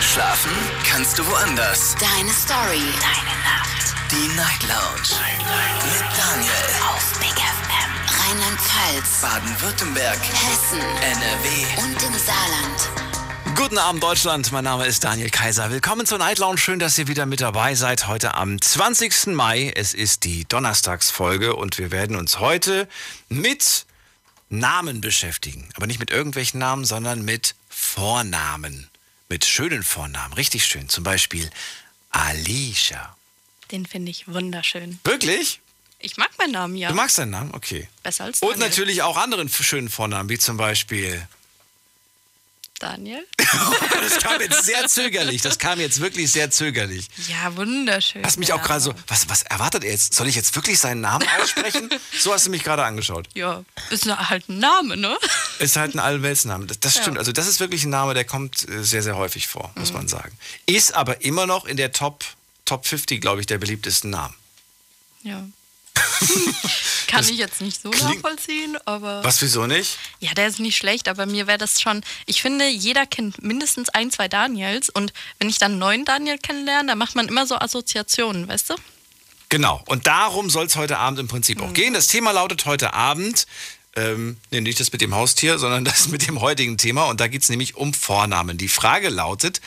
Schlafen kannst du woanders. Deine Story. Deine Nacht. Die Night Lounge. Mit Daniel. Auf Big FM. Rheinland-Pfalz. Baden-Württemberg. Hessen. NRW. Und im Saarland. Guten Abend Deutschland, mein Name ist Daniel Kaiser. Willkommen zur Night Lounge. Schön, dass ihr wieder mit dabei seid. Heute am 20. Mai. Es ist die Donnerstagsfolge und wir werden uns heute mit Namen beschäftigen. Aber nicht mit irgendwelchen Namen, sondern mit Vornamen. Mit schönen Vornamen. Richtig schön. Zum Beispiel Alicia. Den finde ich wunderschön. Wirklich? Ich mag meinen Namen ja. Du magst deinen Namen? Okay. Besser als Und Daniel. natürlich auch anderen schönen Vornamen, wie zum Beispiel Daniel? Das kam jetzt sehr zögerlich. Das kam jetzt wirklich sehr zögerlich. Ja, wunderschön. Hast mich auch gerade so, was, was erwartet er jetzt? Soll ich jetzt wirklich seinen Namen aussprechen? so hast du mich gerade angeschaut. Ja, ist halt ein Name, ne? Ist halt ein Allweltsname. Das, das stimmt. Also das ist wirklich ein Name, der kommt äh, sehr, sehr häufig vor, muss man sagen. Ist aber immer noch in der Top, Top 50, glaube ich, der beliebtesten Namen. Ja. Kann ich jetzt nicht so nachvollziehen, aber. Was, wieso nicht? Ja, der ist nicht schlecht, aber mir wäre das schon. Ich finde, jeder kennt mindestens ein, zwei Daniels und wenn ich dann einen neuen Daniel kennenlerne, dann macht man immer so Assoziationen, weißt du? Genau. Und darum soll es heute Abend im Prinzip auch gehen. Das Thema lautet heute Abend, ähm, nee, nicht das mit dem Haustier, sondern das mit dem heutigen Thema. Und da geht es nämlich um Vornamen. Die Frage lautet,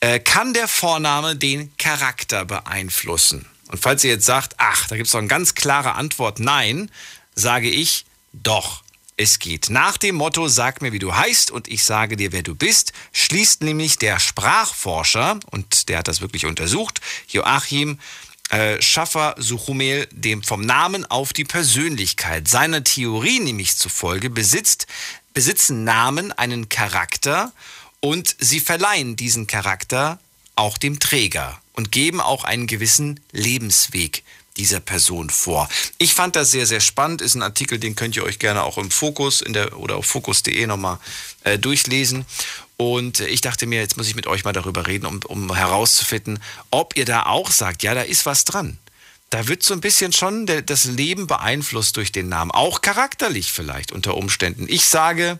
äh, kann der Vorname den Charakter beeinflussen? Und falls ihr jetzt sagt, ach, da gibt es doch eine ganz klare Antwort, nein, sage ich doch. Es geht. Nach dem Motto, sag mir, wie du heißt und ich sage dir, wer du bist, schließt nämlich der Sprachforscher, und der hat das wirklich untersucht, Joachim äh, Schaffer Suchumel dem vom Namen auf die Persönlichkeit. Seiner Theorie nämlich zufolge besitzt, besitzen Namen einen Charakter und sie verleihen diesen Charakter auch dem Träger und geben auch einen gewissen Lebensweg dieser Person vor. Ich fand das sehr, sehr spannend. Ist ein Artikel, den könnt ihr euch gerne auch im Fokus in der, oder auf fokus.de nochmal äh, durchlesen. Und äh, ich dachte mir, jetzt muss ich mit euch mal darüber reden, um, um herauszufinden, ob ihr da auch sagt, ja, da ist was dran. Da wird so ein bisschen schon der, das Leben beeinflusst durch den Namen. Auch charakterlich vielleicht unter Umständen. Ich sage,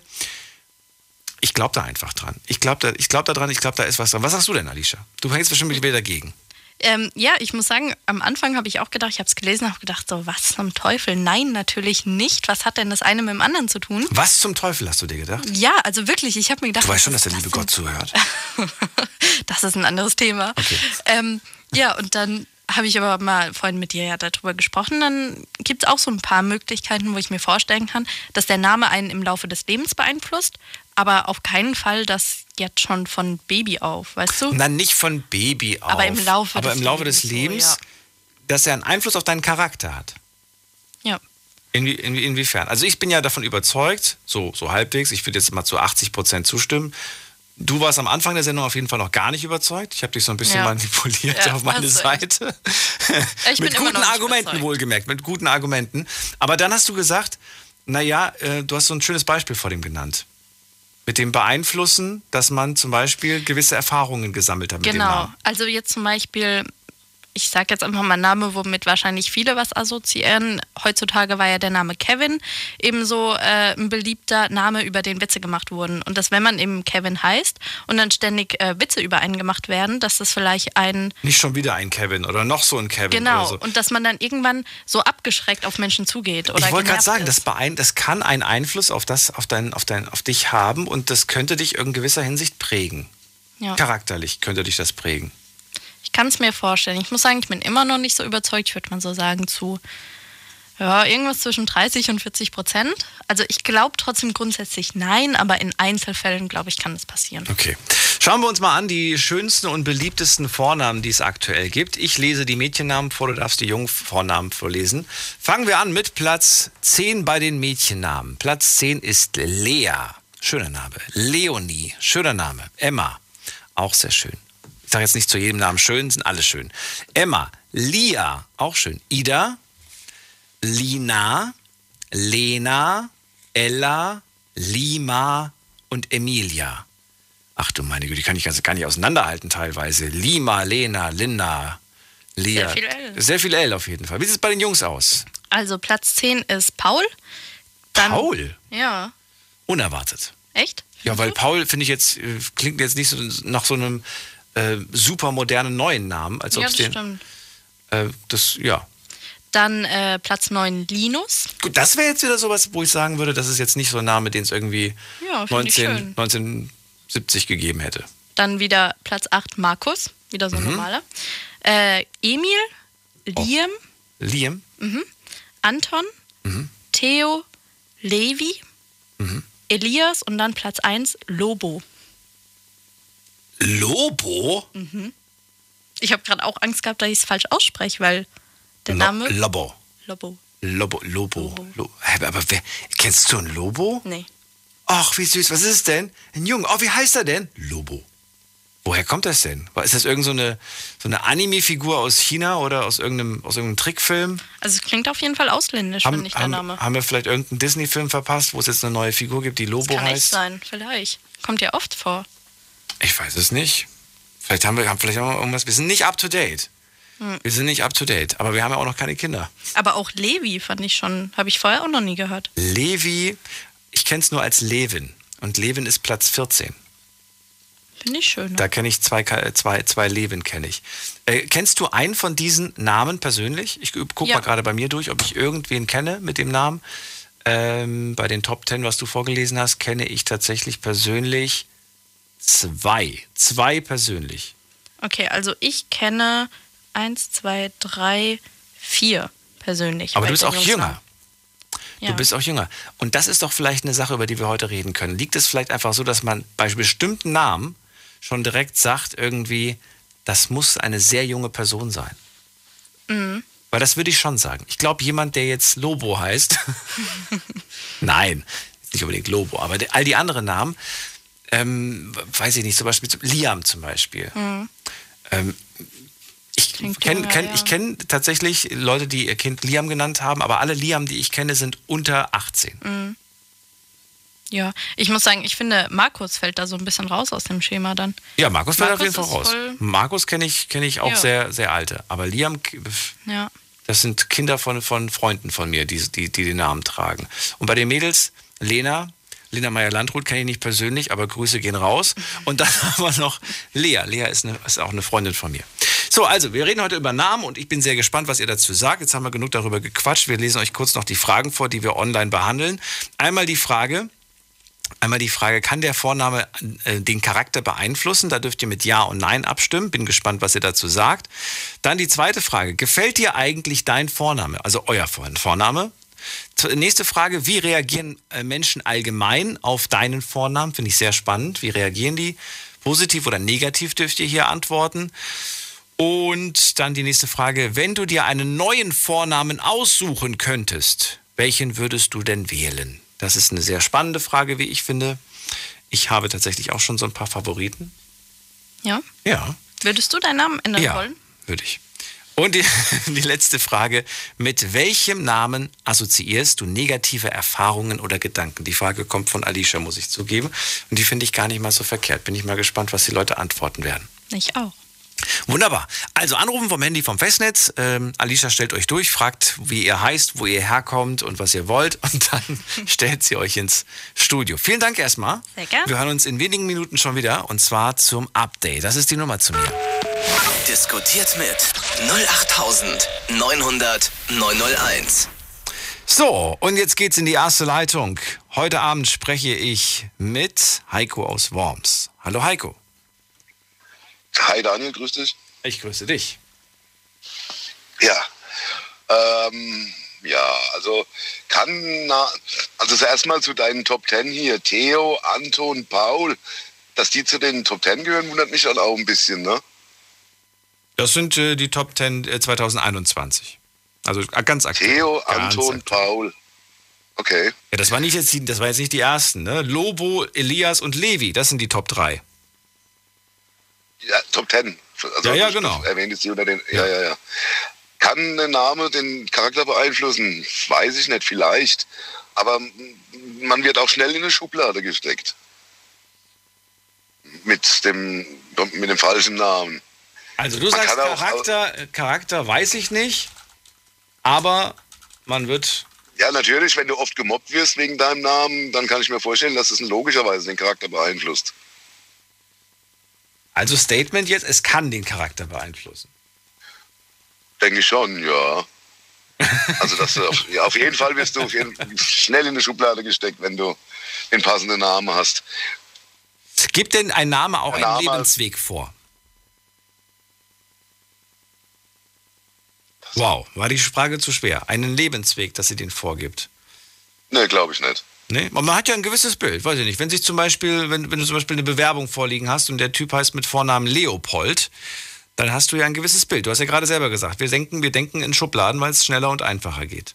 ich glaube da einfach dran. Ich glaube da, ich glaub da dran, ich glaube, da ist was dran. Was sagst du denn, Alicia? Du hängst bestimmt wieder dagegen. Ähm, ja, ich muss sagen, am Anfang habe ich auch gedacht, ich habe es gelesen, habe gedacht, so was zum Teufel? Nein, natürlich nicht. Was hat denn das eine mit dem anderen zu tun? Was zum Teufel hast du dir gedacht? Ja, also wirklich, ich habe mir gedacht. Du weißt schon, dass der ist liebe das Gott zuhört. das ist ein anderes Thema. Okay. Ähm, ja, und dann habe ich aber mal vorhin mit dir ja darüber gesprochen. Dann gibt es auch so ein paar Möglichkeiten, wo ich mir vorstellen kann, dass der Name einen im Laufe des Lebens beeinflusst, aber auf keinen Fall das jetzt schon von Baby auf, weißt du? Na, nicht von Baby auf. Aber im Laufe aber des im Laufe des Lebens so, Lebens, ja. dass er einen Einfluss auf deinen Charakter hat. Ja. Inwie, inwie, inwiefern? Also ich bin ja davon überzeugt, so, so halbwegs, ich würde jetzt mal zu 80 Prozent zustimmen. Du warst am Anfang der Sendung auf jeden Fall noch gar nicht überzeugt. Ich habe dich so ein bisschen Ja. manipuliert Ja, auf meine echt. Seite. Ich bin mit immer guten Argumenten überzeugt. wohlgemerkt, mit guten Argumenten. Aber dann hast du gesagt, naja, äh, du hast so ein schönes Beispiel vor dem genannt. Mit dem Beeinflussen, dass man zum Beispiel gewisse Erfahrungen gesammelt hat Genau. Also jetzt zum Beispiel, ich sage jetzt einfach mal einen Namen, womit wahrscheinlich viele was assoziieren. Heutzutage war ja der Name Kevin ebenso äh, ein beliebter Name, über den Witze gemacht wurden. Und dass wenn man eben Kevin heißt und dann ständig äh, Witze über einen gemacht werden, dass das vielleicht ein Nicht schon wieder ein Kevin oder noch so ein Kevin genau so. und dass man dann irgendwann so abgeschreckt auf Menschen zugeht oder ich wollte gerade sagen, das, beein das kann einen Einfluss auf, das, auf, dein, auf, dein, auf dich haben und das könnte dich in gewisser Hinsicht prägen. ja. Charakterlich könnte dich das prägen. Ich kann es mir vorstellen. Ich muss sagen, ich bin immer noch nicht so überzeugt. Würde mal so sagen zu ja, irgendwas zwischen 30 und 40 Prozent. Also ich glaube trotzdem grundsätzlich nein, aber in Einzelfällen, glaube ich, kann das passieren. Okay. Schauen wir uns mal an, die schönsten und beliebtesten Vornamen, die es aktuell gibt. Ich lese die Mädchennamen vor, du darfst die Jungvornamen vorlesen. Fangen wir an mit Platz 10 bei den Mädchennamen. Platz 10 ist Lea. Schöner Name. Leonie. Schöner Name. Emma. Auch sehr schön. Ich sage jetzt nicht zu jedem Namen schön, sind alle schön. Emma. Lia. Auch schön. Ida. Lina. Lena. Ella. Lima und Emilia. Ach du meine Güte, die kann ich ganz, gar nicht auseinanderhalten teilweise. Lima, Lena, Linda, Lia. Sehr viel L. Sehr viel L auf jeden Fall. Wie sieht es bei den Jungs aus? Also Platz 10 ist Paul. Dann, Paul. Ja. Unerwartet. Echt? Ja, weil Paul, finde ich jetzt, äh, klingt jetzt nicht so nach so einem äh, super modernen neuen Namen, als ob Ja, das den. stimmt. Äh, das, ja. Dann äh, Platz 9 Linus. Gut, das wäre jetzt wieder sowas, wo ich sagen würde, das ist jetzt nicht so ein Name, den es irgendwie Ja, finde ich 19, schön. 1970 gegeben hätte. Dann wieder Platz 8 Markus, wieder so ein normaler. Äh, Emil, Liam, Liam? Anton, Theo, Levi, Elias und dann Platz 1 Lobo. Lobo? Ich habe gerade auch Angst gehabt, dass ich es falsch ausspreche, weil der Lo- Name Lobo. Lobo. Lobo, Lobo. Lobo. Aber wer, kennst du einen Lobo? Nee. Ach, wie süß. Was ist es denn? Ein Junge. Oh, wie heißt er denn? Lobo. Woher kommt das denn? Ist das irgend so eine, so eine Anime-Figur aus China oder aus irgendeinem, aus irgendeinem Trickfilm? Also es klingt auf jeden Fall ausländisch, Haben, finde ich, der haben, Name. haben wir vielleicht irgendeinen Disney-Film verpasst, wo es jetzt eine neue Figur gibt, die Lobo Kann echt heißt? sein, vielleicht. Kommt ja oft vor. Ich weiß es nicht. Vielleicht haben wir haben vielleicht haben wir irgendwas. Wir sind nicht up to date. Hm. Wir sind nicht up to date. Aber wir haben ja auch noch keine Kinder. Aber auch Levi fand ich schon, habe ich vorher auch noch nie gehört. Levi, ich kenne es nur als Levin. Und Levin ist Platz 14. Finde ich schön. Da kenne ich zwei, zwei, zwei Levin kenne ich. Äh, kennst du einen von diesen Namen persönlich? Ich gucke Ja. mal gerade bei mir durch, ob ich irgendwen kenne mit dem Namen. Ähm, bei den Top Ten, was du vorgelesen hast, kenne ich tatsächlich persönlich zwei. Zwei persönlich. Okay, also ich kenne eins, zwei, drei, vier persönlich. Aber du bist auch Jungs jünger. Ja. Du bist auch jünger. Und das ist doch vielleicht eine Sache, über die wir heute reden können. Liegt es vielleicht einfach so, dass man bei bestimmten Namen schon direkt sagt, irgendwie, das muss eine sehr junge Person sein? Mhm. Weil das würde ich schon sagen. Ich glaube, jemand, der jetzt Lobo heißt, nein, nicht unbedingt Lobo, aber all die anderen Namen, ähm, weiß ich nicht, zum Beispiel Liam zum Beispiel. Ähm, ich kenne kenn, ja. ich kenn tatsächlich Leute, die ihr Kind Liam genannt haben, aber alle Liam, die ich kenne, sind unter 18. Ja, ich muss sagen, ich finde, Markus fällt da so ein bisschen raus aus dem Schema dann. Ja, Markus fällt auf Markus jeden Fall raus. Markus kenne ich, kenn ich auch Ja. sehr, sehr alte. Aber Liam, Ja. das sind Kinder von, von Freunden von mir, die, die, die den Namen tragen. Und bei den Mädels, Lena, Lena Meyer-Landrut kenne ich nicht persönlich, aber Grüße gehen raus. Und dann haben wir noch Lea. Lea ist, eine, ist auch eine Freundin von mir. So, also, wir reden heute über Namen und ich bin sehr gespannt, was ihr dazu sagt. Jetzt haben wir genug darüber gequatscht. Wir lesen euch kurz noch die Fragen vor, die wir online behandeln. Einmal die Frage, Einmal die Frage, kann der Vorname äh, den Charakter beeinflussen? Da dürft ihr mit Ja und Nein abstimmen. Bin gespannt, was ihr dazu sagt. Dann die zweite Frage, gefällt dir eigentlich dein Vorname, also euer Vor- Vorname? Nächste Frage, wie reagieren äh, Menschen allgemein auf deinen Vornamen? Finde ich sehr spannend. Wie reagieren die? Positiv oder negativ dürft ihr hier antworten. Und dann die nächste Frage, wenn du dir einen neuen Vornamen aussuchen könntest, welchen würdest du denn wählen? Das ist eine sehr spannende Frage, wie ich finde. Ich habe tatsächlich auch schon so ein paar Favoriten. Ja. Ja. Würdest du deinen Namen ändern Ja, wollen? würde ich. Und die, die letzte Frage, mit welchem Namen assoziierst du negative Erfahrungen oder Gedanken? Die Frage kommt von Alicia, muss ich zugeben. Und die finde ich gar nicht mal so verkehrt. Bin ich mal gespannt, was die Leute antworten werden. Ich auch. Wunderbar. Also anrufen vom Handy vom Festnetz. Ähm, Alicia stellt euch durch, fragt, wie ihr heißt, wo ihr herkommt und was ihr wollt. Und dann stellt sie euch ins Studio. Vielen Dank erstmal. Sehr gern. Wir hören uns in wenigen Minuten schon wieder. Und zwar zum Update. Das ist die Nummer zu mir. Diskutiert mit 08900 901. So, und jetzt geht's in die erste Leitung. Heute Abend spreche ich mit Heiko aus Worms. Hallo Heiko. Hi Daniel, grüß dich. Ich grüße dich. Ja. Ähm, ja, also kann also zuerst mal zu deinen Top Ten hier, Theo, Anton, Paul, dass die zu den Top Ten gehören, wundert mich dann auch ein bisschen, ne? Das sind äh, die Top 10 äh, 2021. Also äh, ganz aktuell. Theo, Ganz Anton, aktuell. Paul. Okay. Ja, das war nicht jetzt die, das war jetzt nicht die ersten, ne? Lobo, Elias und Levi, das sind die Top 3. Ja, Top Ten. Also Ja, ja, genau. Erwähnt jetzt die unter den. Ja, ja, ja. Kann der Name den Charakter beeinflussen? Weiß ich nicht, vielleicht. Aber man wird auch schnell in eine Schublade gesteckt. Mit dem, mit dem falschen Namen. Also du Man sagst kann auch- Charakter, Charakter weiß ich nicht, aber man wird Ja, natürlich, wenn du oft gemobbt wirst wegen deinem Namen, dann kann ich mir vorstellen, dass es logischerweise den Charakter beeinflusst. Also Statement jetzt, es kann den Charakter beeinflussen. Denke ich schon, ja. Also das, auf, ja, auf jeden Fall wirst du jeden, schnell in die Schublade gesteckt, wenn du den passenden Namen hast. Gibt denn ein Name auch Ein einen Name- Lebensweg vor? Wow, war die Frage zu schwer. Einen Lebensweg, dass sie den vorgibt. Nee, glaube ich nicht. Nee? Man hat ja ein gewisses Bild, weiß ich nicht. Wenn sich zum Beispiel, wenn, wenn du zum Beispiel eine Bewerbung vorliegen hast und der Typ heißt mit Vornamen Leopold, dann hast du ja ein gewisses Bild. Du hast ja gerade selber gesagt, wir denken, wir denken in Schubladen, weil es schneller und einfacher geht.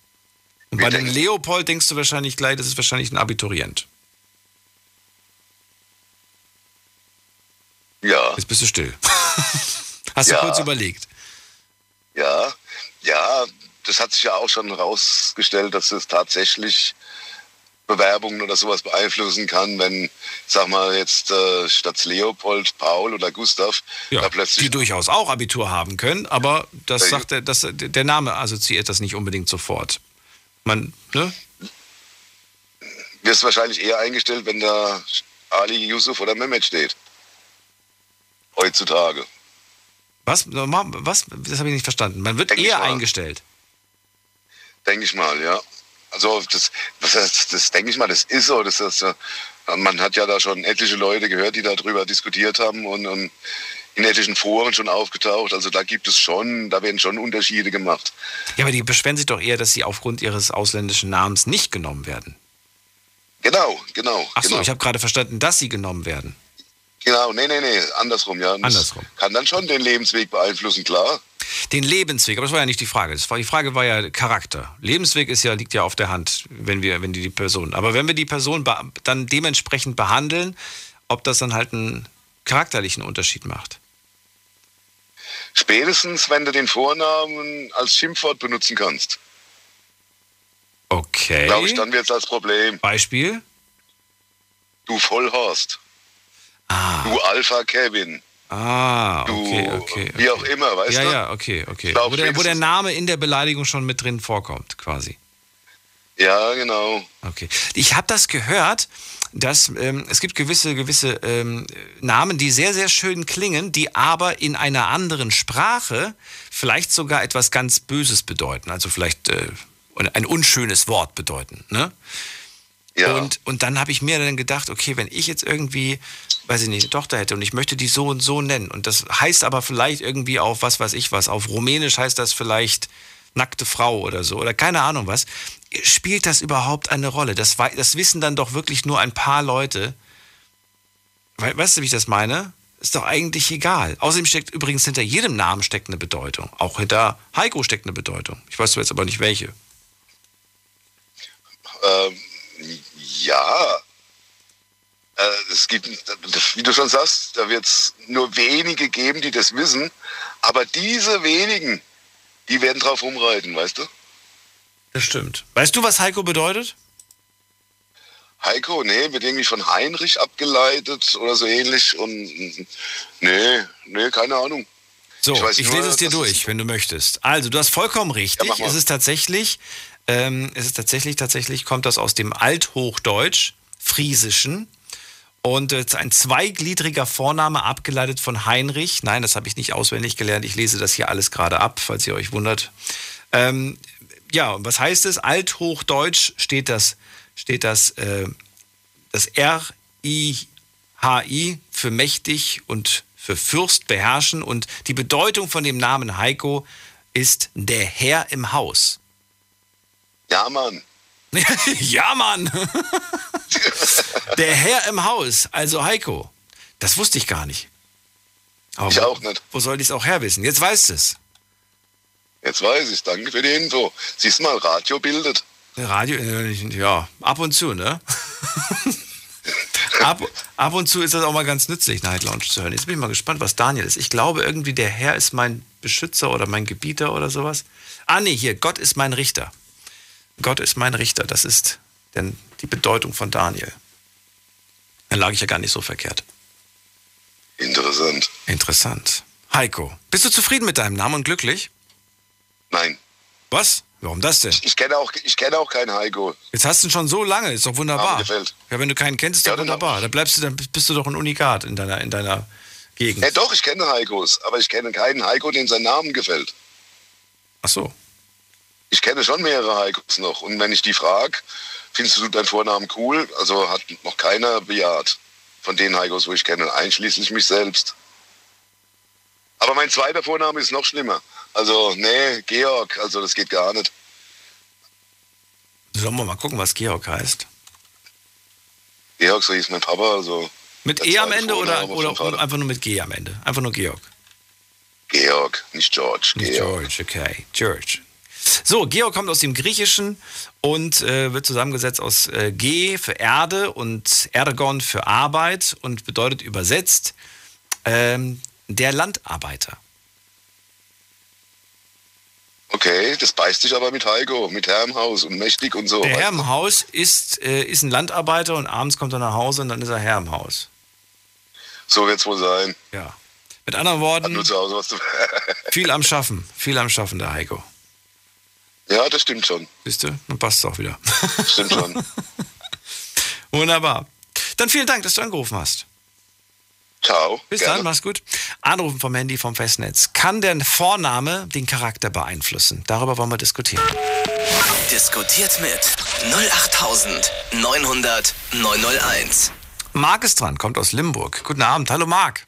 Und Wir bei dem Leopold denkst du wahrscheinlich gleich, das ist wahrscheinlich ein Abiturient. Ja, Jetzt bist du still. hast du Ja. kurz überlegt. ja, ja, das hat sich ja auch schon herausgestellt, dass es tatsächlich Bewerbungen oder sowas beeinflussen kann, wenn, sag mal, jetzt äh, statt Leopold, Paul oder Gustav Ja, da die plötzlich durchaus auch Abitur haben können, aber das sagt der, das, der Name assoziiert das nicht unbedingt sofort. Man, ne? wirst wahrscheinlich eher eingestellt, wenn da Ali, Yusuf oder Mehmet steht. Heutzutage. Was? Nochmal, Was? Das habe ich nicht verstanden. Man wird Denk eher eingestellt. Denke ich mal, ja. Also das, heißt, das denke ich mal, das ist so. Das äh, man hat ja da schon etliche Leute gehört, die darüber diskutiert haben und, und in etlichen Foren schon aufgetaucht. Also da gibt es schon, da werden schon Unterschiede gemacht. Ja, aber die beschweren sich doch eher, dass sie aufgrund ihres ausländischen Namens nicht genommen werden. Genau, genau. Ach so, genau. ich habe gerade verstanden, dass sie genommen werden. Genau, nee, nee, nee, andersrum, ja. Das Andersrum. Kann dann schon den Lebensweg beeinflussen, klar. Den Lebensweg, aber das war ja nicht die Frage. Das war, die Frage war ja Charakter. Lebensweg ist ja, liegt ja auf der Hand, wenn wir, wenn die, die Person. Aber wenn wir die Person dann dementsprechend behandeln, ob das dann halt einen charakterlichen Unterschied macht. Spätestens, wenn du den Vornamen als Schimpfwort benutzen kannst. Okay. Glaube ich, dann wird es als Problem. Beispiel? Du Vollhorst. Ah, Du Alpha Kevin. ah Du, okay, okay. wie okay. auch immer, weißt ja, du? ja, okay, okay. glaub, Wo der, wo der Name in der Beleidigung schon mit drin vorkommt, quasi. Ja, genau. Okay. Ich habe das gehört, dass ähm, es gibt gewisse, gewisse ähm, Namen, die sehr, sehr schön klingen, die aber in einer anderen Sprache vielleicht sogar etwas ganz Böses bedeuten. Also vielleicht äh, ein unschönes Wort bedeuten. Ne? Ja. Und, und dann habe ich mir dann gedacht, okay, wenn ich jetzt irgendwie, weiß ich nicht, eine Tochter hätte und ich möchte die so und so nennen und das heißt aber vielleicht irgendwie auf was weiß ich was, auf Rumänisch heißt das vielleicht nackte Frau oder so oder keine Ahnung was, spielt das überhaupt eine Rolle? Das, das wissen dann doch wirklich nur ein paar Leute. We weißt du, wie ich das meine? Ist doch eigentlich egal. Außerdem steckt übrigens hinter jedem Namen steckt eine Bedeutung. Auch hinter Heiko steckt eine Bedeutung. Ich weiß jetzt aber nicht welche. Ähm, ja. Äh, es gibt, wie du schon sagst, da wird es nur wenige geben, die das wissen. Aber diese wenigen, die werden drauf rumreiten, weißt du? Das stimmt. Weißt du, was Heiko bedeutet? Heiko, nee, wird irgendwie von Heinrich abgeleitet oder so ähnlich. Und nee, nee, keine Ahnung. So, Ich ich, lese es dir durch, wenn du möchtest. Also, du hast vollkommen richtig. Ja, es ist tatsächlich, ähm, es ist tatsächlich, tatsächlich kommt das aus dem Althochdeutsch, Friesischen. Und äh, ein zweigliedriger Vorname abgeleitet von Heinrich. Nein, das habe ich nicht auswendig gelernt. Ich lese das hier alles gerade ab, falls ihr euch wundert. Ähm, ja, was heißt es? Althochdeutsch steht das, steht das, äh, das R-I-H-I für mächtig und für Fürst beherrschen. Und die Bedeutung von dem Namen Heiko ist der Herr im Haus. Ja, Mann. ja, Mann! der Herr im Haus, also Heiko. Das wusste ich gar nicht. Aber Ich wo- auch nicht. Wo soll ich es auch herwissen? Jetzt weißt du es. Jetzt weiß ich Danke für die Info. Siehst mal, Radio bildet. Radio, äh, ja, ab und zu, ne? ab, ab und zu ist das auch mal ganz nützlich, Night Lounge zu hören. Jetzt bin ich mal gespannt, was Daniel ist. Ich glaube irgendwie, der Herr ist mein Beschützer oder mein Gebieter oder sowas. Ah, nee, hier, Gott ist mein Richter. Gott ist mein Richter, das ist denn die Bedeutung von Daniel. Dann lag ich ja gar nicht so verkehrt. Interessant. Interessant. Heiko, bist du zufrieden mit deinem Namen und glücklich? Nein. Was? Warum das denn? Ich kenne auch, ich kenne auch keinen Heiko. Jetzt hast du ihn schon so lange, ist doch wunderbar. Gefällt. Ja, wenn du keinen kennst, ist Ja, doch wunderbar. Dann bleibst du, dann bist du doch ein Unikat in deiner, in deiner Gegend. Ja, doch, ich kenne Heikos, aber ich kenne keinen Heiko, dem sein Namen gefällt. Ach so. Ich kenne schon mehrere Heikos noch. Und wenn ich die frage, findest du deinen Vornamen cool? Also hat noch keiner bejaht von den Heikos, wo ich kenne, einschließlich mich selbst. Aber mein zweiter Vorname ist noch schlimmer. Also, nee, Georg, also das geht gar nicht. Sollen wir mal gucken, was Georg heißt? Georg, so hieß mein Papa, also Mit E am Ende oder, Vorname oder einfach nur mit G am Ende? Einfach nur Georg. Georg, nicht George. Nicht Georg. George, okay. George. So, Georg kommt aus dem Griechischen und äh, wird zusammengesetzt aus äh, Ge für Erde und Ergon für Arbeit und bedeutet übersetzt ähm, der Landarbeiter. Okay, das beißt sich aber mit Heiko, mit Herr im Haus und mächtig und so. Der Herr im Haus ist, äh, ist ein Landarbeiter und abends kommt er nach Hause und dann ist er Herr im Haus. So wird's wohl sein. Ja. Mit anderen Worten, nur zu Hause was zu. viel am Schaffen. Viel am Schaffen, der Heiko. Ja, das stimmt schon. Siehst du? Dann passt es auch wieder. Stimmt schon. Wunderbar. Dann vielen Dank, dass du angerufen hast. Ciao. Bis Gerne. dann, mach's gut. Anrufen vom Handy vom Festnetz. Kann der Vorname den Charakter beeinflussen? Darüber wollen wir diskutieren. Diskutiert mit 08900 901. Marc ist dran, kommt aus Limburg. Guten Abend. Hallo Marc.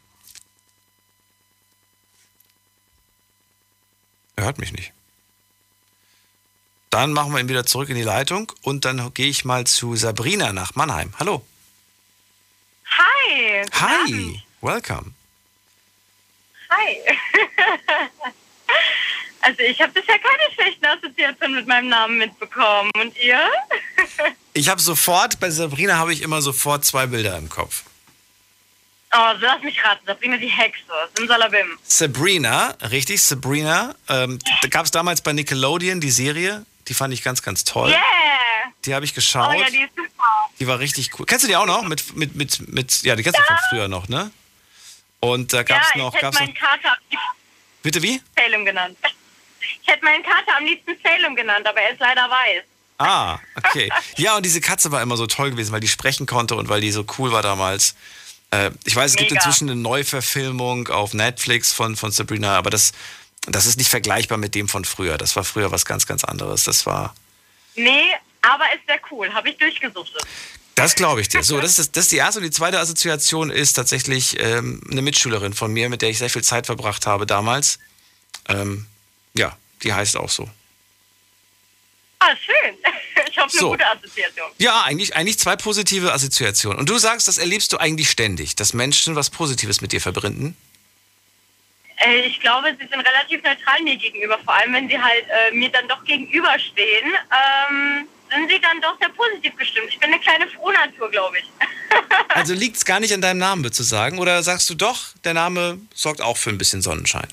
Er hört mich nicht. Dann machen wir ihn wieder zurück in die Leitung und dann gehe ich mal zu Sabrina nach Mannheim. Hallo. Hi. Hi. Abend. Welcome. Hi. also ich habe bisher keine schlechten Assoziationen mit meinem Namen mitbekommen. Und ihr? Ich habe sofort, bei Sabrina habe ich immer sofort zwei Bilder im Kopf. Oh, so lass mich raten. Sabrina die Hexe. Simsalabim. Sabrina, richtig, Sabrina. Ähm, da gab es damals bei Nickelodeon die Serie, die fand ich ganz, ganz toll. Yeah. Die habe ich Oh geschaut. ja, die ist super. Die war richtig cool. Kennst du die auch noch? Mit, mit, mit, mit, ja, die kennst du von früher noch, ne? Und da Ja, gab's ich noch, hätte gab's noch, meinen Kater bitte wie? Salem genannt. Ich hätte meinen Kater am liebsten Salem genannt, aber er ist leider weiß. Ah, okay. Ja, und diese Katze war immer so toll gewesen, weil die sprechen konnte und weil die so cool war damals. Äh, ich weiß, es gibt Mega. inzwischen eine Neuverfilmung auf Netflix von, von Sabrina, aber das, das ist nicht vergleichbar mit dem von früher. Das war früher was ganz, ganz anderes. Das war, Nee, aber ist sehr cool. Habe ich durchgesucht. Das glaube ich dir. So, das ist, das ist die erste. Und die zweite Assoziation ist tatsächlich ähm, eine Mitschülerin von mir, mit der ich sehr viel Zeit verbracht habe damals. Ähm, ja, die heißt auch so. Ah, schön. Ich hoffe, eine So. gute Assoziation. Ja, eigentlich, eigentlich zwei positive Assoziationen. Und du sagst, das erlebst du eigentlich ständig, dass Menschen was Positives mit dir verbinden? Äh, Ich glaube, sie sind relativ neutral mir gegenüber, vor allem wenn sie halt äh, mir dann doch gegenüberstehen, ähm, sind sie dann doch sehr positiv gestimmt. Ich bin eine kleine Frohnatur, glaube ich. Also liegt es gar nicht an deinem Namen, würdest du sagen? Oder sagst du doch, der Name sorgt auch für ein bisschen Sonnenschein?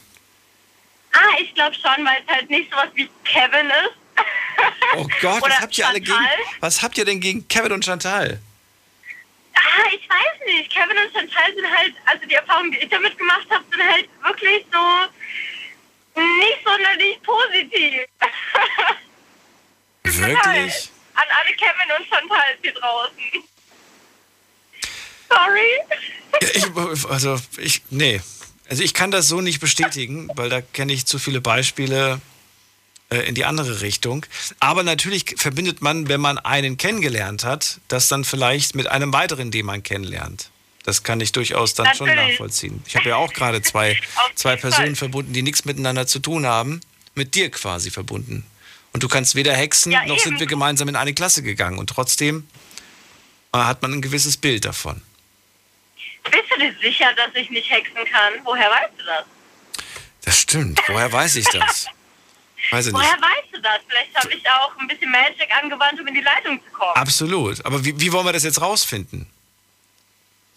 ah, ich glaube schon, weil es halt nicht sowas wie Kevin ist. Oh Gott, was habt ihr alle gegen. Was habt ihr denn gegen Kevin und Chantal? Ah, ich weiß nicht. Kevin und Chantal sind halt, also die Erfahrungen, die ich damit gemacht habe, sind halt wirklich so nicht sonderlich positiv. Wirklich? An alle Kevin und Chantal hier draußen. Sorry. Ich, also ich, nee. Also ich kann das so nicht bestätigen, weil da kenne ich zu viele Beispiele äh, in die andere Richtung. Aber natürlich verbindet man, wenn man einen kennengelernt hat, das dann vielleicht mit einem weiteren, den man kennenlernt. Das kann ich durchaus dann schon Natürlich. nachvollziehen. Ich habe ja auch gerade zwei, zwei Personen verbunden, die nichts miteinander zu tun haben, mit dir quasi verbunden. Und du kannst weder hexen, Ja, noch eben. sind wir gemeinsam in eine Klasse gegangen. Und trotzdem äh, hat man ein gewisses Bild davon. Bist du dir sicher, dass ich nicht hexen kann? Woher weißt du das? Das stimmt. Woher weiß ich das? Weiß ich nicht. Woher weißt du das? Vielleicht habe ich auch ein bisschen Magic angewandt, um in die Leitung zu kommen. Absolut. Aber wie, wie wollen wir das jetzt rausfinden?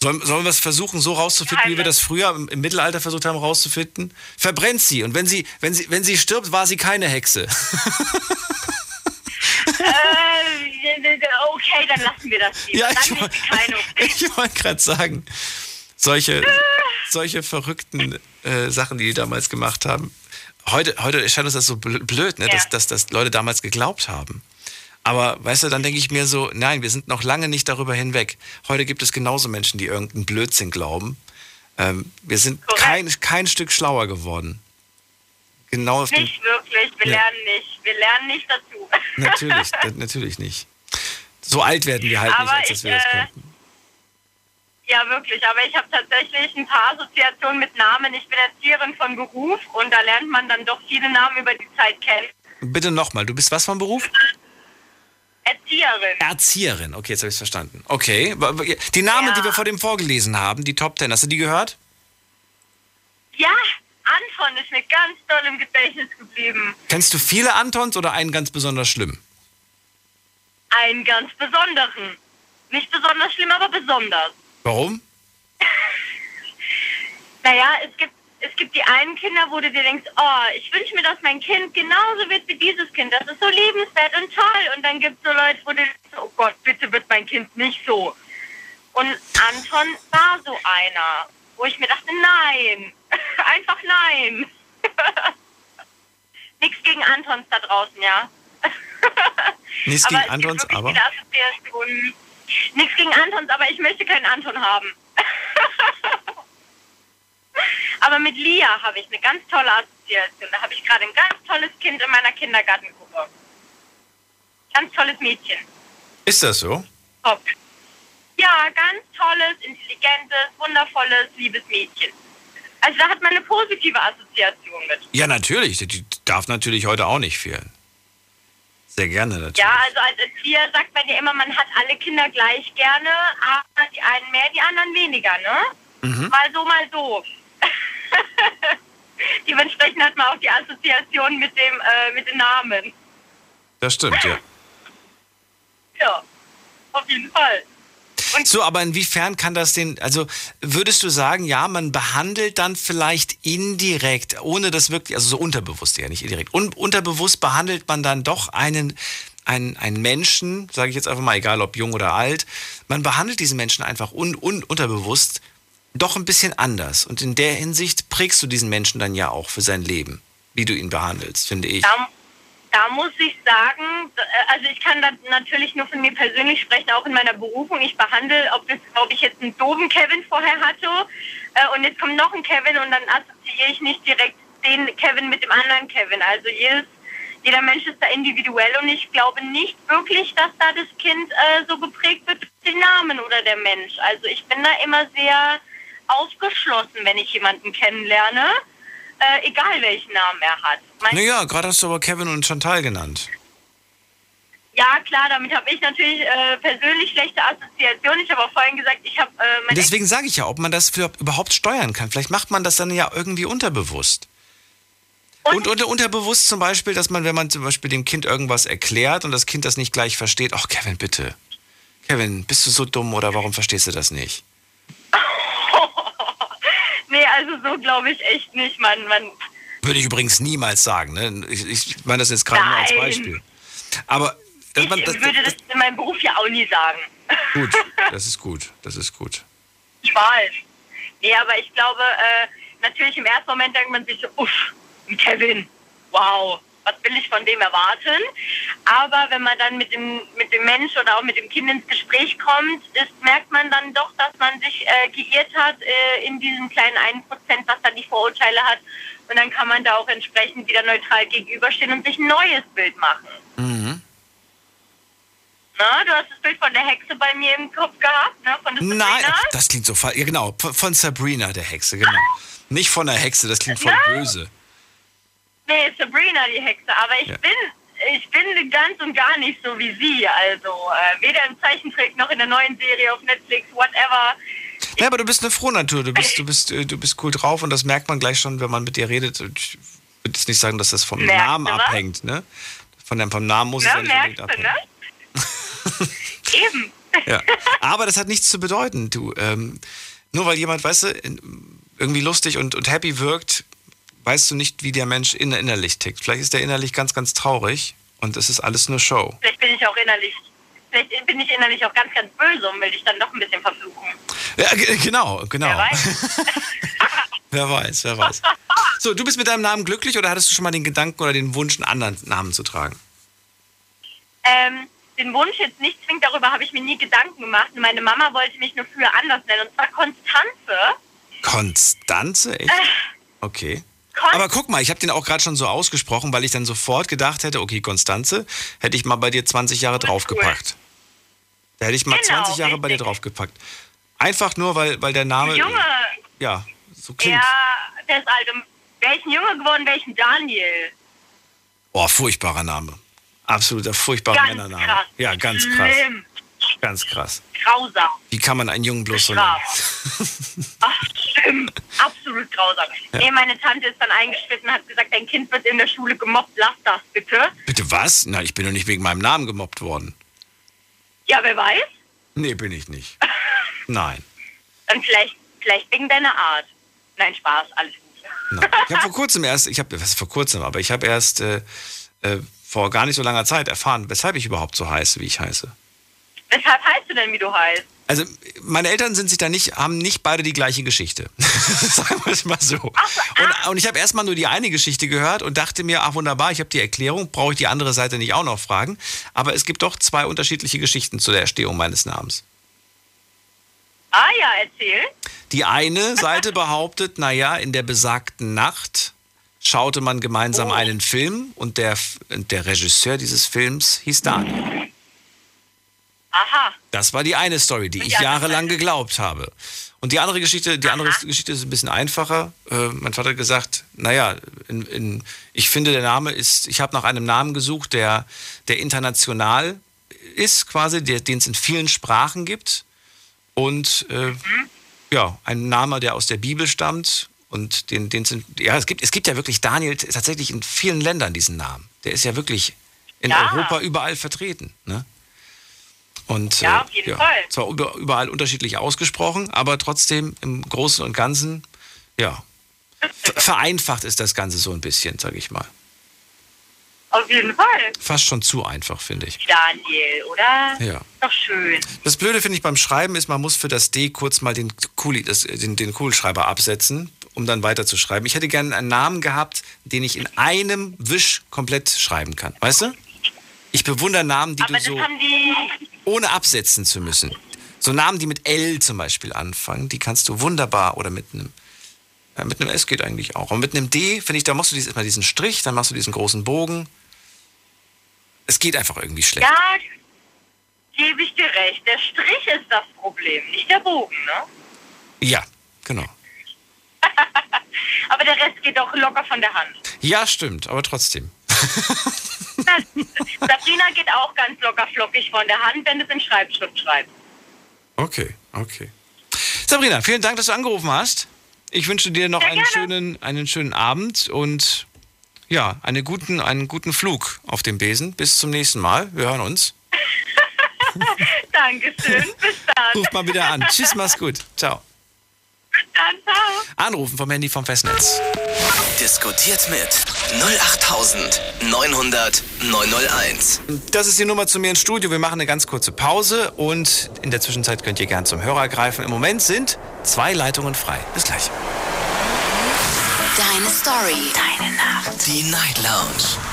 Sollen, sollen wir es versuchen, so rauszufinden, wie wir Geheimnis. das früher im, im Mittelalter versucht haben, rauszufinden? Verbrennt sie. Und wenn sie, wenn sie, wenn sie stirbt, war sie keine Hexe. Äh, okay, dann lassen wir das lieber. Ja, ich, nicht wollte gerade sagen, solche, solche verrückten äh, Sachen, die die damals gemacht haben. Heute, heute erscheint uns das so bl- blöd, ne? Ja. dass, dass das Leute damals geglaubt haben. Aber weißt du, dann denke ich mir so, nein, wir sind noch lange nicht darüber hinweg. Heute gibt es genauso Menschen, die irgendeinen Blödsinn glauben. Ähm, wir sind Korrekt. kein, kein Stück schlauer geworden. Genau auf den, Nicht wirklich, wir Ja. lernen nicht. Wir lernen nicht dazu. Natürlich, natürlich nicht. So alt werden wir halt nicht, Aber als dass ich, wir das äh, könnten. Ja, wirklich. Aber ich habe tatsächlich ein paar Assoziationen mit Namen. Ich bin Erzieherin von Beruf und da lernt man dann doch viele Namen über die Zeit kennen. Bitte nochmal, du bist was vom Beruf? Erzieherin. Erzieherin. Okay, jetzt habe ich es verstanden. Okay. Die Namen, Ja. die wir vor dem vorgelesen haben, die Top Ten, hast du die gehört? Ja, Anton ist mir ganz doll im Gedächtnis geblieben. Kennst du viele Antons oder einen ganz besonders schlimm? Einen ganz besonderen. Nicht besonders schlimm, aber besonders. Warum? Naja, es gibt, es gibt die einen Kinder, wo du dir denkst, oh, ich wünsche mir, dass mein Kind genauso wird wie dieses Kind. Das ist so liebenswert und toll. Und dann gibt es so Leute, wo du denkst, oh Gott, bitte wird mein Kind nicht so. Und Anton war so einer, wo ich mir dachte, nein, einfach nein. Nichts gegen Antons da draußen, ja. Nichts Aber gegen Antons, aber. Nichts gegen Antons, aber ich möchte keinen Anton haben. aber mit Lia habe ich eine ganz tolle Assoziation. Da habe ich gerade ein ganz tolles Kind in meiner Kindergartengruppe. Ganz tolles Mädchen. Ist das so? Top. Ja, ganz tolles, intelligentes, wundervolles, liebes Mädchen. Also da hat man eine positive Assoziation mit. Ja, natürlich. Die darf natürlich heute auch nicht fehlen. Sehr gerne natürlich. Ja, also als Erzieher sagt man ja immer, man hat alle Kinder gleich gerne, aber die einen mehr, die anderen weniger, ne? Mhm. Mal so, mal so. Dementsprechend hat man auch die Assoziation mit dem äh, mit den Namen. Das stimmt, ja. Ja, auf jeden Fall. So, aber inwiefern kann das den, also würdest du sagen, ja, man behandelt dann vielleicht indirekt, ohne das wirklich, also so unterbewusst ja nicht indirekt, un, unterbewusst behandelt man dann doch einen, einen, einen Menschen, sage ich jetzt einfach mal, egal ob jung oder alt, man behandelt diesen Menschen einfach un, un, unterbewusst doch ein bisschen anders. Und in der Hinsicht prägst du diesen Menschen dann ja auch für sein Leben, wie du ihn behandelst, finde ich. Da, da muss ich sagen, äh, also ich kann da natürlich nur von mir persönlich sprechen, auch in meiner Berufung. Ich behandle, ob, das, ob ich jetzt einen doofen Kevin vorher hatte äh, und jetzt kommt noch ein Kevin und dann assoziiere ich nicht direkt den Kevin mit dem anderen Kevin. Also jedes, jeder Mensch ist da individuell und ich glaube nicht wirklich, dass da das Kind äh, so geprägt wird durch den Namen oder der Mensch. Also ich bin da immer sehr aufgeschlossen, wenn ich jemanden kennenlerne, äh, egal welchen Namen er hat. Mein Naja, gerade hast du aber Kevin und Chantal genannt. Ja, klar, damit habe ich natürlich äh, persönlich schlechte Assoziationen. Ich habe auch vorhin gesagt, ich habe äh, Deswegen sage ich ja, ob man das für überhaupt steuern kann. Vielleicht macht man das dann ja irgendwie unterbewusst. Und- Und unter, unterbewusst zum Beispiel, dass man, wenn man zum Beispiel dem Kind irgendwas erklärt und das Kind das nicht gleich versteht, ach Kevin, bitte. Kevin, bist du so dumm oder warum verstehst du das nicht? Nee, also so glaube ich echt nicht. Man, man, Würde ich übrigens niemals sagen. Ne? Ich, ich meine das jetzt gerade nur als. Beispiel. Aber dass ich man, das, würde das in meinem Beruf ja auch nie sagen. gut, das ist gut, das ist gut. Ich weiß. Nee, aber ich glaube, äh, natürlich im ersten Moment denkt man sich so, uff, Kevin, wow, was will ich von dem erwarten? Aber wenn man dann mit dem, mit dem Mensch oder auch mit dem Kind ins Gespräch kommt, ist, merkt man dann doch, dass man sich äh, geirrt hat äh, in diesem kleinen 1%, was dann die Vorurteile hat. Und dann kann man da auch entsprechend wieder neutral gegenüberstehen und sich ein neues Bild machen. Mhm. Na, du hast das Bild von der Hexe bei mir im Kopf gehabt, ne? Von Nein, Sabrina. ach, das klingt so falsch. Ja, genau, von- von Sabrina, der Hexe, genau. Nicht von der Hexe, das klingt voll Ja. böse. Nee, Sabrina die Hexe, aber ich Ja. bin ich bin ganz und gar nicht so wie sie. Also äh, weder im Zeichentrick noch in der neuen Serie auf Netflix, whatever. Ja, aber du bist eine Frohnatur, du bist, du bist, äh, du bist cool drauf und das merkt man gleich schon, wenn man mit dir redet. Ich würde jetzt nicht sagen, dass das vom Merkst Namen abhängt, ne? Von dem, vom Namen muss es Ne, ja nicht unbedingt merkst du, abhängen. ne? Eben. Ja. Aber das hat nichts zu bedeuten, du. Ähm, nur weil jemand, weißt du, irgendwie lustig und, und happy wirkt, weißt du nicht, wie der Mensch in, innerlich tickt. Vielleicht ist der innerlich ganz, ganz traurig und es ist alles nur Show. Vielleicht bin ich auch innerlich, vielleicht bin ich innerlich auch ganz, ganz böse und will dich dann doch ein bisschen verfluchen. Ja, g- genau, Wer genau. weiß. wer weiß, wer weiß. So, du bist mit deinem Namen glücklich oder hattest du schon mal den Gedanken oder den Wunsch, einen anderen Namen zu tragen? Ähm, den Wunsch jetzt nicht zwingend, darüber habe ich mir nie Gedanken gemacht. Meine Mama wollte mich nur früher anders nennen, und zwar Konstanze. Konstanze? Echt? Okay. Kon Aber guck mal, ich habe den auch gerade schon so ausgesprochen, weil ich dann sofort gedacht hätte, okay, Konstanze, hätte ich mal bei dir 20 Jahre Cool. draufgepackt. Da hätte ich mal Genau, 20 Jahre bei dir richtig. draufgepackt. Einfach nur, weil, weil der Name, Junge, ja, so klingt. ja, der ist Wäre ich ein Junge geworden, wäre ich ein Daniel. Oh, furchtbarer Name. Absoluter furchtbarer Ganz Männername. krass. Ja, ganz krass. Ganz krass. Grausam. Wie kann man einen Jungen bloß so nennen? Ach, schlimm. Absolut grausam. Nee, meine Tante ist dann eingeschritten und hat gesagt, dein Kind wird in der Schule gemobbt, lass das bitte. Bitte was? Na, ich bin doch nicht wegen meinem Namen gemobbt worden. Ja, wer weiß? Nee, bin ich nicht. Nein. Dann vielleicht, vielleicht wegen deiner Art. Nein, Spaß, alles gut. Nein. Ich habe vor kurzem erst, ich habe, was vor kurzem, aber ich habe erst äh, äh, vor gar nicht so langer Zeit erfahren, weshalb ich überhaupt so heiße, wie ich heiße. Weshalb heißt du denn, wie du heißt? Also, meine Eltern sind sich da nicht, haben nicht beide die gleiche Geschichte. Sagen wir es mal so. Und, und ich habe erstmal nur die eine Geschichte gehört und dachte mir, ach wunderbar, ich habe die Erklärung, brauche ich die andere Seite nicht auch noch fragen. Aber es gibt doch zwei unterschiedliche Geschichten zu der Erstehung meines Namens. Ah ja, erzähl. Die eine Seite behauptet, naja, in der besagten Nacht schaute man gemeinsam Oh. einen Film und der, der Regisseur dieses Films hieß Daniel. Aha. Das war die eine Story, die ich jahrelang geglaubt habe. Und die andere Geschichte, die andere Geschichte ist ein bisschen einfacher. Äh, mein Vater hat gesagt, naja, in, in, ich finde, der Name ist, ich habe nach einem Namen gesucht, der, der international ist, quasi, der, den es in vielen Sprachen gibt. Und äh, ja, ein Name, der aus der Bibel stammt. Und den, den sind, ja, es gibt, es gibt ja wirklich Daniel tatsächlich in vielen Ländern diesen Namen. Der ist ja wirklich in Ja. Europa überall vertreten. Ne? Und, Ja, äh, auf jeden Fall. Zwar über, überall unterschiedlich ausgesprochen, aber trotzdem im Großen und Ganzen, ja, ver- vereinfacht ist das Ganze so ein bisschen, sage ich mal. Auf jeden Fall. Fast schon zu einfach, finde ich. Daniel, oder? Ja. Doch schön. Das Blöde finde ich beim Schreiben ist, man muss für das D kurz mal den, Kuli, das, den, den Kugelschreiber absetzen, um dann weiterzuschreiben. Ich hätte gerne einen Namen gehabt, den ich in einem Wisch komplett schreiben kann. Weißt du? Ich bewundere Namen, die Aber du das so haben die. Ohne absetzen zu müssen. So Namen, die mit L zum Beispiel anfangen, die kannst du wunderbar oder mit einem ja, mit einem S geht eigentlich auch. Und mit einem D, finde ich, da machst du dieses, immer diesen Strich, dann machst du diesen großen Bogen. Es geht einfach irgendwie schlecht. Ja, gebe ich dir recht. Der Strich ist das Problem, nicht der Bogen, ne? Ja, genau. Aber der Rest geht auch locker von der Hand. Ja, stimmt, aber trotzdem. Sabrina geht auch ganz locker flockig von der Hand, wenn du es in Schreibschrift schreibst. Okay, okay. Sabrina, vielen Dank, dass du angerufen hast. Ich wünsche dir noch Sehr einen gerne. schönen, einen schönen Abend und ja, einen guten, einen guten Flug auf dem Besen. Bis zum nächsten Mal. Wir hören uns. Dankeschön. Bis dann. Ruf mal wieder an. Tschüss, mach's gut. Ciao. Dann. Ciao. Anrufen vom Handy vom Festnetz. Diskutiert mit 08900 901. Das ist die Nummer zu mir ins Studio. Wir machen eine ganz kurze Pause und in der Zwischenzeit könnt ihr gern zum Hörer greifen. Im Moment sind zwei Leitungen frei. Bis gleich. Deine Story. Deine Nacht. Die Night Lounge.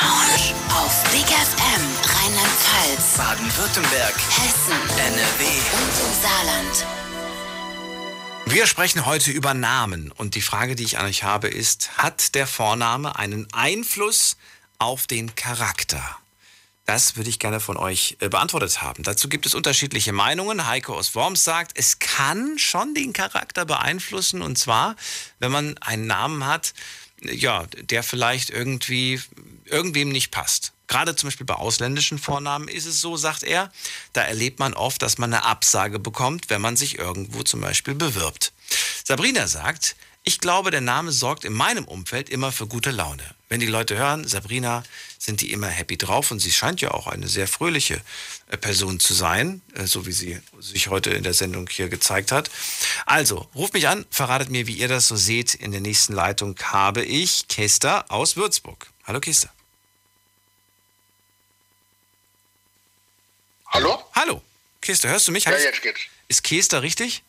Lounge. Auf Big FM Rheinland-Pfalz, Baden-Württemberg, Hessen NRW. und im Saarland. Wir sprechen heute über Namen und die Frage, die ich an euch habe, ist, hat der Vorname einen Einfluss auf den Charakter? Das würde ich gerne von euch äh, beantwortet haben. Dazu gibt es unterschiedliche Meinungen. Heiko aus Worms sagt, es kann schon den Charakter beeinflussen und zwar, wenn man einen Namen hat, äh, ja, der vielleicht irgendwie irgendwem nicht passt. Gerade zum Beispiel bei ausländischen Vornamen ist es so, sagt er, da erlebt man oft, dass man eine Absage bekommt, wenn man sich irgendwo zum Beispiel bewirbt. Sabrina sagt, Ich glaube, der Name sorgt in meinem Umfeld immer für gute Laune. Wenn die Leute hören, Sabrina, sind die immer happy drauf und sie scheint ja auch eine sehr fröhliche äh, Person zu sein, äh, so wie sie sich heute in der Sendung hier gezeigt hat. Also, ruft mich an, verratet mir, wie ihr das so seht. In der nächsten Leitung habe ich Kester aus Würzburg. Hallo Kester. Hallo? Hallo. Kester, hörst du mich? Ja, jetzt geht's. Ist Kester richtig?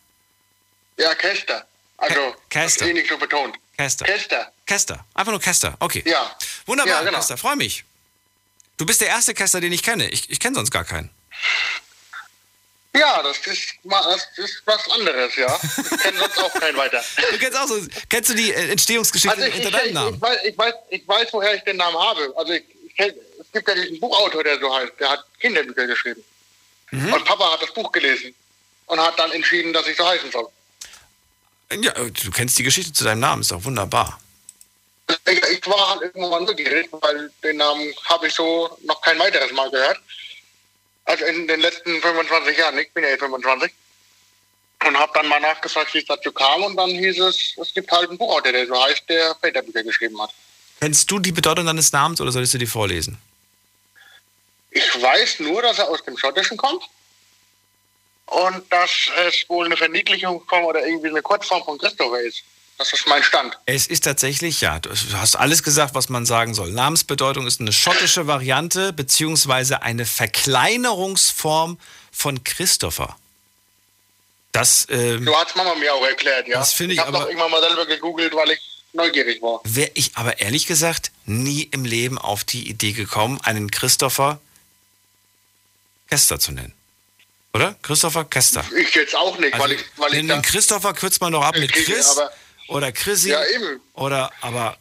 Ja, Kester. Also, Ke- Kester. eh nicht so betont. Kester. Kester. Kester. Einfach nur Kester. Okay. Ja. Wunderbar, Ja, genau. Kester. Freue mich. Du bist der erste Kester, den ich kenne. Ich, ich kenne sonst gar keinen. Ja, das ist, das ist was anderes, ja. Ich kenne sonst auch keinen weiter. Du kennst auch so. Kennst du die äh, Entstehungsgeschichte Also ich, hinter ich, deinem Namen? ich, weiß, ich, weiß, ich weiß, woher ich den Namen habe. Also ich, ich kenn, es gibt ja diesen Buchautor, der so heißt. Der hat Kinderbücher geschrieben. Mhm. Und Papa hat das Buch gelesen und hat dann entschieden, dass ich so heißen soll. Ja, du kennst die Geschichte zu deinem Namen. Ist doch wunderbar. Ich, war halt irgendwann neugierig, weil den Namen habe ich so noch kein weiteres Mal gehört. Also in den letzten 25 Jahren, ich bin ja jetzt 25. Und habe dann mal nachgefragt, wie es dazu kam. Und dann hieß es, es gibt halt einen Buchautor, der so heißt, der Väterbücher geschrieben hat. Kennst du die Bedeutung deines Namens oder solltest du die vorlesen? Ich weiß nur, dass er aus dem Schottischen kommt. Und dass es wohl eine Verniedlichung von oder irgendwie eine Kurzform von Christopher ist. Das ist mein Stand. Es ist tatsächlich, ja, du hast alles gesagt, was man sagen soll. Namensbedeutung ist eine schottische Variante beziehungsweise eine Verkleinerungsform von Christopher. Das ähm, So hat's Mama mir auch erklärt, ja. Das finde ich ich habe doch irgendwann mal selber gegoogelt, weil ich neugierig war. wäre ich aber ehrlich gesagt nie im Leben auf die Idee gekommen, einen Christopher Kester zu nennen. Oder? Christopher Kester. Ich jetzt auch nicht, Also, weil ich, weil ich den, da, den Christopher kürzt man doch ab mit Chris aber- oder Chrissy. Ja, eben. Oder, aber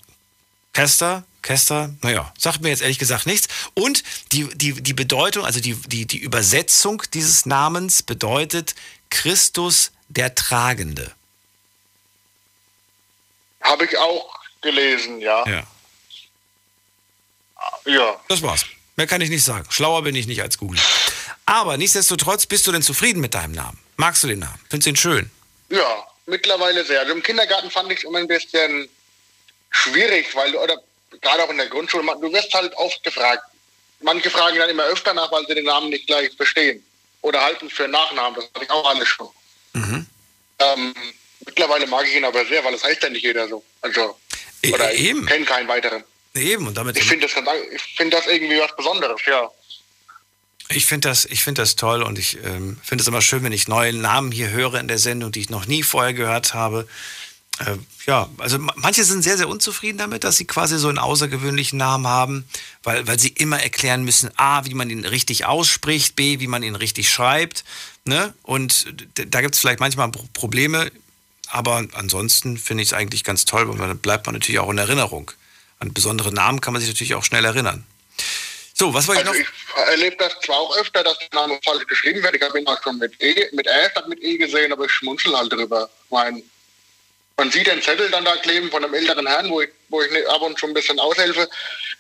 Kester, Kester, naja, sagt mir jetzt ehrlich gesagt nichts. Und die, die, die Bedeutung, also die, die, die Übersetzung dieses Namens bedeutet Christus der Tragende. habe ich auch gelesen, ja. Ja. Ja. Das war's. Mehr kann ich nicht sagen. Schlauer bin ich nicht als Google. Aber nichtsdestotrotz bist du denn zufrieden mit deinem Namen? Magst du den Namen? Findest du ihn schön? Ja, mittlerweile sehr. Also im Kindergarten fand ich es immer ein bisschen schwierig, weil du, oder gerade auch in der Grundschule, du wirst halt oft gefragt. Manche fragen dann immer öfter nach, weil sie den Namen nicht gleich verstehen. Oder halten für einen Nachnamen, das hatte ich auch alles schon. Ähm, mittlerweile mag ich ihn aber sehr, weil es heißt ja nicht jeder so. Also, E- oder ich eben. kenne keinen weiteren. Eben, und damit Ich finde das, ich find das irgendwie was Besonderes, ja. Ich finde das, find das toll und ich ähm, finde es immer schön, wenn ich neue Namen hier höre in der Sendung, die ich noch nie vorher gehört habe. Äh, ja, also ma- manche sind sehr, sehr unzufrieden damit, dass sie quasi so einen außergewöhnlichen Namen haben, weil, weil sie immer erklären müssen, A, wie man ihn richtig ausspricht, B, wie man ihn richtig schreibt. Ne? Und da gibt es vielleicht manchmal Pro- Probleme, aber ansonsten finde ich es eigentlich ganz toll, weil dann bleibt man natürlich auch in Erinnerung. An besondere Namen kann man sich natürlich auch schnell erinnern. So, was ich Also noch? ich erlebe das zwar auch öfter, dass der Name falsch geschrieben wird. Ich habe ihn auch schon mit E, mit R statt mit E gesehen, aber ich schmunzel halt drüber. Ich Mein, man sieht den Zettel dann da kleben von einem älteren Herrn, wo ich, wo ich ab und zu ein bisschen aushelfe.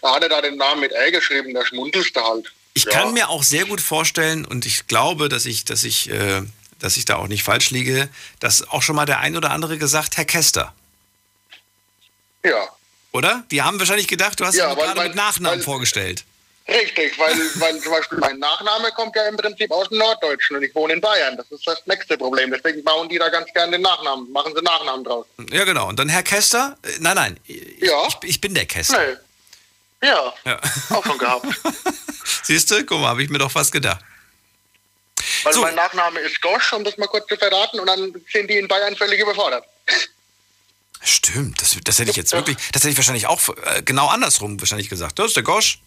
Da hat er da den Namen mit R geschrieben, da schmunzelste halt. Ich Ja. kann mir auch sehr gut vorstellen und ich glaube, dass ich, dass ich, äh, dass ich da auch nicht falsch liege, dass auch schon mal der ein oder andere gesagt, Herr Kester, Ja, oder? Die haben wahrscheinlich gedacht, du hast Ja, ihn gerade weil- mit Nachnamen weil- vorgestellt. Richtig, weil, weil zum Beispiel mein Nachname kommt ja im Prinzip aus dem Norddeutschen und ich wohne in Bayern. Das ist das nächste Problem. Deswegen bauen die da ganz gern den Nachnamen, machen sie Nachnamen draus. Ja, genau. Und dann Herr Kester? Äh, Nein, nein. Ich, Ja. ich, ich bin der Kester. Nee. Ja, Ja. auch schon gehabt. Siehst du? Guck mal, habe ich mir doch fast gedacht. Weil So. mein Nachname ist Gosch, um das mal kurz zu verraten, und dann sind die in Bayern völlig überfordert. Stimmt, das, das hätte ich jetzt wirklich, das hätte ich wahrscheinlich auch äh, genau andersrum wahrscheinlich gesagt. Das ist der Gosch,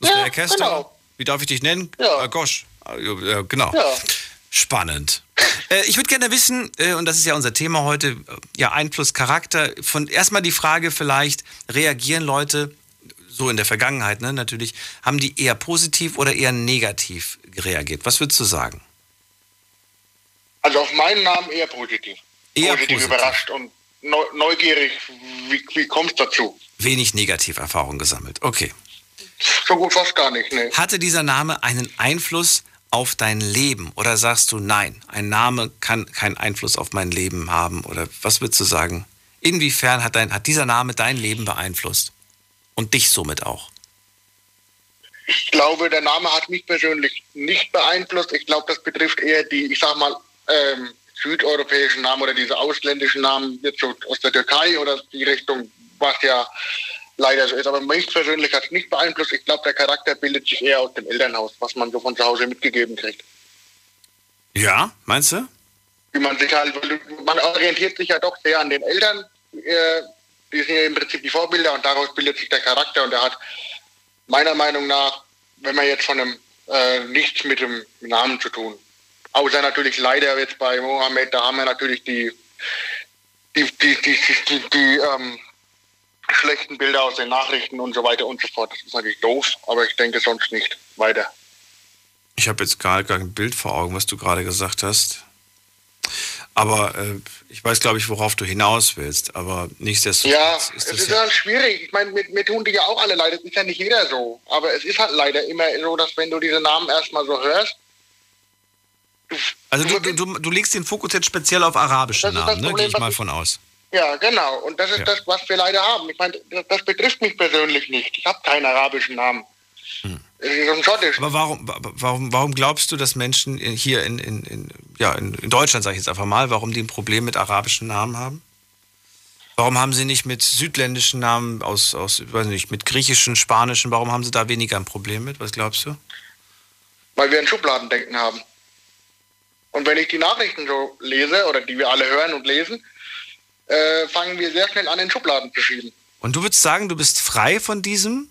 das Ja, Kester. genau. Wie darf ich dich nennen? Ja. Äh, Gosch. Äh, ja, genau. Ja. Spannend. Äh, ich würde gerne wissen, äh, und das ist ja unser Thema heute, äh, ja, Einfluss, Charakter. Von erstmal die Frage vielleicht, reagieren Leute, so in der Vergangenheit, ne, natürlich, haben die eher positiv oder eher negativ reagiert? Was würdest du sagen? Also auf meinen Namen eher positiv. Eher positiv, positiv. überrascht und neu, neugierig, wie, wie kommt es dazu? Wenig Negativerfahrung gesammelt. Okay. So gut fast gar nicht, ne. Hatte dieser Name einen Einfluss auf dein Leben? Oder sagst du, nein, ein Name kann keinen Einfluss auf mein Leben haben? Oder was würdest du sagen? Inwiefern hat, dein, hat dieser Name dein Leben beeinflusst? Und dich somit auch? Ich glaube, der Name hat mich persönlich nicht beeinflusst. Ich glaube, das betrifft eher die, ich sag mal, ähm, südeuropäischen Namen oder diese ausländischen Namen, jetzt so aus der Türkei oder die Richtung, was ja leider so ist. Aber mich persönlich hat es nicht beeinflusst. Ich glaube, der Charakter bildet sich eher aus dem Elternhaus, was man so von zu Hause mitgegeben kriegt. Ja, meinst du? Wie man sich halt, man orientiert sich ja doch sehr an den Eltern. Äh, die sind ja im Prinzip die Vorbilder und daraus bildet sich der Charakter und er hat meiner Meinung nach, wenn man jetzt von einem äh, nichts mit dem Namen zu tun. Außer natürlich leider jetzt bei Mohammed, da haben wir natürlich die, die, die, die, die, die ähm, schlechten Bilder aus den Nachrichten und so weiter und so fort. Das ist natürlich doof, aber ich denke sonst nicht weiter. Ich habe jetzt gar kein Bild vor Augen, was du gerade gesagt hast. Aber äh, ich weiß, glaube ich, worauf du hinaus willst. Aber nichtsdestotrotz ja, ist es das ist ja, halt schwierig. Ich meine, mir, tun die ja auch alle leid. Es ist ja nicht jeder so. Aber es ist halt leider immer so, dass wenn du diese Namen erstmal so hörst, Also du, du, du, du legst den Fokus jetzt speziell auf arabische Namen, ne? Gehe ich mal von aus. Ja, genau. Und das ist Ja. das, was wir leider haben. Ich meine, das, das betrifft mich persönlich nicht. Ich habe keinen arabischen Namen. Es ist ein schottisch. Hm. Aber warum, wa- warum, warum glaubst du, dass Menschen hier in, in, in, ja, in, in Deutschland, sage ich jetzt einfach mal, warum die ein Problem mit arabischen Namen haben? Warum haben sie nicht mit südländischen Namen aus, aus weiß nicht, mit griechischen, spanischen, warum haben sie da weniger ein Problem mit? Was glaubst du? weil wir ein Schubladendenken haben. Und wenn ich die Nachrichten so lese oder die wir alle hören und lesen, äh, fangen wir sehr schnell an, in Schubladen zu schieben. Und du würdest sagen, du bist frei von diesem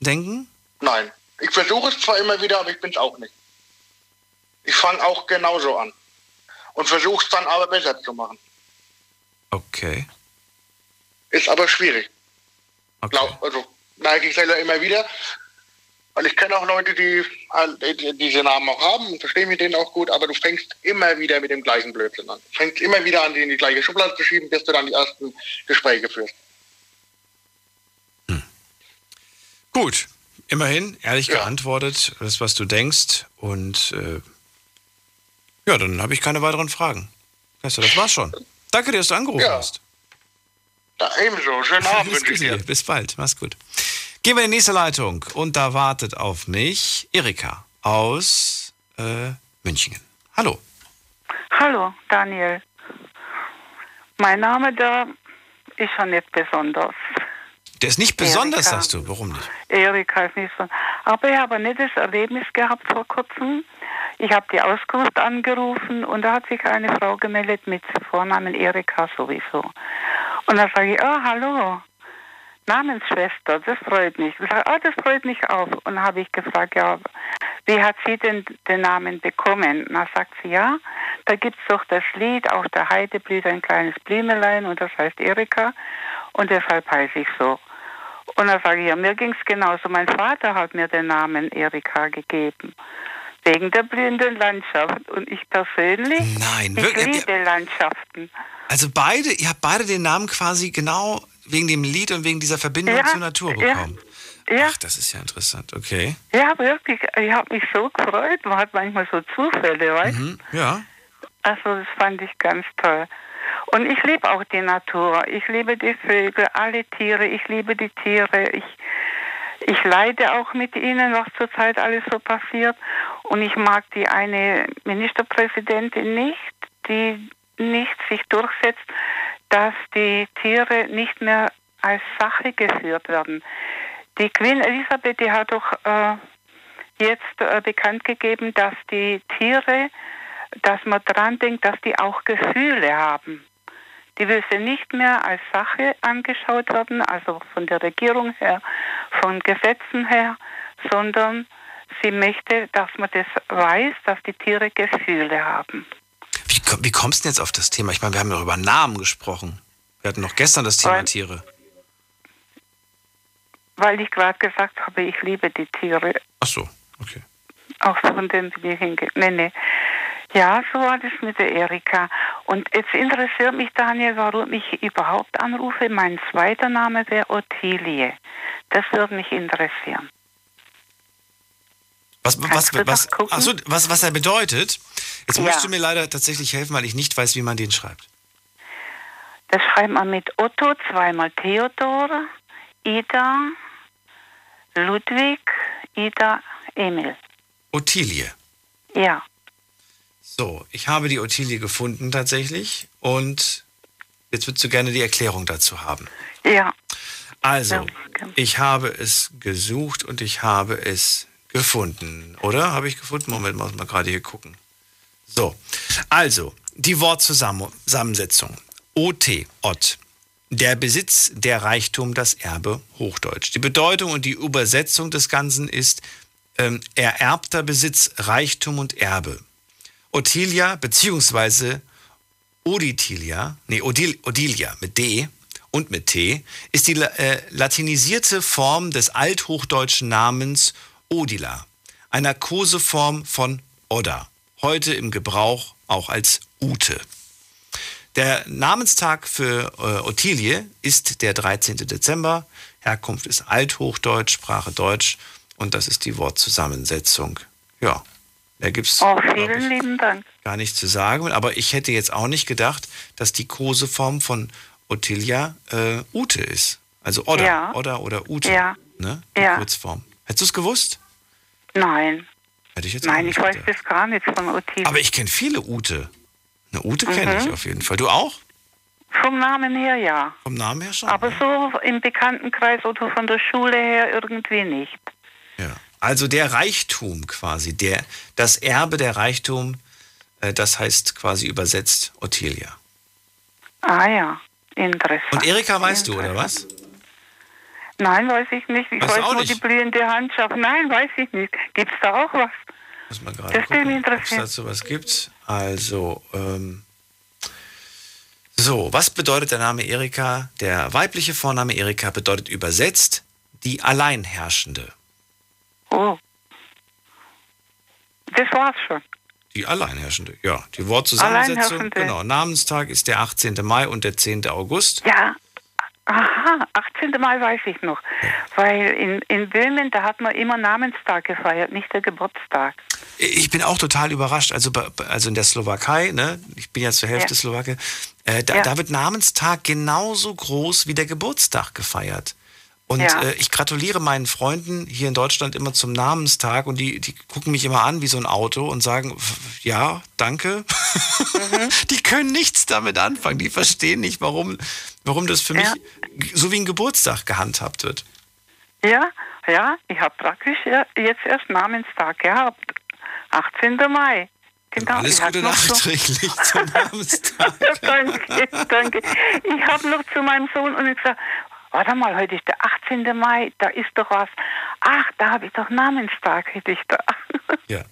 Denken? Nein. Ich versuche es zwar immer wieder, aber ich bin es auch nicht. Ich fange auch genauso an. Und versuche es dann aber besser zu machen. Okay. Ist aber schwierig. okay. Glaub, also merke ich selber immer wieder. Weil ich kenne auch Leute, die, halt, die diese Namen auch haben und verstehe mit denen auch gut, aber du fängst immer wieder mit dem gleichen Blödsinn an. Du fängst immer wieder an, die in die gleiche Schublade zu schieben, bis du dann die ersten Gespräche führst. Gut. Immerhin, ehrlich Ja. geantwortet, das, was du denkst. Und äh, ja, dann habe ich keine weiteren Fragen. Weißt du, das war's schon. Danke dir, dass du angerufen Ja. hast. Da ebenso. Schönen Abend wünsche ich dir. bis bald, mach's gut. Gehen wir in die nächste Leitung. Und da wartet auf mich Erika aus äh, München. Hallo. Hallo, Daniel. Mein Name da ist schon nicht besonders. Der ist nicht besonders, Erika. sagst du. Warum nicht? Erika ist nicht so. Aber ich habe ein nettes Erlebnis gehabt vor kurzem. Ich habe die Auskunft angerufen und da hat sich eine Frau gemeldet mit Vornamen Erika sowieso. Und da sage ich, oh, hallo, Namensschwester, das freut mich. Ich sage, oh, das freut mich auch. Und dann habe ich gefragt, ja, wie hat sie denn den Namen bekommen? Und dann sagt sie, ja, da gibt es doch das Lied, auch der Heide blüht ein kleines Blümelein und das heißt Erika und deshalb heiße ich so. Und dann sage ich, ja, mir ging es genauso. Mein Vater hat mir den Namen Erika gegeben. Wegen der blühenden Landschaft. Und ich persönlich, Nein, ich wirklich? liebe Landschaften. Also beide, ihr habt beide den Namen quasi genau wegen dem Lied und wegen dieser Verbindung Ja, zur Natur bekommen. Ja, Ach, das ist ja interessant. Okay. ja, wirklich. Ich habe mich so gefreut. Man hat manchmal so Zufälle, weißt du? Mhm. Ja. Also das fand ich ganz toll. Und ich liebe auch die Natur. Ich liebe die Vögel, alle Tiere. Ich liebe die Tiere. Ich, ich leide auch mit ihnen, was zurzeit alles so passiert. Und ich mag die eine Ministerpräsidentin nicht, die nicht sich durchsetzt, dass die Tiere nicht mehr als Sache geführt werden. Die Queen Elisabeth, die hat doch äh, jetzt äh, bekannt gegeben, dass die Tiere, dass man dran denkt, dass die auch Gefühle haben. Die sie nicht mehr als Sache angeschaut werden, also von der Regierung her, von Gesetzen her, sondern sie möchte, dass man das weiß, dass die Tiere Gefühle haben. Wie, wie kommst du denn jetzt auf das Thema? Ich meine, wir haben ja über Namen gesprochen. Wir hatten noch gestern das Thema Weil- Tiere. Weil ich gerade gesagt habe, ich liebe die Tiere. Ach so, okay. Auch von dem bin ich hinge... Nee, nee. Ja, so war das mit der Erika. Und jetzt interessiert mich, Daniel, warum ich überhaupt anrufe. Mein zweiter Name wäre Ottilie. Das würde mich interessieren. Was, was, was, das gucken? ach so, was, was er bedeutet? Jetzt Ja. musst du mir leider tatsächlich helfen, weil ich nicht weiß, wie man den schreibt. Das schreibt man mit Otto, zweimal Theodor, Ida, Ludwig, Ida, Emil. Ottilie. Ja. So, ich habe die Ottilie gefunden tatsächlich und jetzt würdest du gerne die Erklärung dazu haben. Ja. Also, ich habe es gesucht und ich habe es gefunden. Oder? Habe ich gefunden? Moment, muss mal gerade hier gucken. So, also, die Wortzusammensetzung. OT, Ott. Der Besitz, der Reichtum, das Erbe, Hochdeutsch. Die Bedeutung und die Übersetzung des Ganzen ist ähm, ererbter Besitz, Reichtum und Erbe. Ottilia beziehungsweise Oditilia, nee, Odil, Odilia mit D und mit T, ist die äh, latinisierte Form des althochdeutschen Namens Odila, einer Koseform von Odda, heute im Gebrauch auch als Ute. Der Namenstag für äh, Ottilie ist der 13. Dezember. Herkunft ist Althochdeutsch, Sprache Deutsch und das ist die Wortzusammensetzung. Ja, da gibt es Oh, gar nichts zu sagen, aber ich hätte jetzt auch nicht gedacht, dass die Koseform von Ottilia äh, Ute ist. Also Odda, Ja. Odda oder Ute. Ja. Ne? Die Ja. Kurzform. Hättest du es gewusst? Nein. Hätte ich jetzt Nein, ich weiß das gar nicht von Ottilie. Aber ich kenne viele Ute. Eine Ute kenne Mhm. ich auf jeden Fall. Du auch? Vom Namen her ja. Vom Namen her schon? Aber so im Bekanntenkreis oder von der Schule her irgendwie nicht. Ja. Also der Reichtum quasi, der, das Erbe der Reichtum, äh, das heißt quasi übersetzt Ottilia. Ah ja, interessant. Und Erika weißt du, oder was? Nein, weiß ich nicht. Ich weiß nur die blühende Handschaft. Nein, weiß ich nicht. Gibt es da auch was? Muss man gerade Das mich gucken, ob es dazu was gibt. Also, ähm, so, was bedeutet der Name Erika? Der weibliche Vorname Erika bedeutet übersetzt die Alleinherrschende. Oh. Das war's schon. Die Alleinherrschende, ja. Die Wortzusammensetzung, Alleinherrschende. genau. Namenstag ist der 18. Mai und der 10. August. Ja. Aha, 18. Mai weiß ich noch. Weil in, in Böhmen, da hat man immer Namenstag gefeiert, nicht der Geburtstag. Ich bin auch total überrascht. Also, also in der Slowakei, ne? ich bin ja zur Hälfte Ja. Slowake, äh, da, Ja. da wird Namenstag genauso groß wie der Geburtstag gefeiert. Und Ja. äh, ich gratuliere meinen Freunden hier in Deutschland immer zum Namenstag und die, die gucken mich immer an wie so ein Auto und sagen, "F- ja, danke. Mhm. die können nichts damit anfangen. Die verstehen nicht, warum, warum das für mich Ja. so wie ein Geburtstag gehandhabt wird. Ja, ja, ich habe praktisch jetzt erst Namenstag gehabt. 18. Mai. Genau. Alles Gute noch so- nachträglich zum Namenstag. danke, danke. Ich habe noch zu meinem Sohn und ich gesagt, warte mal, heute ist der 18. Mai, da ist doch was. Ach, da habe ich doch Namenstag, hätte ich da. Ja.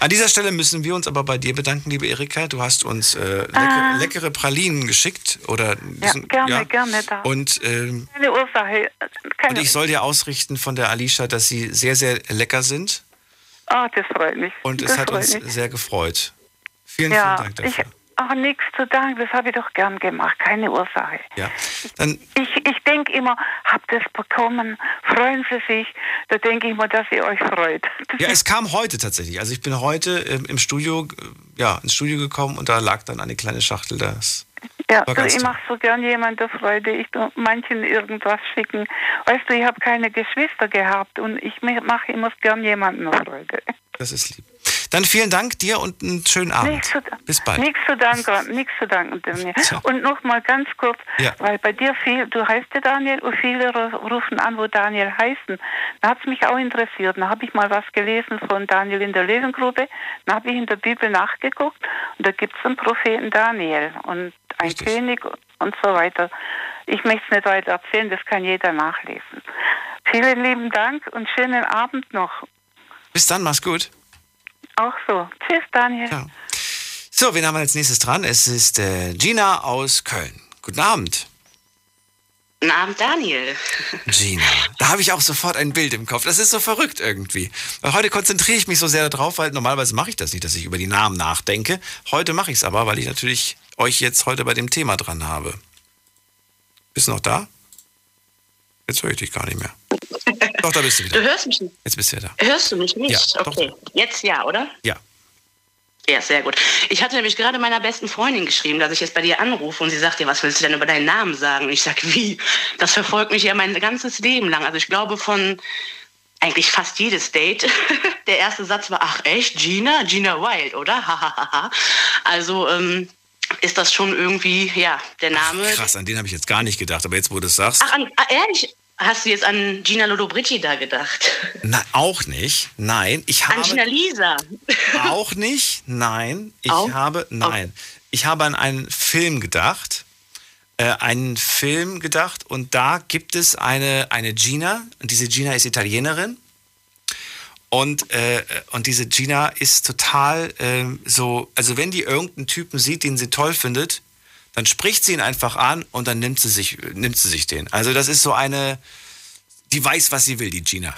An dieser Stelle müssen wir uns aber bei dir bedanken, liebe Erika. Du hast uns äh, lecker, Ah. leckere Pralinen geschickt. Oder, Ja, gerne, gerne da. Und, ähm, Keine Ursache. und Keine, ich soll dir ausrichten von der Alicia, dass sie sehr, sehr lecker sind. ah, das freut mich. Und das es hat uns mich. sehr gefreut. Vielen, ja, vielen Dank ich, dafür. Ach, nichts zu danken, das habe ich doch gern gemacht, keine Ursache. ja. Dann, Ich, ich denke immer, habt es bekommen? Freuen Sie sich? Da denke ich mal, dass ihr euch freut. ja, es kam heute tatsächlich. Also ich bin heute ähm, im Studio, äh, ja, ins Studio gekommen und da lag dann eine kleine Schachtel. Das Ja, du, ich mache so gern jemandem Freude. Ich tu manchen irgendwas schicken. Weißt du, ich habe keine Geschwister gehabt und ich mache immer gern jemandem Freude. Das ist lieb. Dann vielen Dank dir und einen schönen Abend. Nichts zu, Bis bald. Nichts zu danken, nichts zu danken. Daniel. So. Und noch mal ganz kurz, Ja. weil bei dir viel, du heißt ja Daniel und viele ru- rufen an, wo Daniel heißen. Da hat es mich auch interessiert. Da habe ich mal was gelesen von Daniel in der Löwengrube. Da habe ich in der Bibel nachgeguckt und da gibt es einen Propheten Daniel und ein Richtig. König und so weiter. Ich möchte es nicht weiter erzählen, das kann jeder nachlesen. Vielen lieben Dank und schönen Abend noch. Bis dann, mach's gut. Auch so. Tschüss, Daniel. Ja. So, wen haben wir als nächstes dran? Es ist äh, Gina aus Köln. Guten Abend. Guten Abend, Daniel. Gina. Da habe ich auch sofort ein Bild im Kopf. Das ist so verrückt irgendwie. Weil heute konzentriere ich mich so sehr darauf, weil normalerweise mache ich das nicht, dass ich über die Namen nachdenke. Heute mache ich es aber, weil ich natürlich euch jetzt heute bei dem Thema dran habe. Bist du noch da? Jetzt höre ich dich gar nicht mehr. Doch, da bist du Du wieder. hörst mich nicht. Jetzt bist du ja da. Hörst du mich nicht? Ja, doch. okay. Jetzt ja, oder? Ja. Ja, sehr gut. Ich hatte nämlich gerade meiner besten Freundin geschrieben, dass ich jetzt bei dir anrufe und sie sagt dir, was willst du denn über deinen Namen sagen? Und ich sage, wie? Das verfolgt mich ja mein ganzes Leben lang. Also ich glaube von eigentlich fast jedes Date. Der erste Satz war, ach echt, Gina? Gina Wild, oder? also ähm, ist das schon irgendwie, ja, der Name. Ach, krass, an den habe ich jetzt gar nicht gedacht, aber jetzt, wo du es sagst. Ach, an, ah, ehrlich? Hast du jetzt an Gina Lollobrigida gedacht? Na, auch nicht. Nein, ich habe. An Gina Lisa. Auch nicht. Nein, ich Auch? habe. Nein, ich habe an einen Film gedacht. Äh, einen Film gedacht und da gibt es eine, eine Gina und diese Gina ist Italienerin und, äh, und diese Gina ist total ähm, so, also wenn die irgendeinen Typen sieht, den sie toll findet, dann spricht sie ihn einfach an und dann nimmt sie sich, nimmt sie sich den. Also das ist so eine, die weiß, was sie will, die Gina.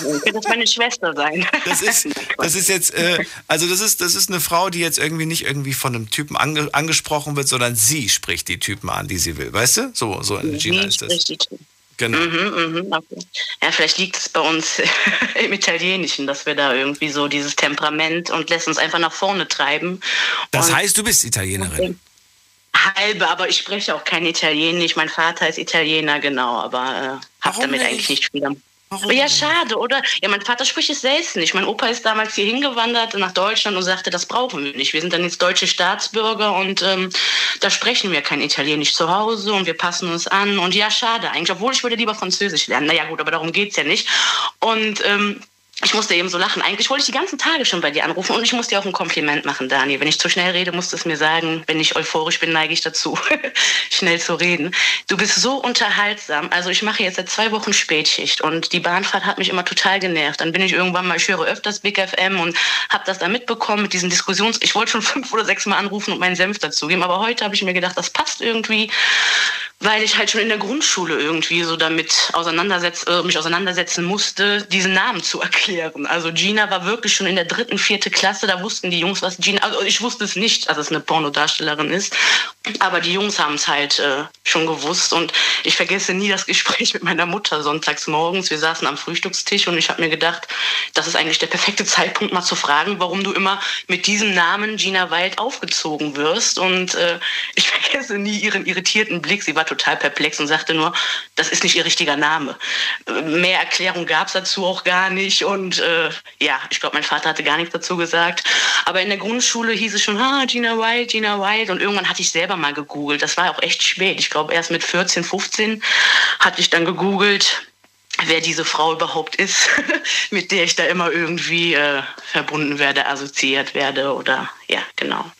Wird das meine Schwester sein? Das ist, das ist jetzt, äh, also das ist, das ist eine Frau, die jetzt irgendwie nicht irgendwie von einem Typen ange, angesprochen wird, sondern sie spricht die Typen an, die sie will. Weißt du? So, so in Gina ist das. Genau. Mhm, mhm, okay. Ja, vielleicht liegt es bei uns im Italienischen, dass wir da irgendwie so dieses Temperament und lässt uns einfach nach vorne treiben. Das heißt, du bist Italienerin. Halbe, aber ich spreche auch kein Italienisch. Mein Vater ist Italiener, genau, aber äh, habe damit nicht? eigentlich nicht viel am Warum ja, schade, oder? Ja, mein Vater spricht es selbst nicht. Mein Opa ist damals hier hingewandert nach Deutschland und sagte, das brauchen wir nicht. Wir sind dann jetzt deutsche Staatsbürger und ähm, da sprechen wir kein Italienisch zu Hause und wir passen uns an. Und ja, schade eigentlich, obwohl ich würde lieber Französisch lernen. Naja, gut, aber darum geht's ja nicht. Und ähm, ich musste eben so lachen. Eigentlich wollte ich die ganzen Tage schon bei dir anrufen und ich muss dir auch ein Kompliment machen, Dani. Wenn ich zu schnell rede, musst du es mir sagen. Wenn ich euphorisch bin, neige ich dazu, schnell zu reden. Du bist so unterhaltsam. Also ich mache jetzt seit zwei Wochen Spätschicht und die Bahnfahrt hat mich immer total genervt. Dann bin ich irgendwann mal, ich höre öfters Big FM und habe das dann mitbekommen mit diesen Diskussions... Ich wollte schon fünf oder sechs Mal anrufen und meinen Senf dazugeben, aber heute habe ich mir gedacht, das passt irgendwie weil ich halt schon in der Grundschule irgendwie so damit auseinandersetz, äh, mich auseinandersetzen musste, diesen Namen zu erklären. Also Gina war wirklich schon in der dritten, vierte Klasse, da wussten die Jungs, was Gina, also ich wusste es nicht, dass es eine Pornodarstellerin ist, aber die Jungs haben es halt äh, schon gewusst und ich vergesse nie das Gespräch mit meiner Mutter sonntags morgens. Wir saßen am Frühstückstisch und ich habe mir gedacht, das ist eigentlich der perfekte Zeitpunkt, mal zu fragen, warum du immer mit diesem Namen Gina Wild aufgezogen wirst und äh, ich vergesse nie ihren irritierten Blick. Sie war total perplex und sagte nur, das ist nicht ihr richtiger Name. Mehr Erklärung gab es dazu auch gar nicht. Und äh, ja, ich glaube, mein Vater hatte gar nichts dazu gesagt. Aber in der Grundschule hieß es schon, ah, Gina Wild, Gina Wild. Und irgendwann hatte ich selber mal gegoogelt. Das war auch echt spät. Ich glaube, erst mit 14, 15 hatte ich dann gegoogelt, wer diese Frau überhaupt ist, mit der ich da immer irgendwie äh, verbunden werde, assoziiert werde oder ja, genau.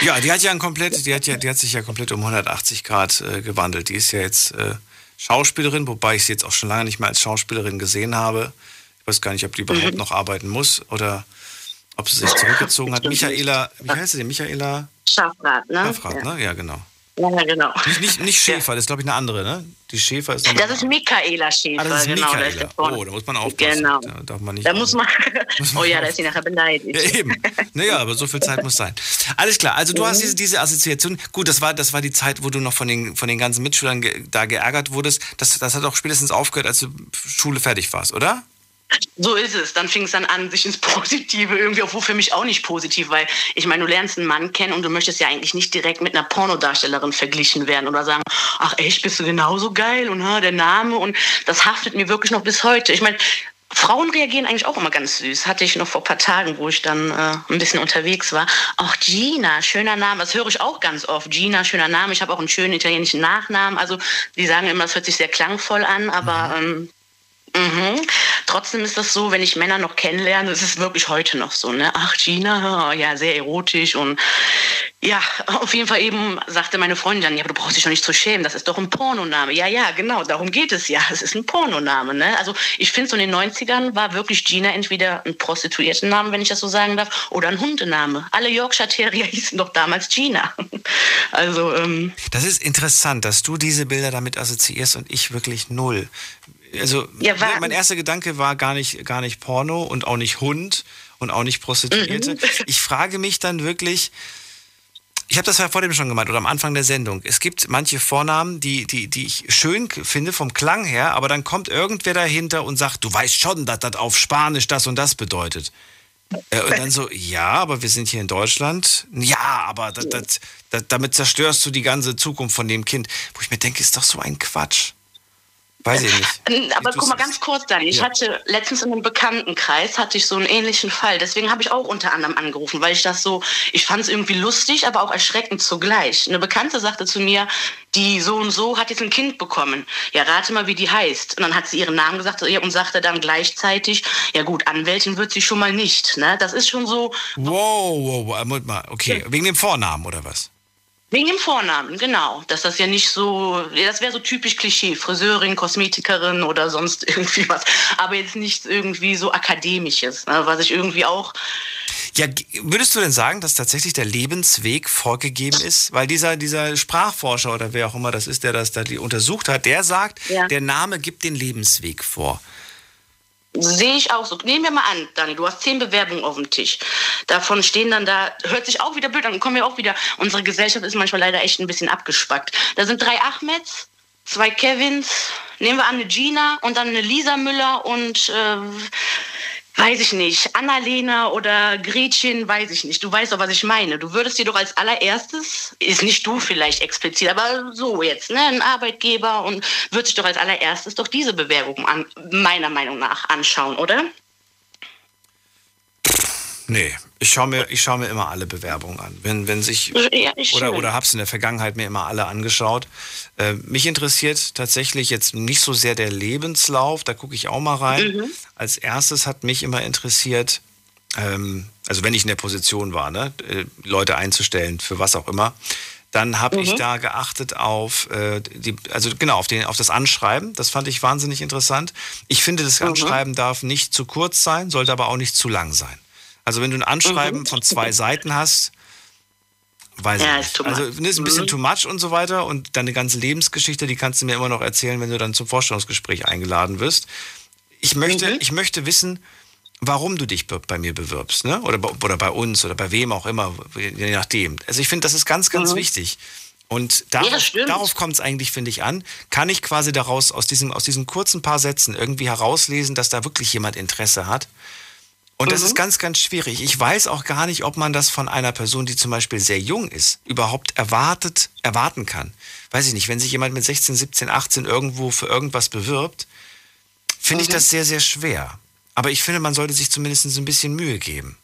Ja, die hat ja ein komplett, die hat ja, die hat sich ja komplett um 180 Grad äh, gewandelt. Die ist ja jetzt äh, Schauspielerin, wobei ich sie jetzt auch schon lange nicht mehr als Schauspielerin gesehen habe. Ich weiß gar nicht, ob die überhaupt noch arbeiten muss oder ob sie sich zurückgezogen hat. Michaela, wie heißt sie denn? Michaela Schafrat, ne? Schafrath, ne? Ja, genau. Ja, genau. Nicht, nicht, nicht Schäfer, das ist glaube ich eine andere, ne? Die Schäfer ist Das ist Michaela Schäfer, Ah, das ist genau. Michaela. Vorne- Oh, da muss man aufpassen. Genau. Da darf man nicht. Da muss man. Muss man oh ja, da ist sie nachher beleidigt. Ja, eben. Naja, aber so viel Zeit muss sein. Alles klar. Also du Mhm. hast diese, diese Assoziation. Gut, das war, das war die Zeit, wo du noch von den, von den ganzen Mitschülern ge da geärgert wurdest. Das, das hat auch spätestens aufgehört, als du Schule fertig warst, oder? So ist es. Dann fing es dann an, sich ins Positive irgendwie, obwohl für mich auch nicht positiv, weil ich meine, du lernst einen Mann kennen und du möchtest ja eigentlich nicht direkt mit einer Pornodarstellerin verglichen werden oder sagen, ach echt, bist du genauso geil und ha, der Name und das haftet mir wirklich noch bis heute. Ich meine, Frauen reagieren eigentlich auch immer ganz süß. Hatte ich noch vor ein paar Tagen, wo ich dann äh, ein bisschen unterwegs war. Auch Gina, schöner Name. Das höre ich auch ganz oft. Gina, schöner Name. Ich habe auch einen schönen italienischen Nachnamen. Also die sagen immer, das hört sich sehr klangvoll an, aber ähm, Mhm. Trotzdem ist das so, wenn ich Männer noch kennenlerne, ist es wirklich heute noch so, ne? Ach, Gina, ja, sehr erotisch und ja, auf jeden Fall eben sagte meine Freundin dann, ja, aber du brauchst dich doch nicht zu schämen, das ist doch ein Pornoname. Ja, ja, genau, darum geht es ja. Es ist ein Pornoname, ne? Also ich finde, so in den 90ern war wirklich Gina entweder ein Prostituiertenname, wenn ich das so sagen darf, oder ein Hundename. Alle Yorkshire Terrier hießen doch damals Gina. Also, ähm, Das ist interessant, dass du diese Bilder damit assoziierst und ich wirklich null. Also Ja, wa- mein erster Gedanke war gar nicht, gar nicht Porno und auch nicht Hund und auch nicht Prostituierte. Mhm. Ich frage mich dann wirklich, ich habe das ja vor dem schon gemeint oder am Anfang der Sendung. Es gibt manche Vornamen, die, die, die ich schön finde vom Klang her, aber dann kommt irgendwer dahinter und sagt, du weißt schon, dass das auf Spanisch das und das bedeutet. Äh, und dann so, ja, aber wir sind hier in Deutschland. Ja, aber das, das, das, damit zerstörst du die ganze Zukunft von dem Kind. Wo ich mir denke, ist doch so ein Quatsch. Weiß ich nicht. Ähm, Aber guck mal ganz kurz, Dani. Ich Ja. hatte letztens in einem Bekanntenkreis hatte ich so einen ähnlichen Fall. Deswegen habe ich auch unter anderem angerufen, weil ich das so, ich fand es irgendwie lustig, aber auch erschreckend zugleich. Eine Bekannte sagte zu mir, die so und so hat jetzt ein Kind bekommen. Ja, rate mal, wie die heißt. Und dann hat sie ihren Namen gesagt und sagte dann gleichzeitig, ja gut, Anwältin wird sie schon mal nicht. Ne? Das ist schon so, Wow, wow, wow. Mal. Okay, wegen dem Vornamen oder was? Wegen dem Vornamen, genau. Dass das ja nicht so, das wäre so typisch Klischee, Friseurin, Kosmetikerin oder sonst irgendwie was. Aber jetzt nichts irgendwie so Akademisches, ne, was ich irgendwie auch. Ja, würdest du denn sagen, dass tatsächlich der Lebensweg vorgegeben ist? Weil dieser, dieser Sprachforscher oder wer auch immer das ist, der das da untersucht hat, der sagt, Ja. der Name gibt den Lebensweg vor. Sehe ich auch so. Nehmen wir mal an, Dani, du hast zehn Bewerbungen auf dem Tisch. Davon stehen dann da, hört sich auch wieder blöd an, kommen wir auch wieder. Unsere Gesellschaft ist manchmal leider echt ein bisschen abgespackt. Da sind drei Ahmeds, zwei Kevins, nehmen wir an eine Gina und dann eine Lisa Müller und äh, weiß ich nicht, Annalena oder Gretchen, weiß ich nicht. Du weißt doch, was ich meine. Du würdest dir doch als allererstes, ist nicht du vielleicht explizit, aber so jetzt, ne, ein Arbeitgeber und würdest dich doch als allererstes doch diese Bewerbung an, meiner Meinung nach anschauen, oder? Nee, ich schaue mir, ich mir immer alle Bewerbungen an. Wenn, wenn sich, Ja, ich oder, oder hab's in der Vergangenheit mir immer alle angeschaut. Äh, mich interessiert tatsächlich jetzt nicht so sehr der Lebenslauf, da gucke ich auch mal rein. Mhm. Als erstes hat mich immer interessiert, ähm, also wenn ich in der Position war, ne, äh, Leute einzustellen, für was auch immer, dann habe ich Mhm. da geachtet auf äh, die, also genau, auf, den, auf das Anschreiben. Das fand ich wahnsinnig interessant. Ich finde, das Mhm. Anschreiben darf nicht zu kurz sein, sollte aber auch nicht zu lang sein. Also wenn du ein Anschreiben Mhm. von zwei Seiten hast, weiß Ja, ich ist nicht. too Also ist ein bisschen Mhm. too much und so weiter und deine ganze Lebensgeschichte, die kannst du mir immer noch erzählen, wenn du dann zum Vorstellungsgespräch eingeladen wirst. Ich möchte, Mhm. ich möchte wissen, warum du dich be- bei mir bewirbst, ne? Oder, bei- oder bei uns oder bei wem auch immer, je nachdem. Also ich finde, das ist ganz, ganz Mhm. wichtig. Und Ja, darauf, stimmt. darauf kommt es eigentlich, finde ich, an. Kann ich quasi daraus, aus, diesem, aus diesen kurzen paar Sätzen irgendwie herauslesen, dass da wirklich jemand Interesse hat? Und das Mhm. ist ganz, ganz schwierig. Ich weiß auch gar nicht, ob man das von einer Person, die zum Beispiel sehr jung ist, überhaupt erwartet, erwarten kann. Weiß ich nicht, wenn sich jemand mit 16, 17, 18 irgendwo für irgendwas bewirbt, finde ich Mhm. das sehr, sehr schwer. Aber ich finde, man sollte sich zumindest ein bisschen Mühe geben.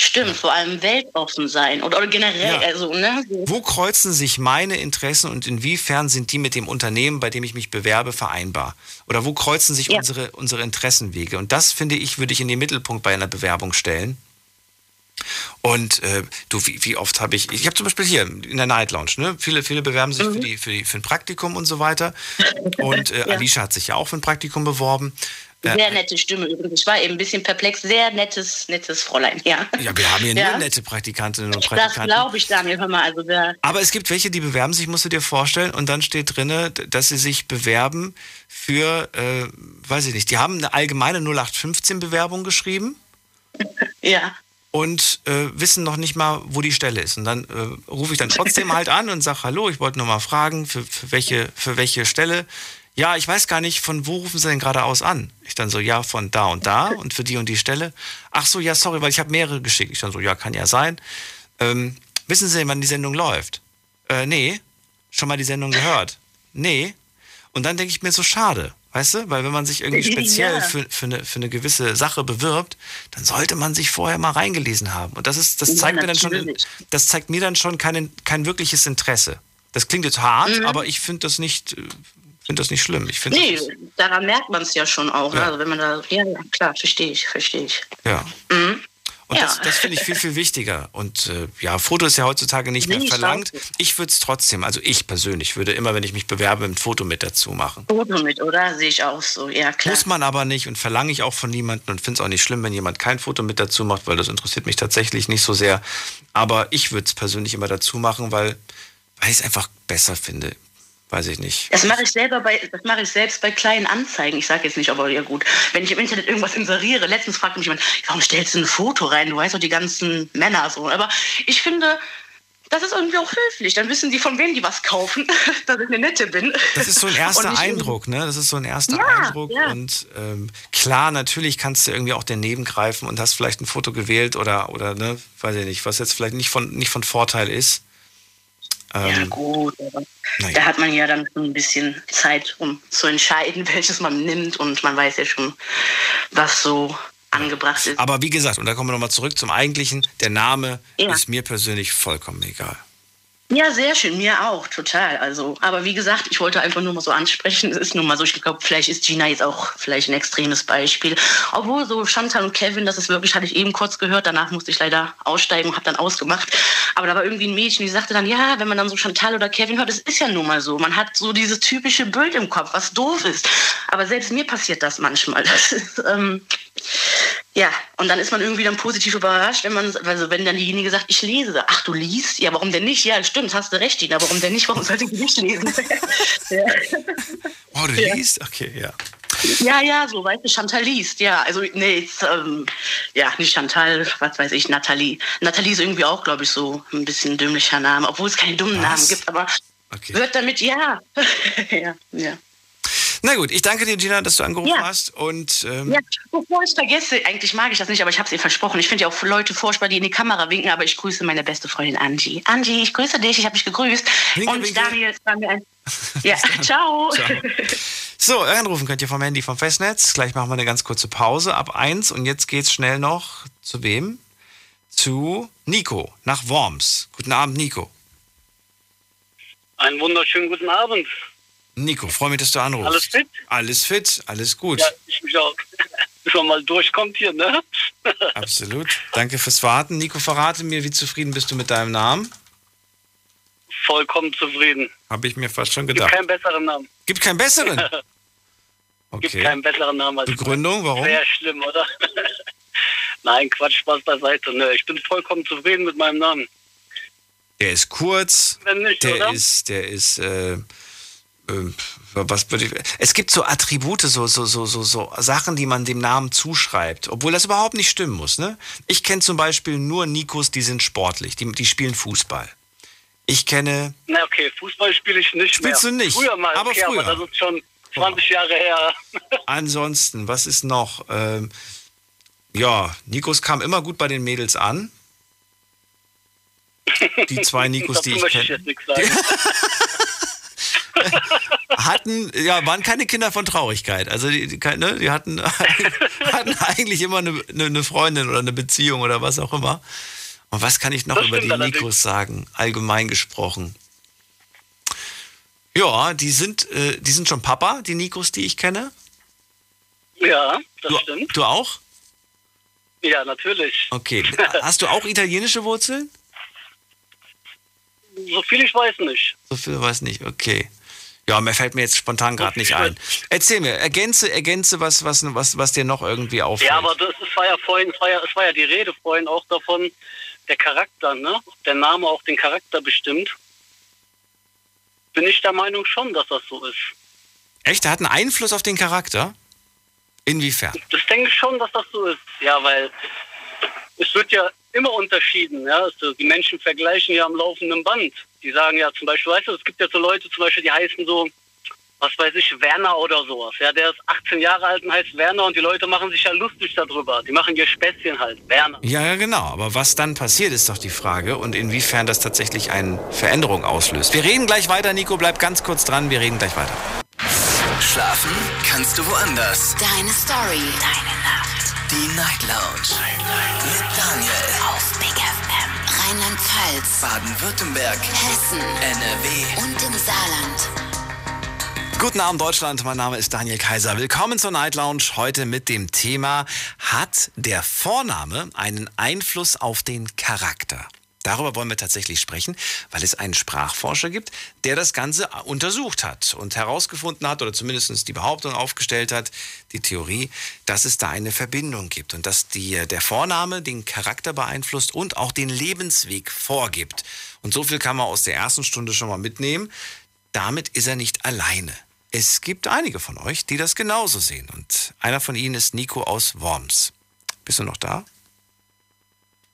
Stimmt, vor allem weltoffen sein oder, oder generell, Ja. also, ne? Wo kreuzen sich meine Interessen und inwiefern sind die mit dem Unternehmen, bei dem ich mich bewerbe, vereinbar? Oder wo kreuzen sich Ja. unsere, unsere Interessenwege? Und das, finde ich, würde ich in den Mittelpunkt bei einer Bewerbung stellen. Und äh, du, wie, wie oft habe ich, ich habe zum Beispiel hier in der Night Lounge, ne? viele, viele bewerben sich für, die, für, die, für ein Praktikum und so weiter. Und äh, Ja. Alicia hat sich ja auch für ein Praktikum beworben. Äh, Sehr nette Stimme übrigens. Ich war eben ein bisschen perplex. Sehr nettes, nettes Fräulein, ja. ja, wir haben hier Ja. nur nette Praktikantinnen und Das Praktikanten. glaube ich, Daniel. Hör mal, also der, Aber es gibt welche, die bewerben sich, musst du dir vorstellen, und dann steht drinne, dass sie sich bewerben für, äh, weiß ich nicht, die haben eine allgemeine 0815-Bewerbung geschrieben ja. und äh, wissen noch nicht mal, wo die Stelle ist. Und dann äh, rufe ich dann trotzdem halt an und sage, hallo, ich wollte nur mal fragen, für, für, welche, für welche Stelle. Ja, ich weiß gar nicht, von wo rufen Sie denn gerade aus an? Ich dann so, ja, von da und da und für die und die Stelle. Ach so, ja, sorry, weil ich habe mehrere geschickt. Ich dann so, ja, kann ja sein. Ähm, wissen Sie, wann die Sendung läuft? Äh, nee. Schon mal die Sendung gehört? Nee. Und dann denke ich mir so, schade. Weißt du? Weil wenn man sich irgendwie speziell Ja. für, für, eine, für eine gewisse Sache bewirbt, dann sollte man sich vorher mal reingelesen haben. Und das ist, das Ja, zeigt mir dann schon, das zeigt mir dann schon kein, kein wirkliches Interesse. Das klingt jetzt hart, Mhm. aber ich finde das nicht, äh, finde das nicht schlimm. Ich Nee, das daran merkt man es ja schon auch. Ne? Ja. Also wenn man da, ja, klar, verstehe ich, verstehe ich. ja. Mhm. Und Ja. das, das finde ich viel, viel wichtiger. Und äh, ja, Foto ist ja heutzutage nicht mehr Nee, ich verlangt. weiß. Ich würde es trotzdem, also ich persönlich würde immer, wenn ich mich bewerbe, ein Foto mit dazu machen. Foto mit, oder? Sehe ich auch so, ja klar. Muss man aber nicht und verlange ich auch von niemandem und finde es auch nicht schlimm, wenn jemand kein Foto mit dazu macht, weil das interessiert mich tatsächlich nicht so sehr. Aber ich würde es persönlich immer dazu machen, weil, weil ich es einfach besser finde. Weiß ich nicht. Das mache ich selber bei, das mache ich selbst bei kleinen Anzeigen. Ich sage jetzt nicht, aber ja gut. Wenn ich im Internet irgendwas inseriere, letztens fragte mich jemand, warum stellst du ein Foto rein? Du weißt doch die ganzen Männer so. Aber ich finde, das ist irgendwie auch höflich. Dann wissen die, von wem die was kaufen, dass ich eine Nette bin. Das ist so ein erster Eindruck, ne? Das ist so ein erster Ja, Eindruck. ja. Und ähm, klar, natürlich kannst du irgendwie auch daneben greifen und hast vielleicht ein Foto gewählt oder, oder ne, weiß ich nicht, was jetzt vielleicht nicht von, nicht von Vorteil ist. Ja, Ähm, gut. Aber naja. Da hat man ja dann schon ein bisschen Zeit, um zu entscheiden, welches man nimmt. Und man weiß ja schon, was so angebracht ist. Aber wie gesagt, und da kommen wir nochmal zurück zum Eigentlichen, der Name Ja. ist mir persönlich vollkommen egal. Ja, sehr schön, mir auch, total. Also, aber wie gesagt, ich wollte einfach nur mal so ansprechen. Es ist nun mal so, ich glaube, vielleicht ist Gina jetzt auch vielleicht ein extremes Beispiel. Obwohl so Chantal und Kevin, das ist wirklich, hatte ich eben kurz gehört, danach musste ich leider aussteigen und habe dann ausgemacht. Aber da war irgendwie ein Mädchen, die sagte dann, ja, wenn man dann so Chantal oder Kevin hört, das ist ja nun mal so. Man hat so dieses typische Bild im Kopf, was doof ist. Aber selbst mir passiert das manchmal. Das ist, ähm, ja, und dann ist man irgendwie dann positiv überrascht, wenn man, also wenn dann diejenige sagt, ich lese. Ach, du liest? Ja, warum denn nicht? Ja, stimmt, hast du recht, Dina. Warum denn nicht? Warum sollte ich nicht lesen? ja. Oh, du Ja. liest? Okay, ja. ja, ja, so, weißt du, Chantal liest. Ja, also, nee, jetzt, ähm, ja, nicht Chantal, was weiß ich, Nathalie. Nathalie ist irgendwie auch, glaube ich, so ein bisschen dümmlicher Name, obwohl es keine dummen Was? Namen gibt, aber Okay. wird damit, ja. ja, ja. Na gut, ich danke dir, Gina, dass du angerufen Ja. hast. Und ähm, Ja, bevor ich vergesse, eigentlich mag ich das nicht, aber ich habe es ihr versprochen. Ich finde ja auch Leute furchtbar, die in die Kamera winken, aber ich grüße meine beste Freundin Angie. Angie, ich grüße dich, ich habe dich gegrüßt. Winke, Und winke. Daniel, es war mir ein... Ja, ciao. Ciao. so, anrufen könnt ihr vom Handy vom Festnetz. Gleich machen wir eine ganz kurze Pause ab eins und jetzt geht's schnell noch zu wem? Zu Nico nach Worms. Guten Abend, Nico. Einen wunderschönen guten Abend. Nico, freue mich, dass du anrufst. Alles fit? Alles fit, alles gut. Ja, ich mich auch. Man mal durchkommt hier, ne? Absolut. Danke fürs Warten. Nico, verrate mir, wie zufrieden bist du mit deinem Namen? Vollkommen zufrieden. Habe ich mir fast schon Gibt gedacht. keinen besseren Namen. Gibt keinen besseren? Gibt Okay. keinen besseren Namen als Begründung, warum? Sehr schlimm, oder? Nein, Quatsch, Spaß beiseite. Ne, ich bin vollkommen zufrieden mit meinem Namen. Der ist kurz, Wenn nicht, der oder? ist, der ist, äh, was würde ich, es gibt so Attribute, so, so, so, so, so Sachen, die man dem Namen zuschreibt, obwohl das überhaupt nicht stimmen muss, ne? Ich kenne zum Beispiel nur Nikos, die sind sportlich, die, die spielen Fußball. Ich kenne, Na okay, Fußball spiele ich nicht Spielst mehr. du nicht? Früher mal, Aber okay, früher. aber das ist schon 20 Jahre her. ansonsten, was ist noch? Ähm, ja, Nikos kam immer gut bei den Mädels an. Die zwei Nikos, die ich kenne. jetzt nichts sagen. hatten, ja, waren keine Kinder von Traurigkeit. Also die, die, ne, die hatten, hatten eigentlich immer eine, eine, Freundin oder eine Beziehung oder was auch immer. Und was kann ich noch Das über die. Nikos sagen, allgemein gesprochen? Ja, die sind, äh, die sind schon Papa, die Nikos, die ich kenne. Ja, das Du, stimmt. du auch? Ja, natürlich. Okay. Hast du auch italienische Wurzeln? So viel ich weiß nicht. So viel weiß nicht, okay. Ja, mir fällt mir jetzt spontan gerade nicht ein. Erzähl mir, ergänze, ergänze was, was, was, was dir noch irgendwie auffällt. Ja, aber das, es war ja vorhin, es war ja, es war ja die Rede vorhin auch davon, der Charakter, ne? Der Name auch den Charakter bestimmt. Bin ich der Meinung schon, dass das so ist. Echt? Der hat einen Einfluss auf den Charakter? Inwiefern? Das denke ich schon, dass das so ist. Ja, weil es wird ja immer unterschieden. Ja? Also die Menschen vergleichen ja am laufenden Band. Die sagen ja zum Beispiel, weißt du, es gibt ja so Leute zum Beispiel, die heißen so, was weiß ich, Werner oder sowas. Ja, der ist 18 Jahre alt und heißt Werner und die Leute machen sich ja lustig darüber. Die machen ihr Späßchen halt, Werner. Ja, ja, genau. Aber was dann passiert, ist doch die Frage und inwiefern das tatsächlich eine Veränderung auslöst. Wir reden gleich weiter, Nico, bleib ganz kurz dran, wir reden gleich weiter. Schlafen kannst du woanders. Deine Story. Deine Nacht. Die Night Lounge. Mit Daniel. Rheinland-Pfalz. Baden-Württemberg. Hessen. NRW. Und im Saarland. Guten Abend, Deutschland. Mein Name ist Daniel Kaiser. Willkommen zur Night Lounge. Heute mit dem Thema: Hat der Vorname einen Einfluss auf den Charakter? Darüber wollen wir tatsächlich sprechen, weil es einen Sprachforscher gibt, der das Ganze untersucht hat und herausgefunden hat oder zumindest die Behauptung aufgestellt hat, die Theorie, dass es da eine Verbindung gibt und dass die, der Vorname den Charakter beeinflusst und auch den Lebensweg vorgibt. Und so viel kann man aus der ersten Stunde schon mal mitnehmen. Damit ist er nicht alleine. Es gibt einige von euch, die das genauso sehen. Und einer von ihnen ist Nico aus Worms. Bist du noch da?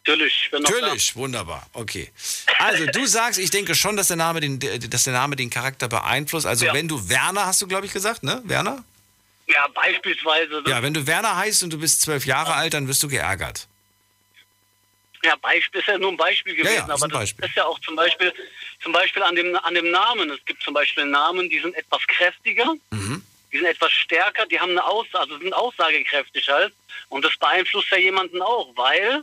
Natürlich, noch Natürlich, wunderbar. Okay. Also du sagst, ich denke schon, dass der Name den, dass der Name den Charakter beeinflusst. Also Ja. wenn du Werner, hast du glaube ich gesagt, ne? Werner? Ja, beispielsweise. Ja, wenn du Werner heißt und du bist zwölf Jahre alt, dann wirst du geärgert. Ja, Beispiel ist ja nur ein Beispiel Ja, ja, gewesen, ist aber das Beispiel. ist ja auch zum Beispiel, zum Beispiel an dem, an dem Namen. Es gibt zum Beispiel Namen, die sind etwas kräftiger, Mhm. die sind etwas stärker, die haben eine Aussage, also sind aussagekräftig halt. Und das beeinflusst ja jemanden auch, weil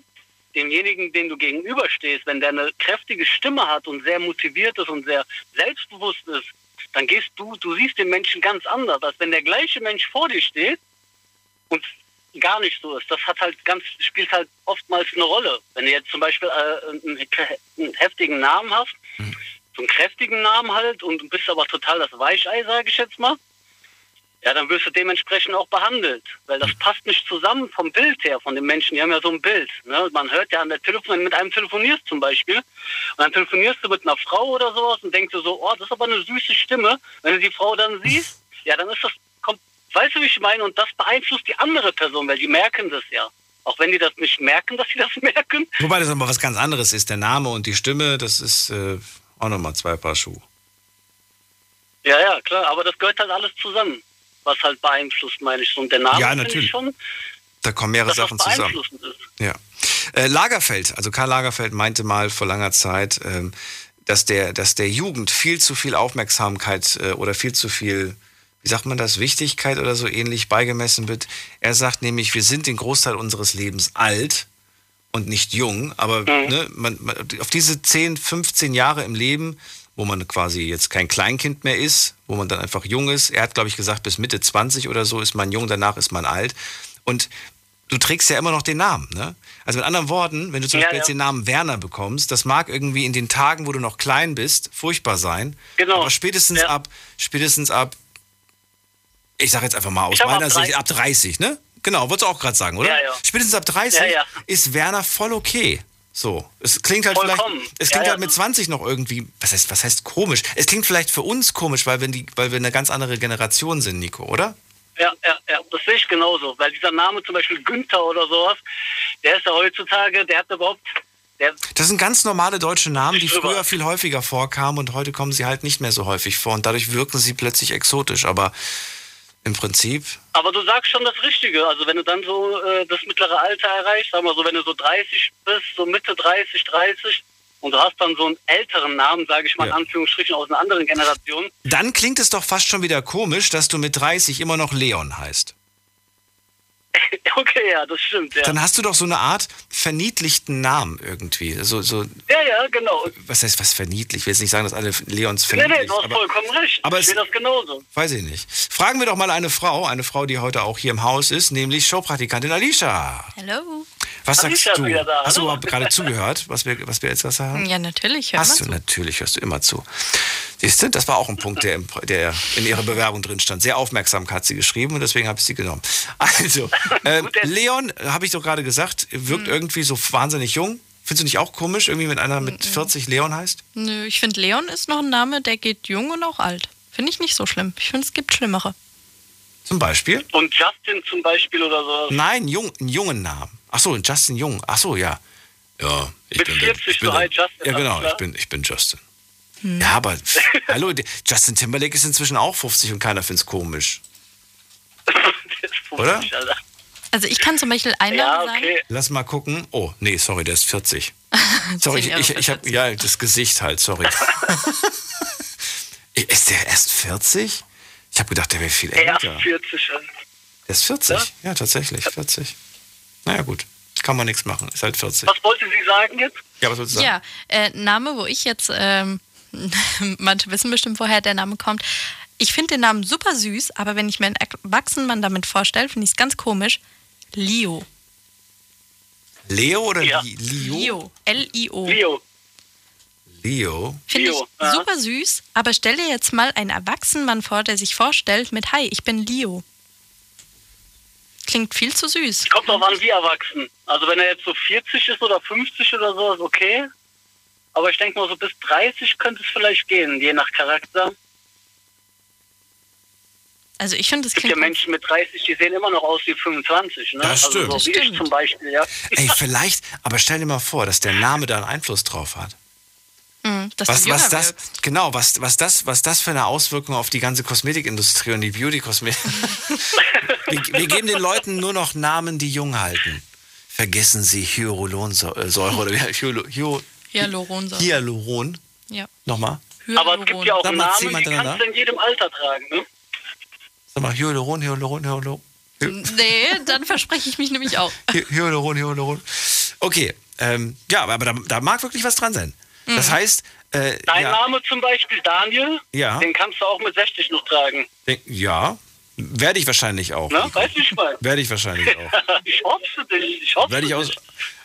demjenigen, den du gegenüberstehst, wenn der eine kräftige Stimme hat und sehr motiviert ist und sehr selbstbewusst ist, dann gehst du, du siehst den Menschen ganz anders, als wenn der gleiche Mensch vor dir steht und gar nicht so ist. Das hat halt ganz, spielt halt oftmals eine Rolle. Wenn du jetzt zum Beispiel äh, einen, einen heftigen Namen hast, so einen kräftigen Namen halt und du bist aber total das Weichei, sage ich jetzt mal, ja, dann wirst du dementsprechend auch behandelt. Weil das passt nicht zusammen vom Bild her, von den Menschen. Die haben ja so ein Bild. Ne? Man hört ja an der Telefon, wenn du mit einem telefonierst zum Beispiel, und dann telefonierst du mit einer Frau oder sowas und denkst du so, oh, das ist aber eine süße Stimme. Wenn du die Frau dann siehst, ja, dann ist das, kommt, weißt du, wie ich meine? Und das beeinflusst die andere Person, weil die merken das ja. Auch wenn die das nicht merken, dass sie das merken. Wobei das aber was ganz anderes ist. Der Name und die Stimme, das ist äh, auch nochmal zwei Paar Schuhe. Ja, ja, klar. Aber das gehört halt alles zusammen, was halt beeinflusst, meine ich. Und der Name Ja, natürlich. ich schon, Da kommen mehrere Sachen zusammen. Ja. Äh, Lagerfeld, also Karl Lagerfeld meinte mal vor langer Zeit, ähm, dass, der, dass der Jugend viel zu viel Aufmerksamkeit äh, oder viel zu viel, wie sagt man das, Wichtigkeit oder so ähnlich beigemessen wird. Er sagt nämlich, wir sind den Großteil unseres Lebens alt und nicht jung, aber ne, man, man, auf diese 10, 15 Jahre im Leben, wo man quasi jetzt kein Kleinkind mehr ist, wo man dann einfach jung ist. Er hat, glaube ich, gesagt, bis Mitte 20 oder so ist man jung, danach ist man alt. Und du trägst ja immer noch den Namen. Ne? Also mit anderen Worten, wenn du zum Ja, Beispiel ja. jetzt den Namen Werner bekommst, das mag irgendwie in den Tagen, wo du noch klein bist, furchtbar sein. Genau. Aber spätestens ab, spätestens ab, ich sage jetzt einfach mal aus meiner ab Sicht, 30. ab 30, ne? Genau, wolltest du auch gerade sagen, oder? Ja, ja. Spätestens ab 30 Ja, ja. ist Werner voll okay. So, es klingt halt Vollkommen. vielleicht, es klingt ja. halt mit 20 noch irgendwie, was heißt, was heißt komisch? Es klingt vielleicht für uns komisch, weil wir, die, weil wir eine ganz andere Generation sind, Nico, oder? Ja, ja, ja, das sehe ich genauso. Weil dieser Name zum Beispiel Günther oder sowas, der ist ja heutzutage, der hat überhaupt, Das sind ganz normale deutsche Namen, die früher viel häufiger vorkamen und heute kommen sie halt nicht mehr so häufig vor und dadurch wirken sie plötzlich exotisch. Aber im Prinzip, aber du sagst schon das Richtige. Also wenn du dann so äh, das mittlere Alter erreichst, sagen wir so, wenn du so 30 bist, so Mitte 30, 30, und du hast dann so einen älteren Namen, sage ich mal in Anführungsstrichen, aus einer anderen Generation, dann klingt es doch fast schon wieder komisch, dass du mit 30 immer noch Leon heißt. okay, ja, das stimmt, ja. Dann hast du doch so eine Art verniedlichten Namen irgendwie. So, so, Ja, ja, genau. was heißt was verniedlicht? Ich will jetzt nicht sagen, dass alle Leons Nee, verniedlicht nee, du hast aber, vollkommen recht. aber ich sehe das genauso. Weiß ich nicht. Fragen wir doch mal eine Frau, eine Frau, die heute auch hier im Haus ist, nämlich Showpraktikantin Alicia. Hallo. Was sagst Alicia ist du? Hast du überhaupt gerade zugehört, was wir, was wir jetzt was sagen? Ja, natürlich. Hör Hast du, zu. natürlich hörst du immer zu. Siehst du, das war auch ein Punkt, der, im, der in ihrer Bewerbung drin stand. Sehr aufmerksam hat sie geschrieben und deswegen habe ich sie genommen. Also, ähm, Leon, habe ich doch gerade gesagt, wirkt Hm. irgendwie so wahnsinnig jung. Findest du nicht auch komisch, irgendwie wenn einer mit 40 Leon heißt? Nö, ich finde, Leon ist noch ein Name, der geht jung und auch alt. Finde ich nicht so schlimm. Ich finde, es gibt schlimmere. Zum Beispiel? Und Justin zum Beispiel oder so. Nein, jung, einen jungen Namen. Ach so, Justin Jung. Ach so, ja. Ja, ich Mit bin 40 ich bin so alt Justin, Ja, genau, ich bin, ich bin Justin. Ja, aber hallo, der- Justin Timberlake ist inzwischen auch 50 und keiner findet es komisch. Oder? Also ich kann zum Beispiel einen Namen sagen. Lass mal gucken. Oh, nee, sorry, der ist 40. Sorry, ich, ich, ich habe ja das Gesicht halt, sorry. ist der erst 40? Ich habe gedacht, der wäre viel Ja, älter. 40. Der ist 40. Ja, tatsächlich, 40. Naja, gut. Kann man nichts machen. Ist halt 40. Was wollte sie sagen jetzt? Ja, was wolltest du sagen? Ja, äh, Name, wo ich jetzt, ähm, manche wissen bestimmt, woher der Name kommt. Ich finde den Namen super süß, aber wenn ich mir einen erwachsenen Mann damit vorstelle, finde ich es ganz komisch. Leo. Leo oder Ja. Li- Leo? Leo. L-I-O. Leo. Leo. Finde ich Leo, ja. super süß, aber stell dir jetzt mal einen erwachsenen Mann vor, der sich vorstellt mit Hi, ich bin Leo. Klingt viel zu süß. Kommt drauf an, wie erwachsen. Also wenn er jetzt so 40 ist oder 50 oder so, ist okay. Aber ich denke mal, so bis 30 könnte es vielleicht gehen, je nach Charakter. Also ich finde, das Es gibt ja Menschen mit 30, die sehen immer noch aus wie 25. Ne? Das Also stimmt. so Das wie ich stimmt. zum Beispiel, ja. Ey, vielleicht, aber stell dir mal vor, dass der Name da einen Einfluss drauf hat. Mhm, Was, was das, wirkst. genau, was, was, das, was das für eine Auswirkung auf die ganze Kosmetikindustrie und die Beauty-Kosmetik. wir, wir geben den Leuten nur noch Namen, die jung halten. Vergessen Sie Hyaluronsäure oder wie- Hyalo- Hy- Hyaluronsäure. Hyaluron. Ja. Nochmal. Aber es gibt ja auch Sag mal Namen, die kannst du in jedem Alter tragen. Ne? Sag mal, Hyaluron, Hyaluron, Hyaluron. Nee, dann verspreche ich mich nämlich auch. Hy- Hyaluron, Hyaluron. Okay, ähm, ja, aber da, da mag wirklich was dran sein. Das Mhm. heißt, äh, Dein ja, Name zum Beispiel Daniel, Ja. den kannst du auch mit 60 noch tragen. denk- ja, werde ich wahrscheinlich auch. Weißt du, ich meine? Werde ich wahrscheinlich auch. ich hoffe für dich. Ich hoffe Werde ich für aus, dich.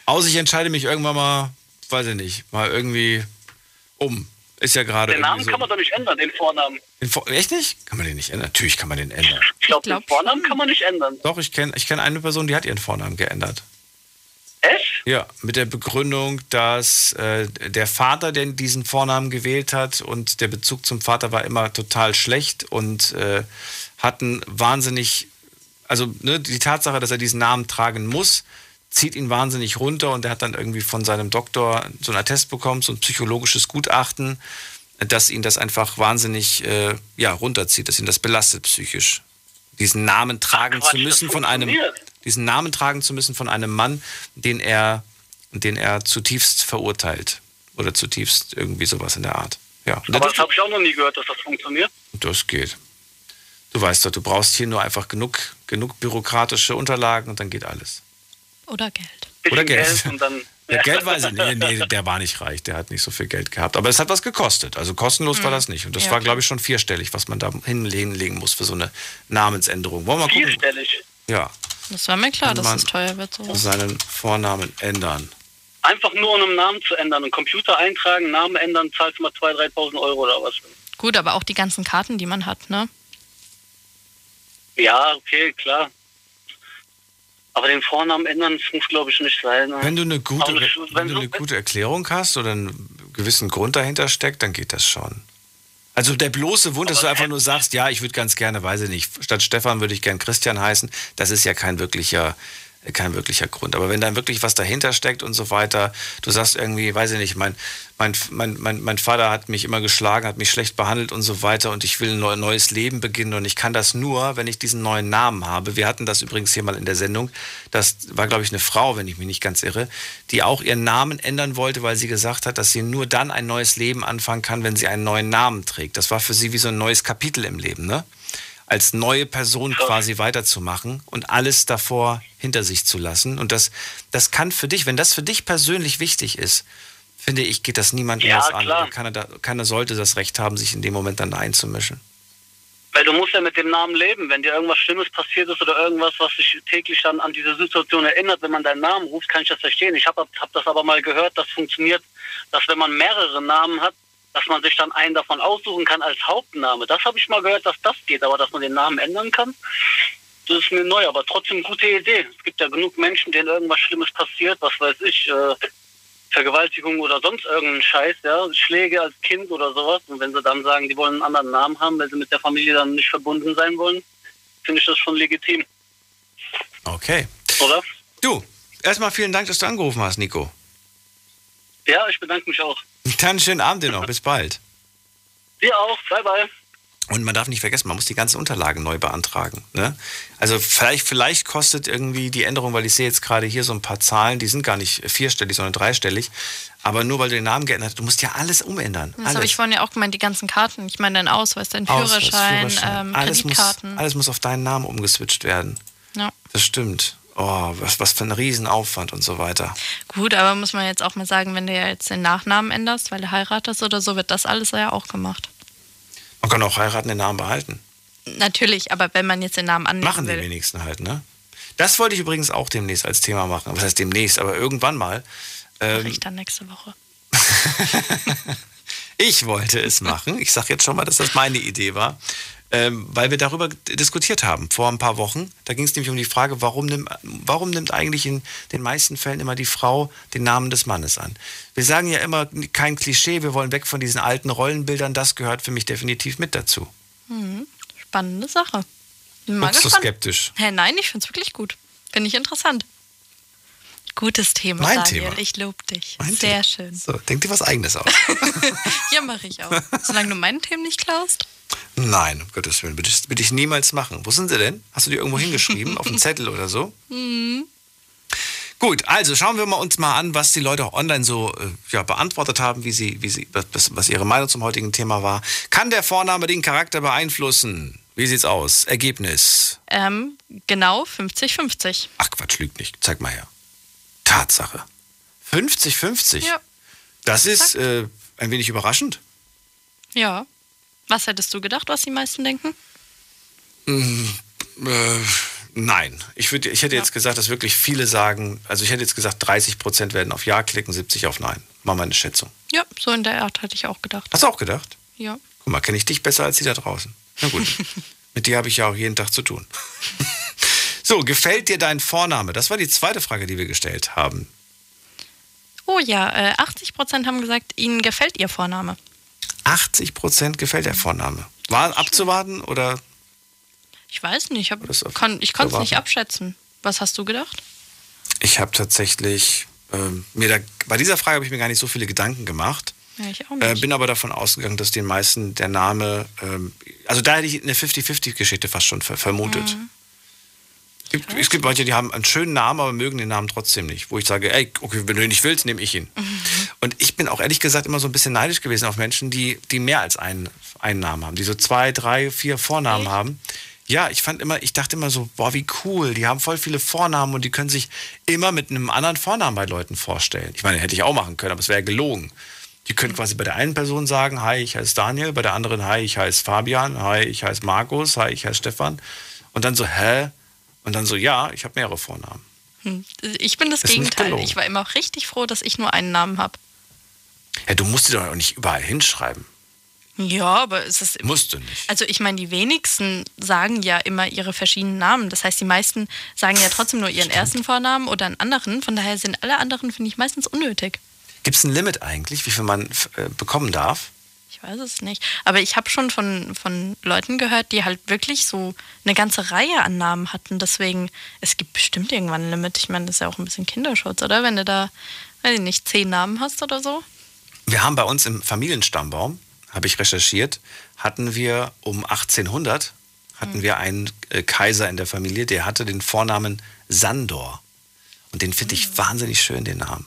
aus, ich entscheide mich irgendwann mal, weiß ich nicht, mal irgendwie um. Ist ja gerade Den Namen so. kann man doch nicht ändern, den Vornamen. Den Vor- Echt nicht? Kann man den nicht ändern? Natürlich kann man den ändern. Ich glaube, den Vornamen kann man nicht ändern. Doch, ich kenne ich kenn eine Person, die hat ihren Vornamen geändert. Echt? Ja, mit der Begründung, dass äh, der Vater den diesen Vornamen gewählt hat und der Bezug zum Vater war immer total schlecht und äh, hatten wahnsinnig, also ne, die Tatsache, dass er diesen Namen tragen muss, zieht ihn wahnsinnig runter und er hat dann irgendwie von seinem Doktor so einen Attest bekommen, so ein psychologisches Gutachten, dass ihn das einfach wahnsinnig äh, ja, runterzieht, dass ihn das belastet psychisch. Diesen Namen tragen Quatsch, zu müssen von einem, diesen Namen tragen zu müssen von einem Mann, den er, den er zutiefst verurteilt. Oder zutiefst irgendwie sowas in der Art. Ja, Aber das, das habe ich auch noch nie gehört, dass das funktioniert. das geht. Du weißt doch, du brauchst hier nur einfach genug, genug bürokratische Unterlagen und dann geht alles. Oder Geld. Oder Geld. und dann. Ja, Geld weiß ich nicht. Nee, der war nicht reich, der hat nicht so viel Geld gehabt. Aber es hat was gekostet. Also kostenlos war das nicht. Und das Ja, war, glaube ich, schon vierstellig, was man da hinlegen muss für so eine Namensänderung. Wollen wir mal gucken? Vierstellig. Ja, Das war mir klar, dass es teuer wird. So. seinen Vornamen ändern. Einfach nur um einen Namen zu ändern. Einen Computer eintragen, Namen ändern, zahlst du mal 2.000, 3.000 Euro oder was. Gut, aber auch die ganzen Karten, die man hat, ne? Ja, okay, klar. Aber den Vornamen ändern, das muss glaube ich nicht sein. Wenn du eine gute, Aber wenn wenn du eine gute Erklärung hast oder einen gewissen Grund dahinter steckt, dann geht das schon. Also der bloße Wunsch, dass du einfach nur sagst, ja, ich würde ganz gerne, weiß ich nicht, statt Stefan würde ich gern Christian heißen, das ist ja kein wirklicher, kein wirklicher Grund. Aber wenn dann wirklich was dahinter steckt und so weiter, du sagst irgendwie, weiß ich nicht, mein, mein, mein, mein, mein Vater hat mich immer geschlagen, hat mich schlecht behandelt und so weiter und ich will ein neu- neues Leben beginnen und ich kann das nur, wenn ich diesen neuen Namen habe. Wir hatten das übrigens hier mal in der Sendung. Das war, glaube ich, eine Frau, wenn ich mich nicht ganz irre, die auch ihren Namen ändern wollte, weil sie gesagt hat, dass sie nur dann ein neues Leben anfangen kann, wenn sie einen neuen Namen trägt. Das war für sie wie so ein neues Kapitel im Leben, ne? Als neue Person quasi weiterzumachen und alles davor hinter sich zu lassen. Und das, das kann für dich, wenn das für dich persönlich wichtig ist, finde ich, geht das niemandem Ja, was an. klar. Oder Keiner, da- keiner sollte das Recht haben, sich in dem Moment dann einzumischen. Weil du musst ja mit dem Namen leben. Wenn dir irgendwas Schlimmes passiert ist oder irgendwas, was dich täglich dann an diese Situation erinnert, wenn man deinen Namen ruft, kann ich das verstehen. Ich habe hab das aber mal gehört, das funktioniert, dass wenn man mehrere Namen hat, dass man sich dann einen davon aussuchen kann als Hauptname. Das habe ich mal gehört, dass das geht, aber dass man den Namen ändern kann, das ist mir neu, aber trotzdem gute Idee. Es gibt ja genug Menschen, denen irgendwas Schlimmes passiert, was weiß ich, äh, Vergewaltigung oder sonst irgendeinen Scheiß, ja, Schläge als Kind oder sowas. Und wenn sie dann sagen, die wollen einen anderen Namen haben, weil sie mit der Familie dann nicht verbunden sein wollen, finde ich das schon legitim, Okay. oder? Du, erstmal vielen Dank, dass du angerufen hast, Nico. Ja, ich bedanke mich auch. Dann schönen Abend dir noch. Bis bald. Dir auch. Bye, bye. Und man darf nicht vergessen, man muss die ganzen Unterlagen neu beantragen. Ne? Also vielleicht, vielleicht kostet irgendwie die Änderung, weil ich sehe jetzt gerade hier so ein paar Zahlen, die sind gar nicht vierstellig, sondern dreistellig. Aber nur weil du den Namen geändert hast, du musst ja alles umändern. Das habe ich vorhin ja auch gemeint, die ganzen Karten. Ich meine, dein Ausweis, dein Ausweis, Führerschein, Führerschein. Ähm, alles, muss, Kreditkarten. alles muss auf deinen Namen umgeswitcht werden. Ja. Das stimmt. Oh, was, was für ein Riesenaufwand und so weiter. Gut, aber muss man jetzt auch mal sagen, wenn du ja jetzt den Nachnamen änderst, weil du heiratest oder so, wird das alles ja auch gemacht. Man kann auch heiraten, den Namen behalten. Natürlich, aber wenn man jetzt den Namen annehmen Machen die will. wenigsten halt, ne? Das wollte ich übrigens auch demnächst als Thema machen. Was heißt demnächst, aber irgendwann mal. Ähm, ich dann nächste Woche. ich wollte es machen. Ich sage jetzt schon mal, dass das meine Idee war. Ähm, weil wir darüber diskutiert haben vor ein paar Wochen. Da ging es nämlich um die Frage, warum, nimm, warum nimmt eigentlich in den meisten Fällen immer die Frau den Namen des Mannes an? Wir sagen ja immer kein Klischee, wir wollen weg von diesen alten Rollenbildern. Das gehört für mich definitiv mit dazu. Mhm. Spannende Sache. Mal Guckst du skeptisch? Hä, nein, ich finde es wirklich gut. Finde ich interessant. Gutes Thema, Mein Daniel. Thema. Ich lobe dich. Mein Sehr Thema. schön. So, denk dir was Eigenes aus. Ja, mache ich auch. Solange du meine Themen nicht klaust. Nein, um Gottes Willen, würde ich, würde ich niemals machen. Wo sind sie denn? Hast du die irgendwo hingeschrieben? auf einen Zettel oder so? Mhm. Gut, also schauen wir mal uns mal an, was die Leute auch online so äh, ja, beantwortet haben, wie sie, wie sie, was, was ihre Meinung zum heutigen Thema war. Kann der Vorname den Charakter beeinflussen? Wie sieht's aus? Ergebnis. Ähm, genau 50-50. Ach Quatsch, lügt nicht. Zeig mal her. Tatsache. 50-50. Ja. Das ist äh, ein wenig überraschend. Ja. Was hättest du gedacht, was die meisten denken? Mm, äh, nein. Ich, würd, ich hätte jetzt gesagt, dass wirklich viele sagen, also ich hätte jetzt gesagt, 30 Prozent werden auf Ja klicken, 70 auf Nein. Mal meine Schätzung. Ja, so in der Art hatte ich auch gedacht. Hast du auch gedacht? Ja. Guck mal, kenne ich dich besser als die da draußen. Na gut. Mit dir habe ich ja auch jeden Tag zu tun. so, gefällt dir dein Vorname? Das war die zweite Frage, die wir gestellt haben. Oh ja, äh, 80% haben gesagt, ihnen gefällt ihr Vorname. 80 Prozent gefällt der Vorname. War abzuwarten oder? Ich weiß nicht, ich, hab, ich konnte es nicht abschätzen. Was hast du gedacht? Ich habe tatsächlich, ähm, mir da, bei dieser Frage habe ich mir gar nicht so viele Gedanken gemacht. Ja, ich auch Äh, nicht. bin aber davon ausgegangen, dass den meisten der Name, ähm, also da hätte ich eine 50-50-Geschichte fast schon ver vermutet. Mhm. Es gibt, es gibt Leute, die haben einen schönen Namen, aber mögen den Namen trotzdem nicht. Wo ich sage, ey, okay, wenn du ihn nicht willst, nehme ich ihn. Mhm. Und ich bin auch ehrlich gesagt immer so ein bisschen neidisch gewesen auf Menschen, die, die mehr als einen, einen Namen haben, die so zwei, drei, vier Vornamen haben. Ja, ich fand immer, ich dachte immer so, boah, wie cool, die haben voll viele Vornamen und die können sich immer mit einem anderen Vornamen bei Leuten vorstellen. Ich meine, hätte ich auch machen können, aber es wäre gelogen. Die können quasi bei der einen Person sagen, hi, ich heiße Daniel, bei der anderen, hi, ich heiße Fabian, hi, ich heiße Markus, hi, ich heiße Stefan. Und dann so, hä? Und dann so, ja, ich habe mehrere Vornamen. Hm. Ich bin das Ist Gegenteil. Ich war immer auch richtig froh, dass ich nur einen Namen habe. Ja, du musst die doch auch nicht überall hinschreiben. Ja, aber es ist. Musst du nicht. Also ich meine, die wenigsten sagen ja immer ihre verschiedenen Namen. Das heißt, die meisten sagen ja trotzdem nur ihren ersten Vornamen oder einen anderen. Von daher sind alle anderen, finde ich, meistens unnötig. Gibt es ein Limit eigentlich, wie viel man äh, bekommen darf? Ich weiß es nicht. Aber ich habe schon von, von Leuten gehört, die halt wirklich so eine ganze Reihe an Namen hatten. Deswegen, es gibt bestimmt irgendwann ein Limit. Ich meine, das ist ja auch ein bisschen Kinderschutz, oder? Wenn du da, weiß ich nicht, zehn Namen hast oder so. Wir haben bei uns im Familienstammbaum, habe ich recherchiert, hatten wir um 1800 hatten wir einen äh, Kaiser in der Familie, der hatte den Vornamen Sandor. Und den finde ich wahnsinnig schön, den Namen.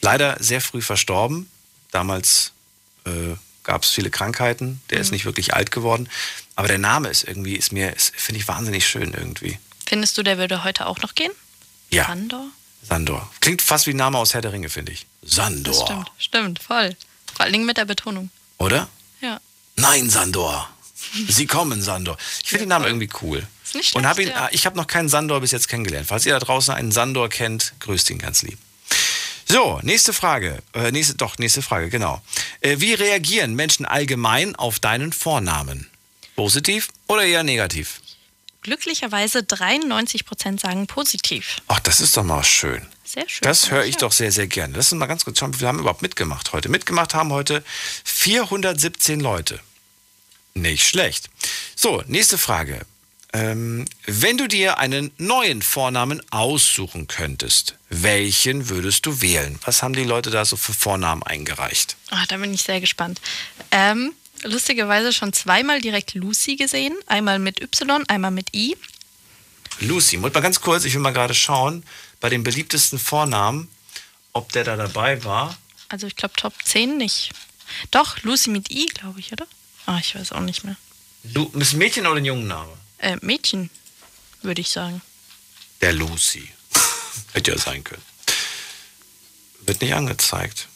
Leider sehr früh verstorben. Damals äh, gab es viele Krankheiten. Der ist nicht wirklich alt geworden. Aber der Name ist irgendwie, ist mir, finde ich wahnsinnig schön irgendwie. Findest du, der würde heute auch noch gehen? Ja. Sandor? Sandor. Klingt fast wie ein Name aus Herr der Ringe, finde ich. Das Sandor. stimmt, stimmt, voll. Vor allen Dingen mit der Betonung. Oder? Ja. Nein, Sandor. Sie kommen, Sandor. Ich finde den Namen irgendwie cool. Ist nicht Und schlecht, hab ihn, ja. ich habe noch keinen Sandor bis jetzt kennengelernt. Falls ihr da draußen einen Sandor kennt, grüßt ihn ganz lieb. So, nächste Frage. Äh, nächste, doch, nächste Frage, genau. Äh, wie reagieren Menschen allgemein auf deinen Vornamen? Positiv oder eher negativ? Glücklicherweise 93% sagen positiv. Ach, das ist doch mal schön. Sehr schön. Das höre ich Ja. doch sehr, sehr gerne. Lass uns mal ganz kurz schauen, wie viele haben überhaupt mitgemacht heute. Mitgemacht haben heute 417 Leute. Nicht schlecht. So, nächste Frage. Ähm, wenn du dir einen neuen Vornamen aussuchen könntest, welchen würdest du wählen? Was haben die Leute da so für Vornamen eingereicht? Ah, da bin ich sehr gespannt. Ähm, lustigerweise schon zweimal direkt Lucy gesehen. Einmal mit Y, einmal mit I. Lucy, mal ganz kurz, ich will mal gerade schauen, bei den beliebtesten Vornamen, ob der da dabei war. Also ich glaube Top 10 nicht. Doch, Lucy mit I, glaube ich, oder? Ah, ich weiß auch nicht mehr. Lu ist ein Mädchen oder ein Jungenname? Äh, Mädchen, würde ich sagen. Der Lucy. Hätte ja sein können. Wird nicht angezeigt.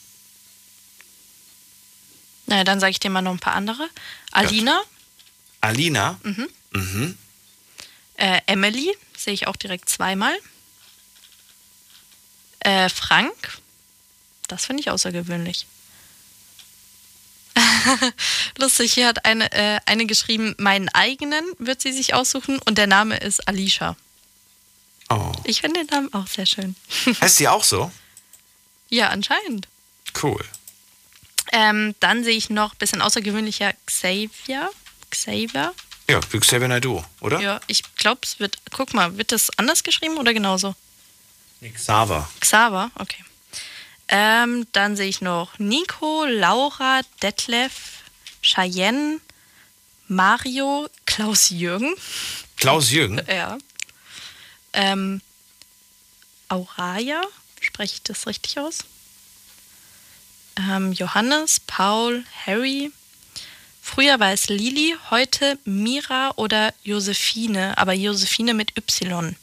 Naja, dann sage ich dir mal noch ein paar andere. Alina, Alina. Mhm. Mhm. äh, Emily, sehe ich auch direkt zweimal. Äh, Frank, das finde ich außergewöhnlich. Lustig, hier hat eine, äh, eine geschrieben, meinen eigenen wird sie sich aussuchen und der Name ist Alicia. Oh. Ich finde den Namen auch sehr schön. Heißt die auch so? Ja, anscheinend. Cool. Ähm, dann sehe ich noch ein bisschen außergewöhnlicher Xavier. Xavier. Ja, Xavier Naidoo, oder? Ja, ich glaube, es wird. Guck mal, wird das anders geschrieben oder genauso? Xaver. Xaver, okay. Ähm, dann sehe ich noch Nico, Laura, Detlef, Cheyenne, Mario, Klaus Jürgen. Klaus Jürgen. Ja. Ähm, Auraya, spreche ich das richtig aus? Ähm, Johannes, Paul, Harry. Früher war es Lili, heute Mira oder Josephine, aber Josephine mit Y.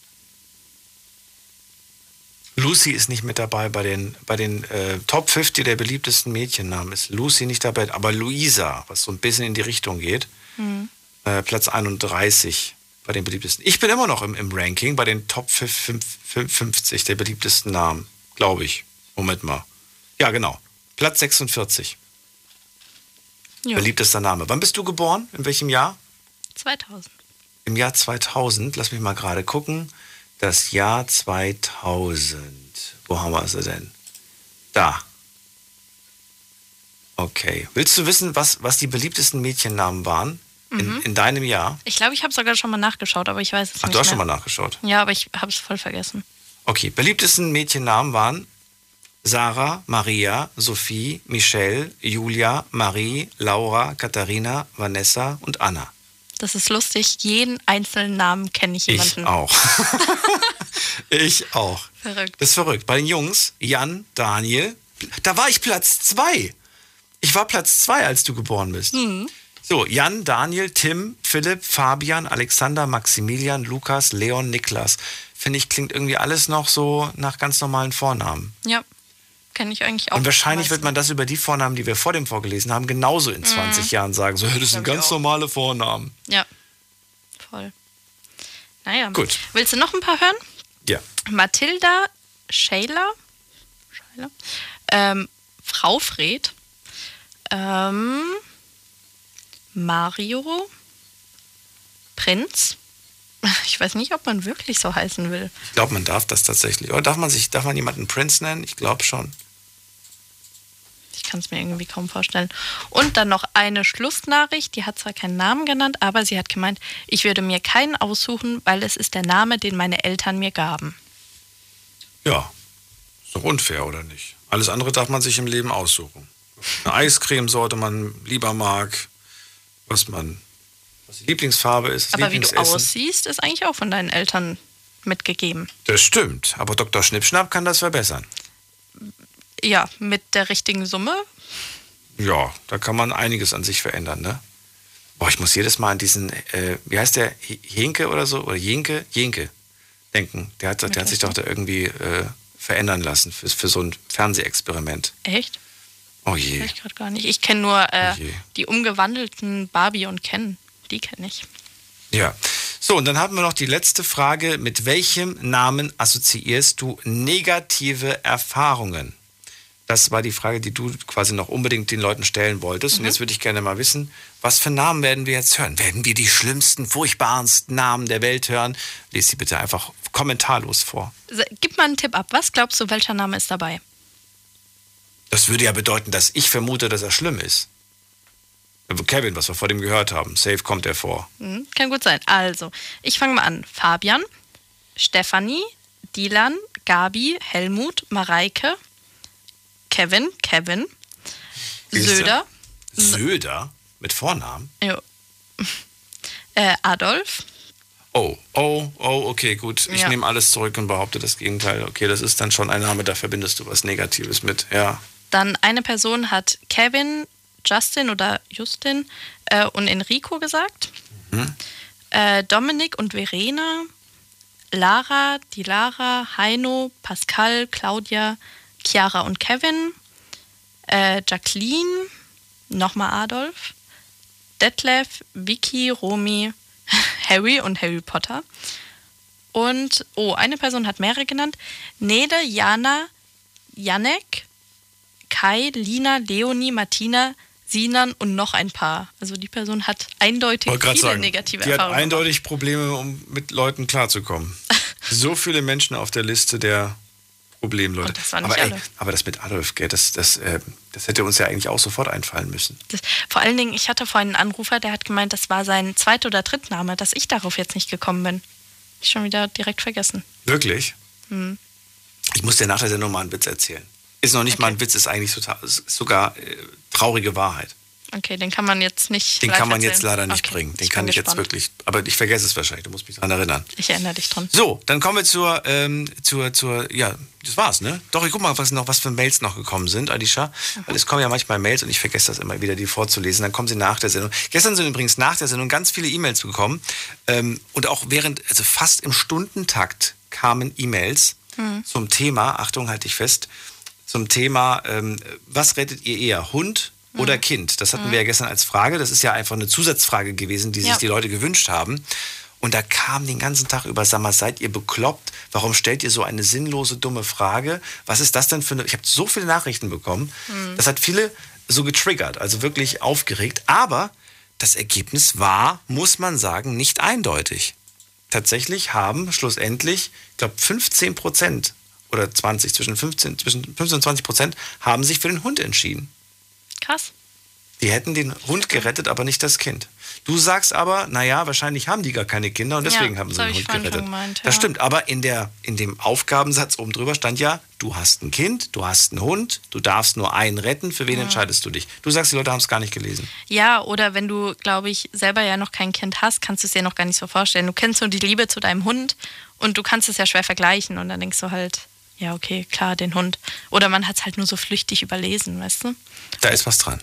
Lucy ist nicht mit dabei bei den, bei den äh, Top 50 der beliebtesten Mädchennamen. Ist Lucy nicht dabei, aber Luisa, was so ein bisschen in die Richtung geht, Hm. äh, Platz 31 bei den beliebtesten. Ich bin immer noch im, im Ranking bei den Top 5 50 der beliebtesten Namen, glaube ich. Moment mal. Ja, genau. Platz 46. Ja. Beliebtester Name. Wann bist du geboren? In welchem Jahr? 2000. Im Jahr 2000, lass mich mal gerade gucken. Das Jahr 2000. Wo haben wir es denn? Da. Okay. Willst du wissen, was, was die beliebtesten Mädchennamen waren in, Mhm. in deinem Jahr? Ich glaube, ich habe sogar schon mal nachgeschaut, aber ich weiß es Ach, nicht du hast mehr. schon mal nachgeschaut. Ja, aber ich habe es voll vergessen. Okay, beliebtesten Mädchennamen waren Sarah, Maria, Sophie, Michelle, Julia, Marie, Laura, Katharina, Vanessa und Anna. Das ist lustig. Jeden einzelnen Namen kenne ich jemanden. Ich auch. ich auch. Verrückt. Das ist verrückt. Bei den Jungs, Jan, Daniel, da war ich Platz zwei. Ich war Platz zwei, als du geboren bist. Hm. So, Jan, Daniel, Tim, Philipp, Fabian, Alexander, Maximilian, Lukas, Leon, Niklas. Finde ich, klingt irgendwie alles noch so nach ganz normalen Vornamen. Ja, kenne ich eigentlich auch. Und wahrscheinlich wird man das über die Vornamen, die wir vor dem vorgelesen haben, genauso in 20 Mhm. Jahren sagen. So, das sind ganz normale Vornamen. Ja, voll. Naja. Gut. Willst du noch ein paar hören? Ja. Mathilda, Shayla, Shayla ähm, Frau Fred, ähm, Mario, Prinz. Ich weiß nicht, ob man wirklich so heißen will. Ich glaube, man darf das tatsächlich. Oder darf man sich, darf man jemanden Prince nennen? Ich glaube schon. Ich kann es mir irgendwie kaum vorstellen. Und dann noch eine Schlussnachricht, die hat zwar keinen Namen genannt, aber sie hat gemeint, ich würde mir keinen aussuchen, weil es ist der Name, den meine Eltern mir gaben. Ja. Ist doch unfair, oder nicht? Alles andere darf man sich im Leben aussuchen. Eine Eiscremesorte man lieber mag, was man, was die Lieblingsfarbe ist, aber wie du aussiehst, ist eigentlich auch von deinen Eltern mitgegeben. Das stimmt, aber Dr. Schnippschnapp kann das verbessern. Ja, mit der richtigen Summe. Ja, da kann man einiges an sich verändern, ne? Boah, ich muss jedes Mal an diesen, äh, wie heißt der, H- Henke oder so, oder Jenke, Jenke denken. Der hat, der hat sich doch da irgendwie äh, verändern lassen für, für so ein Fernsehexperiment. Echt? Oh je. Ich gerade gar nicht. Ich kenne nur äh, Oh die umgewandelten Barbie und Ken. Die kenne ich. Ja. So, und dann haben wir noch die letzte Frage. Mit welchem Namen assoziierst du negative Erfahrungen? Das war die Frage, die du quasi noch unbedingt den Leuten stellen wolltest. Und jetzt würde ich gerne mal wissen, was für Namen werden wir jetzt hören? Werden wir die schlimmsten, furchtbarsten Namen der Welt hören? Lies sie bitte einfach kommentarlos vor. Gib mal einen Tipp ab. Was glaubst du, welcher Name ist dabei? Das würde ja bedeuten, dass ich vermute, dass er schlimm ist. Kevin, was wir vor dem gehört haben, safe kommt er vor. Hm, kann gut sein. Also, ich fange mal an. Fabian, Stefanie, Dilan, Gabi, Helmut, Mareike, Kevin, Kevin? Söder, Söder mit Vornamen? jo. äh, Adolf, Oh, oh, oh, okay, gut. Ich Ja. nehme alles zurück und behaupte das Gegenteil. Okay, das ist dann schon ein Name, da verbindest du was Negatives mit. Ja. Dann eine Person hat Kevin, Justin oder Justin äh, und Enrico gesagt. Mhm. Äh, Dominik und Verena, Lara, die Lara, Heino, Pascal, Claudia, Chiara und Kevin, äh, Jacqueline, nochmal Adolf, Detlef, Vicky, Romy, Harry und Harry Potter. Und, oh, eine Person hat mehrere genannt. Nede, Jana, Janek, Kai, Lina, Leonie, Martina, Sinan und noch ein paar. Also die Person hat eindeutig viele sagen, negative die hat Erfahrungen. eindeutig Probleme, um mit Leuten klarzukommen. so viele Menschen auf der Liste der Problem, Leute. Das war nicht aber, ey, aber das mit Adolf, gell, das, das, äh, das hätte uns ja eigentlich auch sofort einfallen müssen. Das, vor allen Dingen, ich hatte vorhin einen Anrufer, der hat gemeint, das war sein Zweit- oder Drittname, dass ich darauf jetzt nicht gekommen bin. Ich schon wieder direkt vergessen. Wirklich? Hm. Ich muss dir nach der Sendung mal einen Witz erzählen. Ist noch nicht mal ein Witz, ist eigentlich total, ist sogar äh, traurige Wahrheit. Okay, den kann man jetzt nicht. Den kann man erzählen. jetzt leider nicht Okay, bringen. Den ich kann ich jetzt gespannt. wirklich. Aber ich vergesse es wahrscheinlich. Du musst mich daran erinnern. Ich erinnere dich dran. So, dann kommen wir zur, ähm, zur, zur, ja, das war's, ne? Doch, ich guck mal, was noch, was für Mails noch gekommen sind, Alicia. Weil es kommen ja manchmal Mails und ich vergesse das immer wieder, die vorzulesen. Dann kommen sie nach der Sendung. Gestern sind übrigens nach der Sendung ganz viele E-Mails gekommen. Ähm, und auch während, also fast im Stundentakt kamen E-Mails zum Thema, Achtung, halte ich fest, zum Thema, ähm, was rettet ihr eher, Hund oder Kind? Das hatten wir ja gestern als Frage. Das ist ja einfach eine Zusatzfrage gewesen, die sich Ja. die Leute gewünscht haben. Und da kam den ganzen Tag über, sag mal, seid ihr bekloppt? Warum stellt ihr so eine sinnlose, dumme Frage? Was ist das denn für eine... Ich habe so viele Nachrichten bekommen. Das hat viele so getriggert, also wirklich aufgeregt. Aber das Ergebnis war, muss man sagen, nicht eindeutig. Tatsächlich haben schlussendlich, ich glaube, 15 Prozent oder 20, zwischen 15, zwischen 15 und 20 Prozent haben sich für den Hund entschieden. Krass. Die hätten den Hund gerettet, aber nicht das Kind. Du sagst aber, naja, wahrscheinlich haben die gar keine Kinder und deswegen Ja, haben sie das den Hund gerettet. gemeint, Das ja. stimmt, aber in, der, in dem Aufgabensatz oben drüber stand ja, du hast ein Kind, du hast einen Hund, du darfst nur einen retten, für wen entscheidest du dich? Du sagst, die Leute haben es gar nicht gelesen. Ja, oder wenn du, glaube ich, selber ja noch kein Kind hast, kannst du es dir noch gar nicht so vorstellen. Du kennst nur die Liebe zu deinem Hund und du kannst es ja schwer vergleichen und dann denkst du halt, ja, okay, klar, den Hund. Oder man hat es halt nur so flüchtig überlesen, weißt du? Da ist was dran.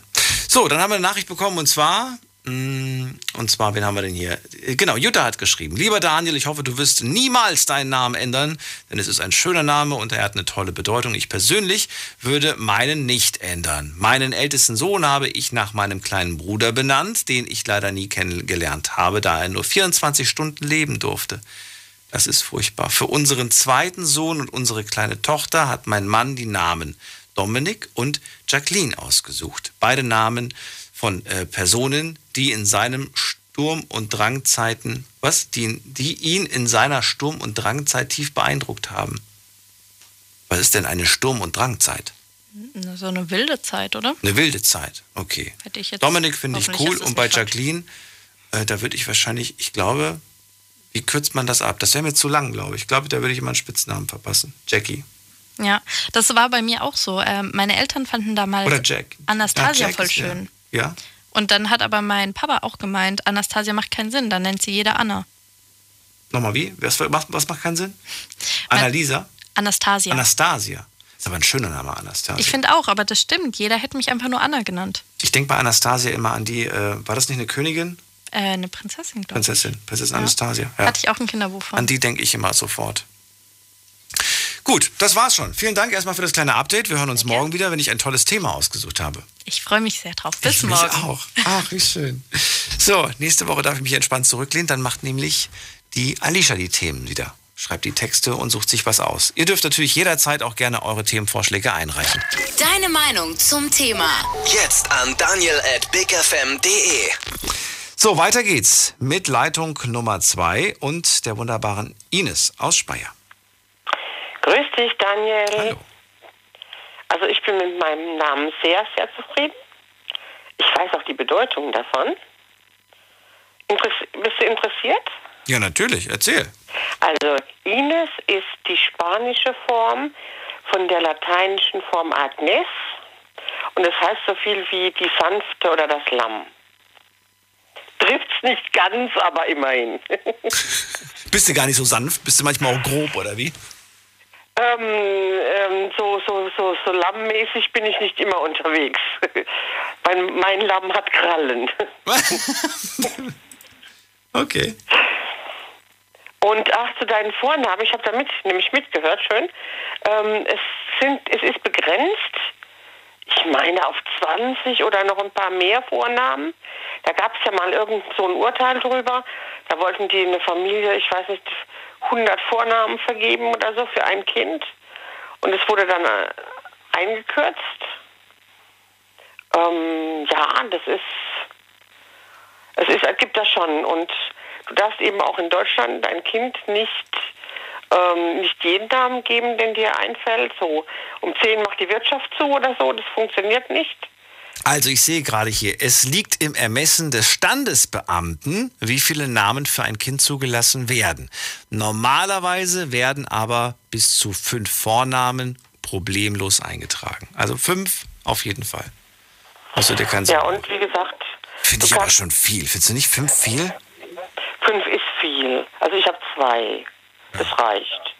So, dann haben wir eine Nachricht bekommen und zwar, mh, und zwar, wen haben wir denn hier? Äh, Genau, Jutta hat geschrieben. Lieber Daniel, ich hoffe, du wirst niemals deinen Namen ändern, denn es ist ein schöner Name und er hat eine tolle Bedeutung. Ich persönlich würde meinen nicht ändern. Meinen ältesten Sohn habe ich nach meinem kleinen Bruder benannt, den ich leider nie kennengelernt habe, da er nur 24 Stunden leben durfte. Das ist furchtbar. Für unseren zweiten Sohn und unsere kleine Tochter hat mein Mann die Namen Dominik und Jacqueline ausgesucht. Beide Namen von äh, Personen, die in seinem Sturm- und Drangzeiten, was? Die, die ihn in seiner Sturm- und Drangzeit tief beeindruckt haben. Was ist denn eine Sturm- und Drangzeit? So eine wilde Zeit, oder? Eine wilde Zeit, okay. Dominik finde ich cool und bei. Jacqueline, äh, da würde ich wahrscheinlich, ich glaube, wie kürzt man das ab? Das wäre mir zu lang, glaube ich. Ich glaube, da würde ich immer einen Spitznamen verpassen. Jackie. Ja, das war bei mir auch so. Ähm, meine Eltern fanden damals Oder Jack. Anastasia Ja, Jack voll ist ja- schön. Ja. Und dann hat aber mein Papa auch gemeint, Anastasia macht keinen Sinn, dann nennt sie jeder Anna. Nochmal wie? Was, macht- was macht keinen Sinn? Annalisa? Anastasia. Anastasia. Ist aber ein schöner Name, Anastasia. ich finde auch, aber das stimmt. Jeder hätte mich einfach nur Anna genannt. Ich denke bei Anastasia immer an die, äh, war das nicht eine Königin? Äh, eine Prinzessin, glaube ich. Prinzessin. Prinzessin Ja. Anastasia. Ja. Hatte ich auch ein Kinderbuch von. An die denke ich immer sofort. Gut, das war's schon. Vielen Dank erstmal für das kleine Update. Wir hören uns morgen wieder, wenn ich ein tolles Thema ausgesucht habe. Ich freue mich sehr drauf. Bis ich morgen. Mich auch. Ach, wie schön. So, nächste Woche darf ich mich entspannt zurücklehnen. Dann macht nämlich die Alicia die Themen wieder. Schreibt die Texte und sucht sich was aus. Ihr dürft natürlich jederzeit auch gerne eure Themenvorschläge einreichen. Deine Meinung zum Thema. Jetzt an daniel at bigfm.de. So, weiter geht's mit Leitung Nummer zwei und der wunderbaren Ines aus Speyer. Grüß dich, Daniel. Hallo. Also ich bin mit meinem Namen sehr, sehr zufrieden. Ich weiß auch die Bedeutung davon. Interess bist du interessiert? Ja, natürlich. Erzähl. Also Ines ist die spanische Form von der lateinischen Form Agnes und es heißt so viel wie die Sanfte oder das Lamm. Trifft's nicht ganz, aber immerhin. Bist du gar nicht so sanft? Bist du manchmal auch grob, oder wie? Ähm, ähm, so, so, so, so lammmäßig bin ich nicht immer unterwegs. mein, mein Lamm hat Krallen. Okay. Und ach, zu deinen Vornamen, ich habe da mit, nämlich mitgehört schon. Ähm, es, sind, es ist begrenzt, ich meine auf 20 oder noch ein paar mehr Vornamen. Da gab es ja mal irgend so ein Urteil drüber. Da wollten die eine Familie, ich weiß nicht, 100 Vornamen vergeben oder so für ein Kind. Und es wurde dann äh, eingekürzt. Ähm, ja, das ist, es ist, gibt das schon. Und du darfst eben auch in Deutschland dein Kind nicht ähm, nicht jeden Namen geben, den dir einfällt. So um 10 macht die Wirtschaft zu oder so. Das funktioniert nicht. Also ich sehe gerade hier, es liegt im Ermessen des Standesbeamten, wie viele Namen für ein Kind zugelassen werden. Normalerweise werden aber bis zu fünf Vornamen problemlos eingetragen. Also fünf auf jeden Fall. Du dir keinen Ja, und wie gesagt, Finde ich aber schon viel. Findest du nicht fünf viel? fünf ist viel. Also ich habe zwei. Das reicht.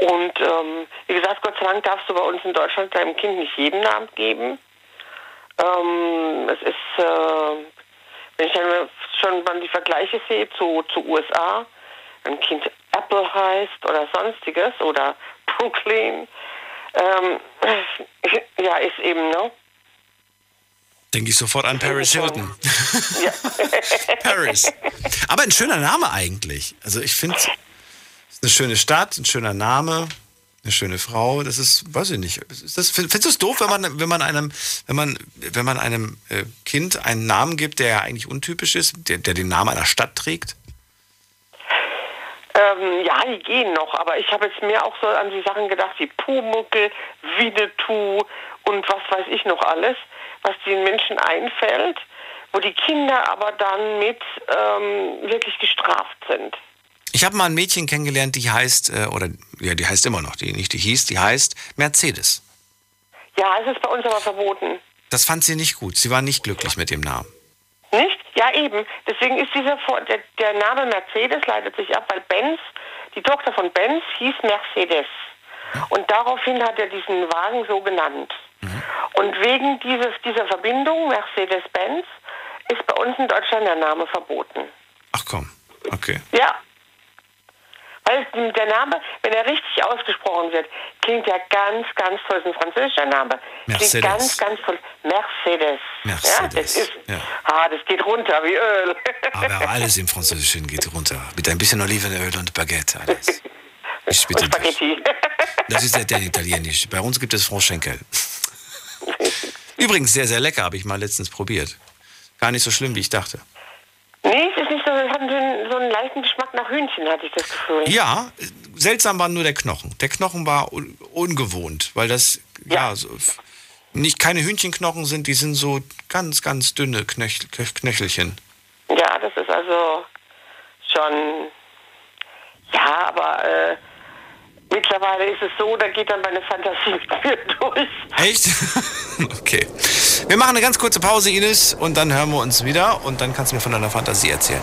Und ähm, wie gesagt, Gott sei Dank darfst du bei uns in Deutschland deinem Kind nicht jeden Namen geben. Ähm, es ist, äh, wenn ich dann schon mal die Vergleiche sehe zu, zu USA, ein Kind Apple heißt oder sonstiges oder Brooklyn, ähm, ja, ist eben, ne? Denke ich sofort an Paris Hilton. Paris. Aber ein schöner Name eigentlich. Also ich finde, es eine schöne Stadt, ein schöner Name, eine schöne Frau. Das ist, weiß ich nicht. Das, find- findest du es doof, wenn man, wenn man einem, wenn man, wenn man einem äh, Kind einen Namen gibt, der ja eigentlich untypisch ist, der, der den Namen einer Stadt trägt? Ähm, ja, die gehen noch, aber ich habe jetzt mehr auch so an die Sachen gedacht wie Pumuckel, Winnetou und was weiß ich noch alles, was den Menschen einfällt, wo die Kinder aber dann mit ähm, wirklich gestraft sind. Ich habe mal ein Mädchen kennengelernt, die heißt, äh, oder ja, die heißt immer noch, die nicht die hieß, die heißt Mercedes. Ja, es ist bei uns aber verboten. Das fand sie nicht gut. Sie war nicht glücklich mit dem Namen. Nicht? Ja, eben. Deswegen ist dieser Vor der, der Name Mercedes leitet sich ab, weil Benz, die Tochter von Benz, hieß Mercedes. Und daraufhin hat er diesen Wagen so genannt. Und wegen dieses, dieser Verbindung Mercedes-Benz ist bei uns in Deutschland der Name verboten. Ach komm, okay. Ja. Weil der Name, wenn er richtig ausgesprochen wird, klingt ja ganz, ganz toll. Es ist ein französischer Name. Mercedes. Klingt ganz, ganz toll. Mercedes. Ja, das Mercedes. ist, Ja. ah, das geht runter wie Öl. Aber alles im Französischen geht runter. Mit ein bisschen Olivenöl und Baguette. Alles. Ich bitte dich. Spaghetti. Das ist ja der Italienisch. Bei uns gibt es Froschschenkel. Übrigens sehr, sehr lecker, habe ich mal letztens probiert. Gar nicht so schlimm, wie ich dachte. Nee, es ist nicht so, es hat so einen, so einen leichten Geschmack nach Hühnchen, hatte ich das Gefühl. Ja, seltsam war nur der Knochen. Der Knochen war un ungewohnt, weil das ja, so, f- nicht keine Hühnchenknochen sind, die sind so ganz, ganz dünne Knöch- Knöchelchen. Ja, das ist also schon, ja, aber äh, mittlerweile ist es so, da geht dann meine Fantasie durch. Echt? okay. Wir machen eine ganz kurze Pause, Ines, und dann hören wir uns wieder und dann kannst du mir von deiner Fantasie erzählen.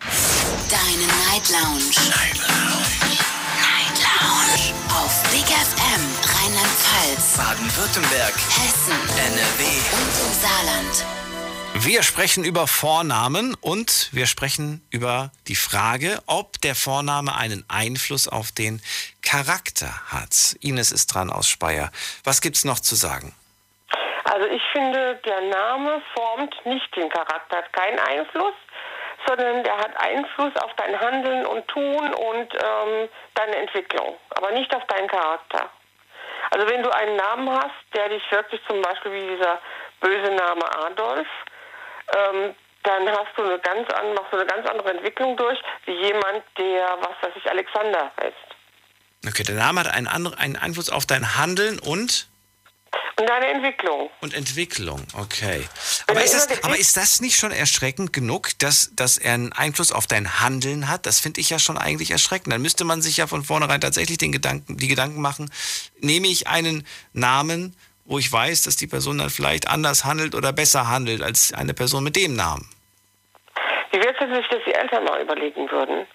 Deine Night Lounge. Night Lounge. Night Lounge. Auf Big FM Rheinland-Pfalz, Baden-Württemberg. Hessen NRW. und im Saarland. Wir sprechen über Vornamen und wir sprechen über die Frage, ob der Vorname einen Einfluss auf den Charakter hat. Ines ist dran aus Speyer. Was gibt's noch zu sagen? Also ich finde, der Name formt nicht den Charakter, hat keinen Einfluss, sondern der hat Einfluss auf dein Handeln und Tun und ähm, deine Entwicklung, aber nicht auf deinen Charakter. Also wenn du einen Namen hast, der dich wirklich zum Beispiel wie dieser böse Name Adolf, ähm, dann hast du eine ganz an, machst du eine ganz andere Entwicklung durch, wie jemand, der, was weiß ich, Alexander heißt. Okay, der Name hat einen, einen Einfluss auf dein Handeln und, Und deine Entwicklung. und Entwicklung. Okay. Aber ist, das, aber ist das nicht schon erschreckend genug, dass, dass er einen Einfluss auf dein Handeln hat? Das finde ich ja schon eigentlich erschreckend. Dann müsste man sich ja von vornherein tatsächlich den Gedanken, die Gedanken machen, nehme ich einen Namen, wo ich weiß, dass die Person dann vielleicht anders handelt oder besser handelt als eine Person mit dem Namen. Wie wäre es, sich das die Eltern mal überlegen würden?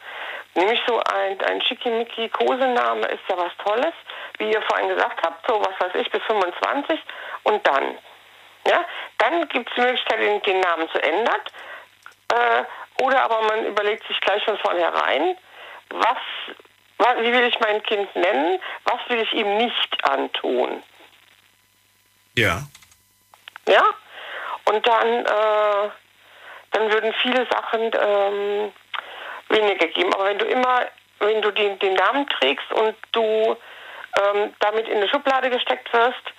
Nämlich so ein, ein schickimicki Kosename ist ja was Tolles, wie ihr vorhin gesagt habt, so was weiß ich, bis 25 und dann. Ja, dann gibt es die Möglichkeit, den, den Namen zu ändern. Äh, oder aber man überlegt sich gleich von vornherein, was, was, wie will ich mein Kind nennen, was will ich ihm nicht antun. Ja. Ja? Und dann, äh, dann würden viele Sachen ähm, weniger geben. Aber wenn du immer, wenn du den, den Namen trägst und du ähm, damit in eine Schublade gesteckt wirst,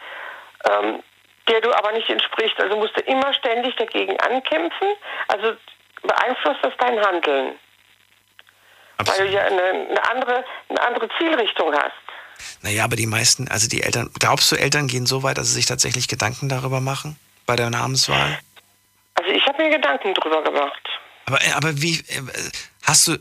ähm, der du aber nicht entsprichst, also musst du immer ständig dagegen ankämpfen, also beeinflusst das dein Handeln. Absolut. Weil du ja eine, eine, andere, eine andere Zielrichtung hast. Naja, aber die meisten, also die Eltern, glaubst du, Eltern gehen so weit, dass sie sich tatsächlich Gedanken darüber machen bei der Namenswahl? Also ich habe mir Gedanken drüber gemacht. Aber, aber wie, äh, hast du,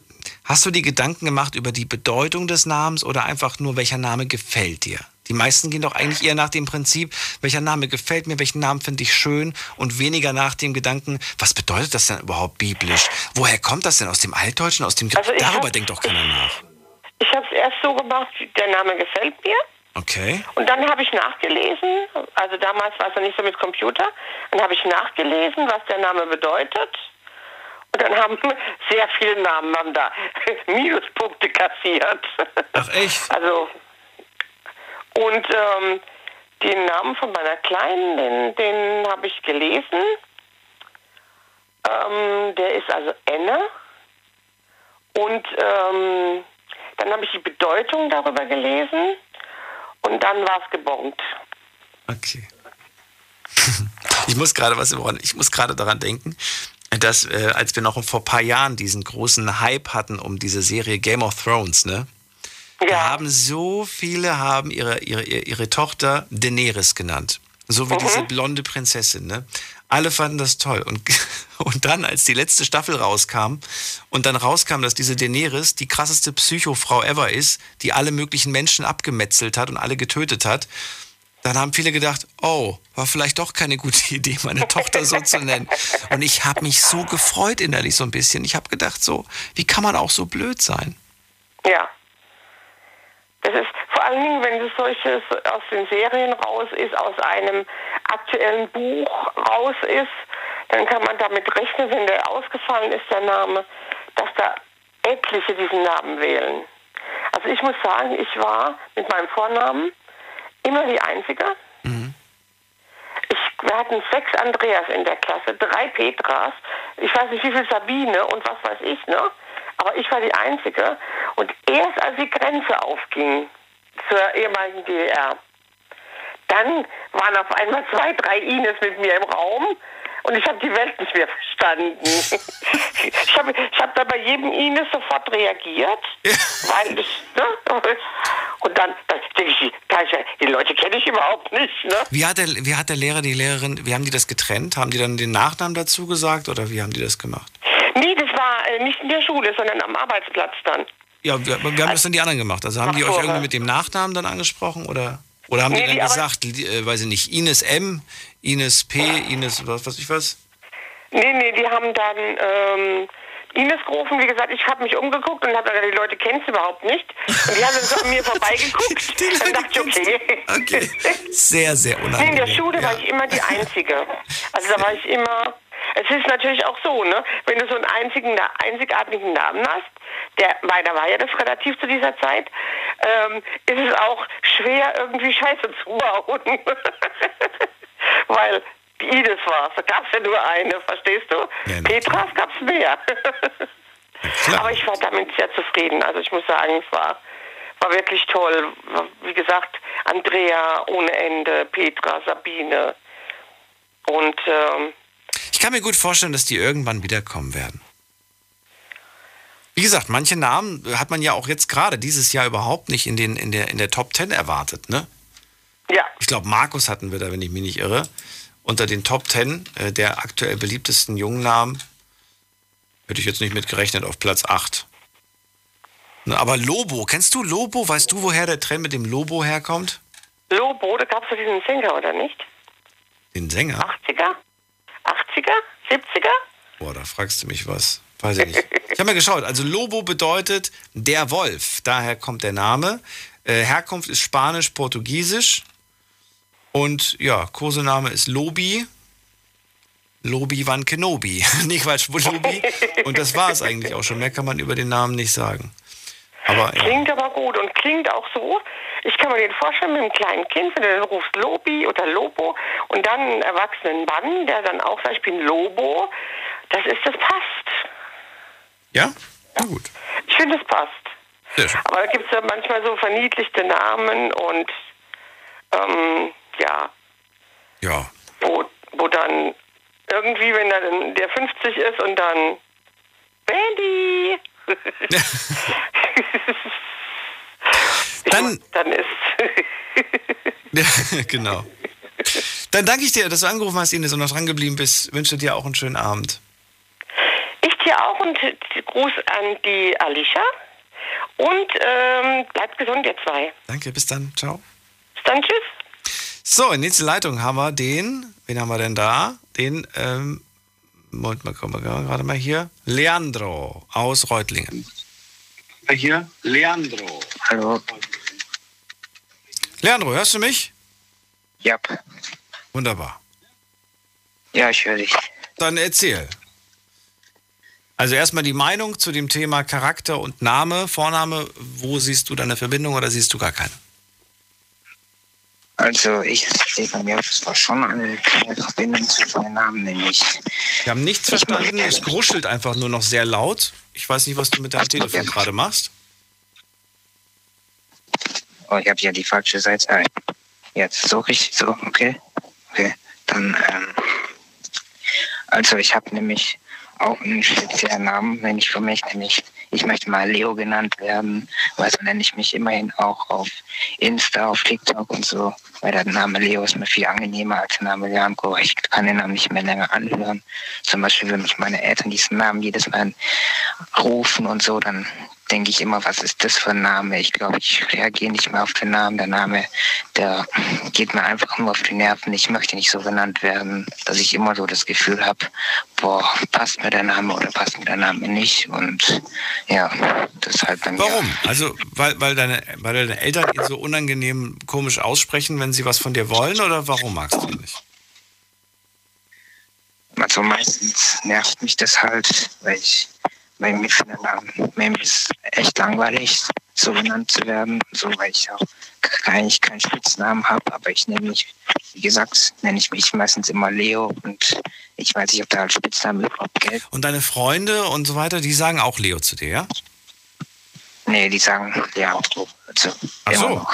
hast du die Gedanken gemacht über die Bedeutung des Namens oder einfach nur, welcher Name gefällt dir? Die meisten gehen doch eigentlich eher nach dem Prinzip, welcher Name gefällt mir, welchen Namen finde ich schön und weniger nach dem Gedanken, was bedeutet das denn überhaupt biblisch? Woher kommt das denn? Aus dem Altdeutschen? Aus dem Also ich Darüber hab- denkt doch keiner nach. Ich habe es erst so gemacht, der Name gefällt mir. Okay. Und dann habe ich nachgelesen, also damals war es ja nicht so mit Computer, dann habe ich nachgelesen, was der Name bedeutet. Und dann haben sehr viele Namen haben da Minuspunkte kassiert. Ach echt? Also, und ähm, den Namen von meiner Kleinen, den, den habe ich gelesen. Ähm, der ist also Enne. Und ähm, dann habe ich die Bedeutung darüber gelesen. Und dann war es gebongt. Okay. Ich muss gerade was im ich muss gerade daran denken, dass äh, als wir noch vor ein paar Jahren diesen großen Hype hatten um diese Serie Game of Thrones, ne? Da haben so viele haben ihre, ihre, ihre ihre Tochter Daenerys genannt. So wie diese blonde Prinzessin, ne? Alle fanden das toll. Und, und dann, als die letzte Staffel rauskam und dann rauskam, dass diese Daenerys die krasseste Psychofrau ever ist, die alle möglichen Menschen abgemetzelt hat und alle getötet hat, dann haben viele gedacht, oh, war vielleicht doch keine gute Idee, meine Tochter so zu nennen. Und ich habe mich so gefreut innerlich so ein bisschen. Ich habe gedacht, so, wie kann man auch so blöd sein? Ja. Das ist vor allen Dingen, wenn es solches aus den Serien raus ist, aus einem aktuellen Buch raus ist, dann kann man damit rechnen, wenn der ausgefallen ist, der Name, dass da etliche diesen Namen wählen. Also ich muss sagen, ich war mit meinem Vornamen immer die Einzige. Ich, wir hatten sechs Andreas in der Klasse, drei Petras, ich weiß nicht wie viel Sabine und was weiß ich, ne? Aber ich war die Einzige. Und erst als die Grenze aufging zur ehemaligen DDR, dann waren auf einmal zwei, drei Ines mit mir im Raum und ich habe die Welt nicht mehr verstanden. ich habe ich hab da bei jedem Ines sofort reagiert, weil ich, ne? Und dann, dann denke ich, ja- die Leute kenne ich überhaupt nicht, ne? Wie hat, der, wie hat der Lehrer, die Lehrerin, wie haben die das getrennt? Haben die dann den Nachnamen dazu gesagt oder wie haben die das gemacht? Nee, das war äh, nicht in der Schule, sondern am Arbeitsplatz dann. Ja, wir, wir haben das dann die anderen gemacht. Also haben die euch irgendwie mit dem Nachnamen dann angesprochen oder, oder haben Nee, die dann die gesagt, äh, weiß ich nicht, Ines M, Ines P, Ines was weiß ich was? Nee, nee, die haben dann ähm, Ines gerufen, wie gesagt, ich habe mich umgeguckt und habe gesagt, die Leute kennen es überhaupt nicht. Und die haben dann so an mir vorbeigeguckt. dann dachte ich, okay. Okay. Sehr, sehr Nee, in unangenehm. der Schule war ich immer die Einzige. Also da war ich immer. Es ist natürlich auch so, ne? Wenn du so einen einzigen, einzigartigen Namen hast, der meiner war ja das relativ zu dieser Zeit, ähm, ist es auch schwer, irgendwie Scheiße zu bauen. Weil Ines war da gab es ja nur eine, verstehst du? Petras gab es mehr. Aber ich war damit sehr zufrieden. Also ich muss sagen, es war, war wirklich toll. Wie gesagt, Andrea ohne Ende, Petra, Sabine. Und ähm, Ich kann mir gut vorstellen, dass die irgendwann wiederkommen werden. Wie gesagt, manche Namen hat man ja auch jetzt gerade dieses Jahr überhaupt nicht in, den, in, der, in der Top 10 erwartet, ne? Ja. Ich glaube, Markus hatten wir da, wenn ich mich nicht irre. Unter den Top 10 äh, der aktuell beliebtesten Jungnamen hätte ich jetzt nicht mitgerechnet auf Platz 8. Ne, aber Lobo, kennst du Lobo? Weißt du, woher der Trend mit dem Lobo herkommt? Lobo, da gab es ja diesen Sänger, oder nicht? Den Sänger? 80er? 80er? 70er? Boah, da fragst du mich was. Weiß ich nicht. Ich habe mal geschaut. Also Lobo bedeutet der Wolf. Daher kommt der Name. Äh, Herkunft ist Spanisch, Portugiesisch. Und ja, Kosename ist Lobi. Lobi Van Kenobi. nee, Quatsch, Lobi. Und das war es eigentlich auch schon. Mehr kann man über den Namen nicht sagen. Aber, ja. Klingt aber gut und klingt auch so. Ich kann mir den vorstellen mit einem kleinen Kind, wenn du dann rufst Lobi oder Lobo und dann einen erwachsenen Mann, der dann auch sagt, ich bin Lobo. Das ist, das passt. Ja? Na gut. Ich finde, es passt. Sehr schön. Aber da gibt es ja manchmal so verniedlichte Namen und ähm, ja, Ja. wo, wo dann irgendwie, wenn dann der 50 ist und dann Bandy. Dann, dann ist. Genau. Dann danke ich dir, dass du angerufen hast, Ines, und noch dran geblieben bist. Wünsche dir auch einen schönen Abend. Ich dir auch und Gruß an die Alicia. Und ähm, bleibt gesund, ihr zwei. Danke, bis dann. Ciao. Bis dann, tschüss. So, in nächste Leitung haben wir den, wen haben wir denn da? Den, ähm, Moment mal, kommen wir gerade mal hier. Leandro aus Reutlingen. Hier, Leandro. Hallo. Leandro, hörst du mich? Ja. Wunderbar. Ja, ich höre dich. Dann erzähl. Also erstmal die Meinung zu dem Thema Charakter und Name, Vorname. Wo siehst du deine Verbindung oder siehst du gar keine? Also ich sehe bei mir war schon eine kleine Verbindung zu meinem Namen, nämlich. Wir haben nichts verstanden. Es gruschelt einfach nur noch sehr laut. Ich weiß nicht, was du mit deinem Telefon gerade machst. Oh, ich habe ja die falsche Seite. ein. Jetzt so richtig, so, okay. Okay, dann, ähm, also ich habe nämlich auch einen speziellen Namen, nämlich für mich, nämlich ich möchte mal Leo genannt werden, weil so nenne ich mich immerhin auch auf Insta, auf TikTok und so, weil der Name Leo ist mir viel angenehmer als der Name Janko. Ich kann den Namen nicht mehr länger anhören. Zum Beispiel, wenn mich meine Eltern diesen Namen jedes Mal rufen und so, dann denke ich immer, was ist das für ein Name? Ich glaube, ich reagiere nicht mehr auf den Namen. Der Name, der geht mir einfach nur auf die Nerven. Ich möchte nicht so genannt werden, dass ich immer so das Gefühl habe, boah, passt mir der Name oder passt mir der Name nicht. Und ja, das ist halt bei mir. Warum? Also, weil, weil, deine, weil deine Eltern ihn so unangenehm komisch aussprechen, wenn sie was von dir wollen, oder warum magst du ihn nicht? Also meistens nervt mich das halt, weil ich weil mir finde dann, mir ist echt langweilig, so genannt zu werden, so weil ich auch eigentlich keinen Spitznamen habe, aber ich nenne mich, wie gesagt, nenne ich mich meistens immer Leo und ich weiß nicht, ob da als Spitzname überhaupt Geld. Und deine Freunde und so weiter, die sagen auch Leo zu dir, ja? Nee, die sagen Leandro. Also, Ach so.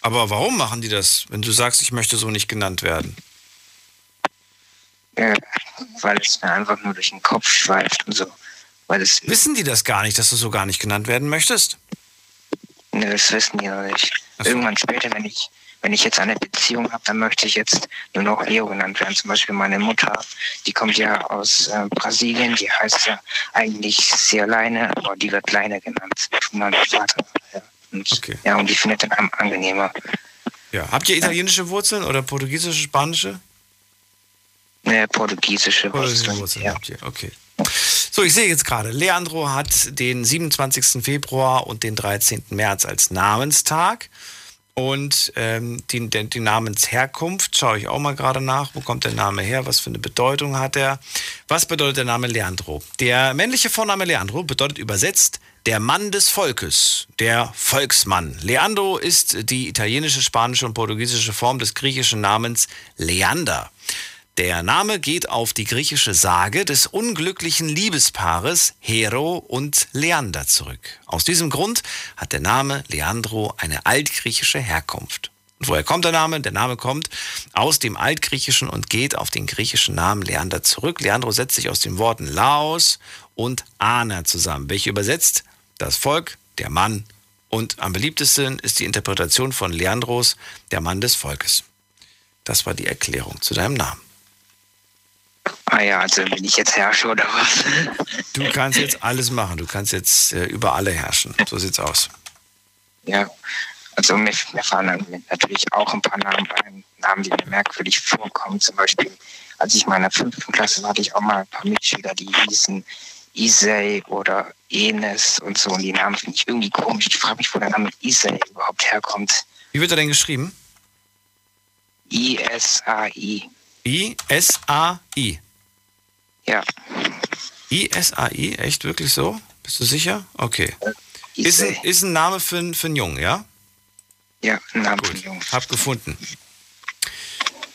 Aber warum machen die das, wenn du sagst, ich möchte so nicht genannt werden? Äh, weil es mir einfach nur durch den Kopf schweift und so. Wissen die das gar nicht, dass du so gar nicht genannt werden möchtest? ne, das wissen die noch nicht. Irgendwann später, wenn ich, wenn ich jetzt eine Beziehung habe, dann möchte ich jetzt nur noch Leo genannt werden. Zum Beispiel meine Mutter, die kommt ja aus äh, Brasilien, die heißt ja eigentlich sehr Leine, aber die wird Leine genannt von meinem Vater. Ja. Und, ja, und die findet den Namen angenehmer. Ja. Habt ihr italienische Wurzeln oder portugiesische, spanische? Ne, portugiesische Portugiesische Wurzeln habt ihr, okay. So, ich sehe jetzt gerade, Leandro hat den 27. Februar und den 13. März als Namenstag. Und ähm, die, die, die Namensherkunft schaue ich auch mal gerade nach. Wo kommt der Name her? Was für eine Bedeutung hat er? Was bedeutet der Name Leandro? Der männliche Vorname Leandro bedeutet übersetzt der Mann des Volkes, der Volksmann. Leandro ist die italienische, spanische und portugiesische Form des griechischen Namens Leander. Der Name geht auf die griechische Sage des unglücklichen Liebespaares Hero und Leander zurück. Aus diesem Grund hat der Name Leandro eine altgriechische Herkunft. Und woher kommt der Name? Der Name kommt aus dem Altgriechischen und geht auf den griechischen Namen Leander zurück. Leandro setzt sich aus den Worten Laos und Ana zusammen, welche übersetzt das Volk, der Mann und am beliebtesten ist die Interpretation von Leandros, der Mann des Volkes. Das war die Erklärung zu deinem Namen. Ah ja, also bin ich jetzt Herrscher oder was? Du kannst jetzt alles machen. Du kannst jetzt äh, über alle herrschen. So sieht's aus. Ja, also mir, mir fallen natürlich auch ein paar Namen ein, Namen, die mir merkwürdig vorkommen. Zum Beispiel, als ich in meiner fünften Klasse war, hatte ich auch mal ein paar Mitschüler, die hießen Isay oder Enes und so. Und die Namen finde ich irgendwie komisch. Ich frage mich, wo der Name Isay überhaupt herkommt. Wie wird er denn geschrieben? I-S-A-I. I-S-A-I. Ja. I-S-A-I? Echt wirklich so? Bist du sicher? Okay. Ist ein, ist ein Name für, einen- für einen Jungen, ja? Ja, ein Name Gut, hab gefunden.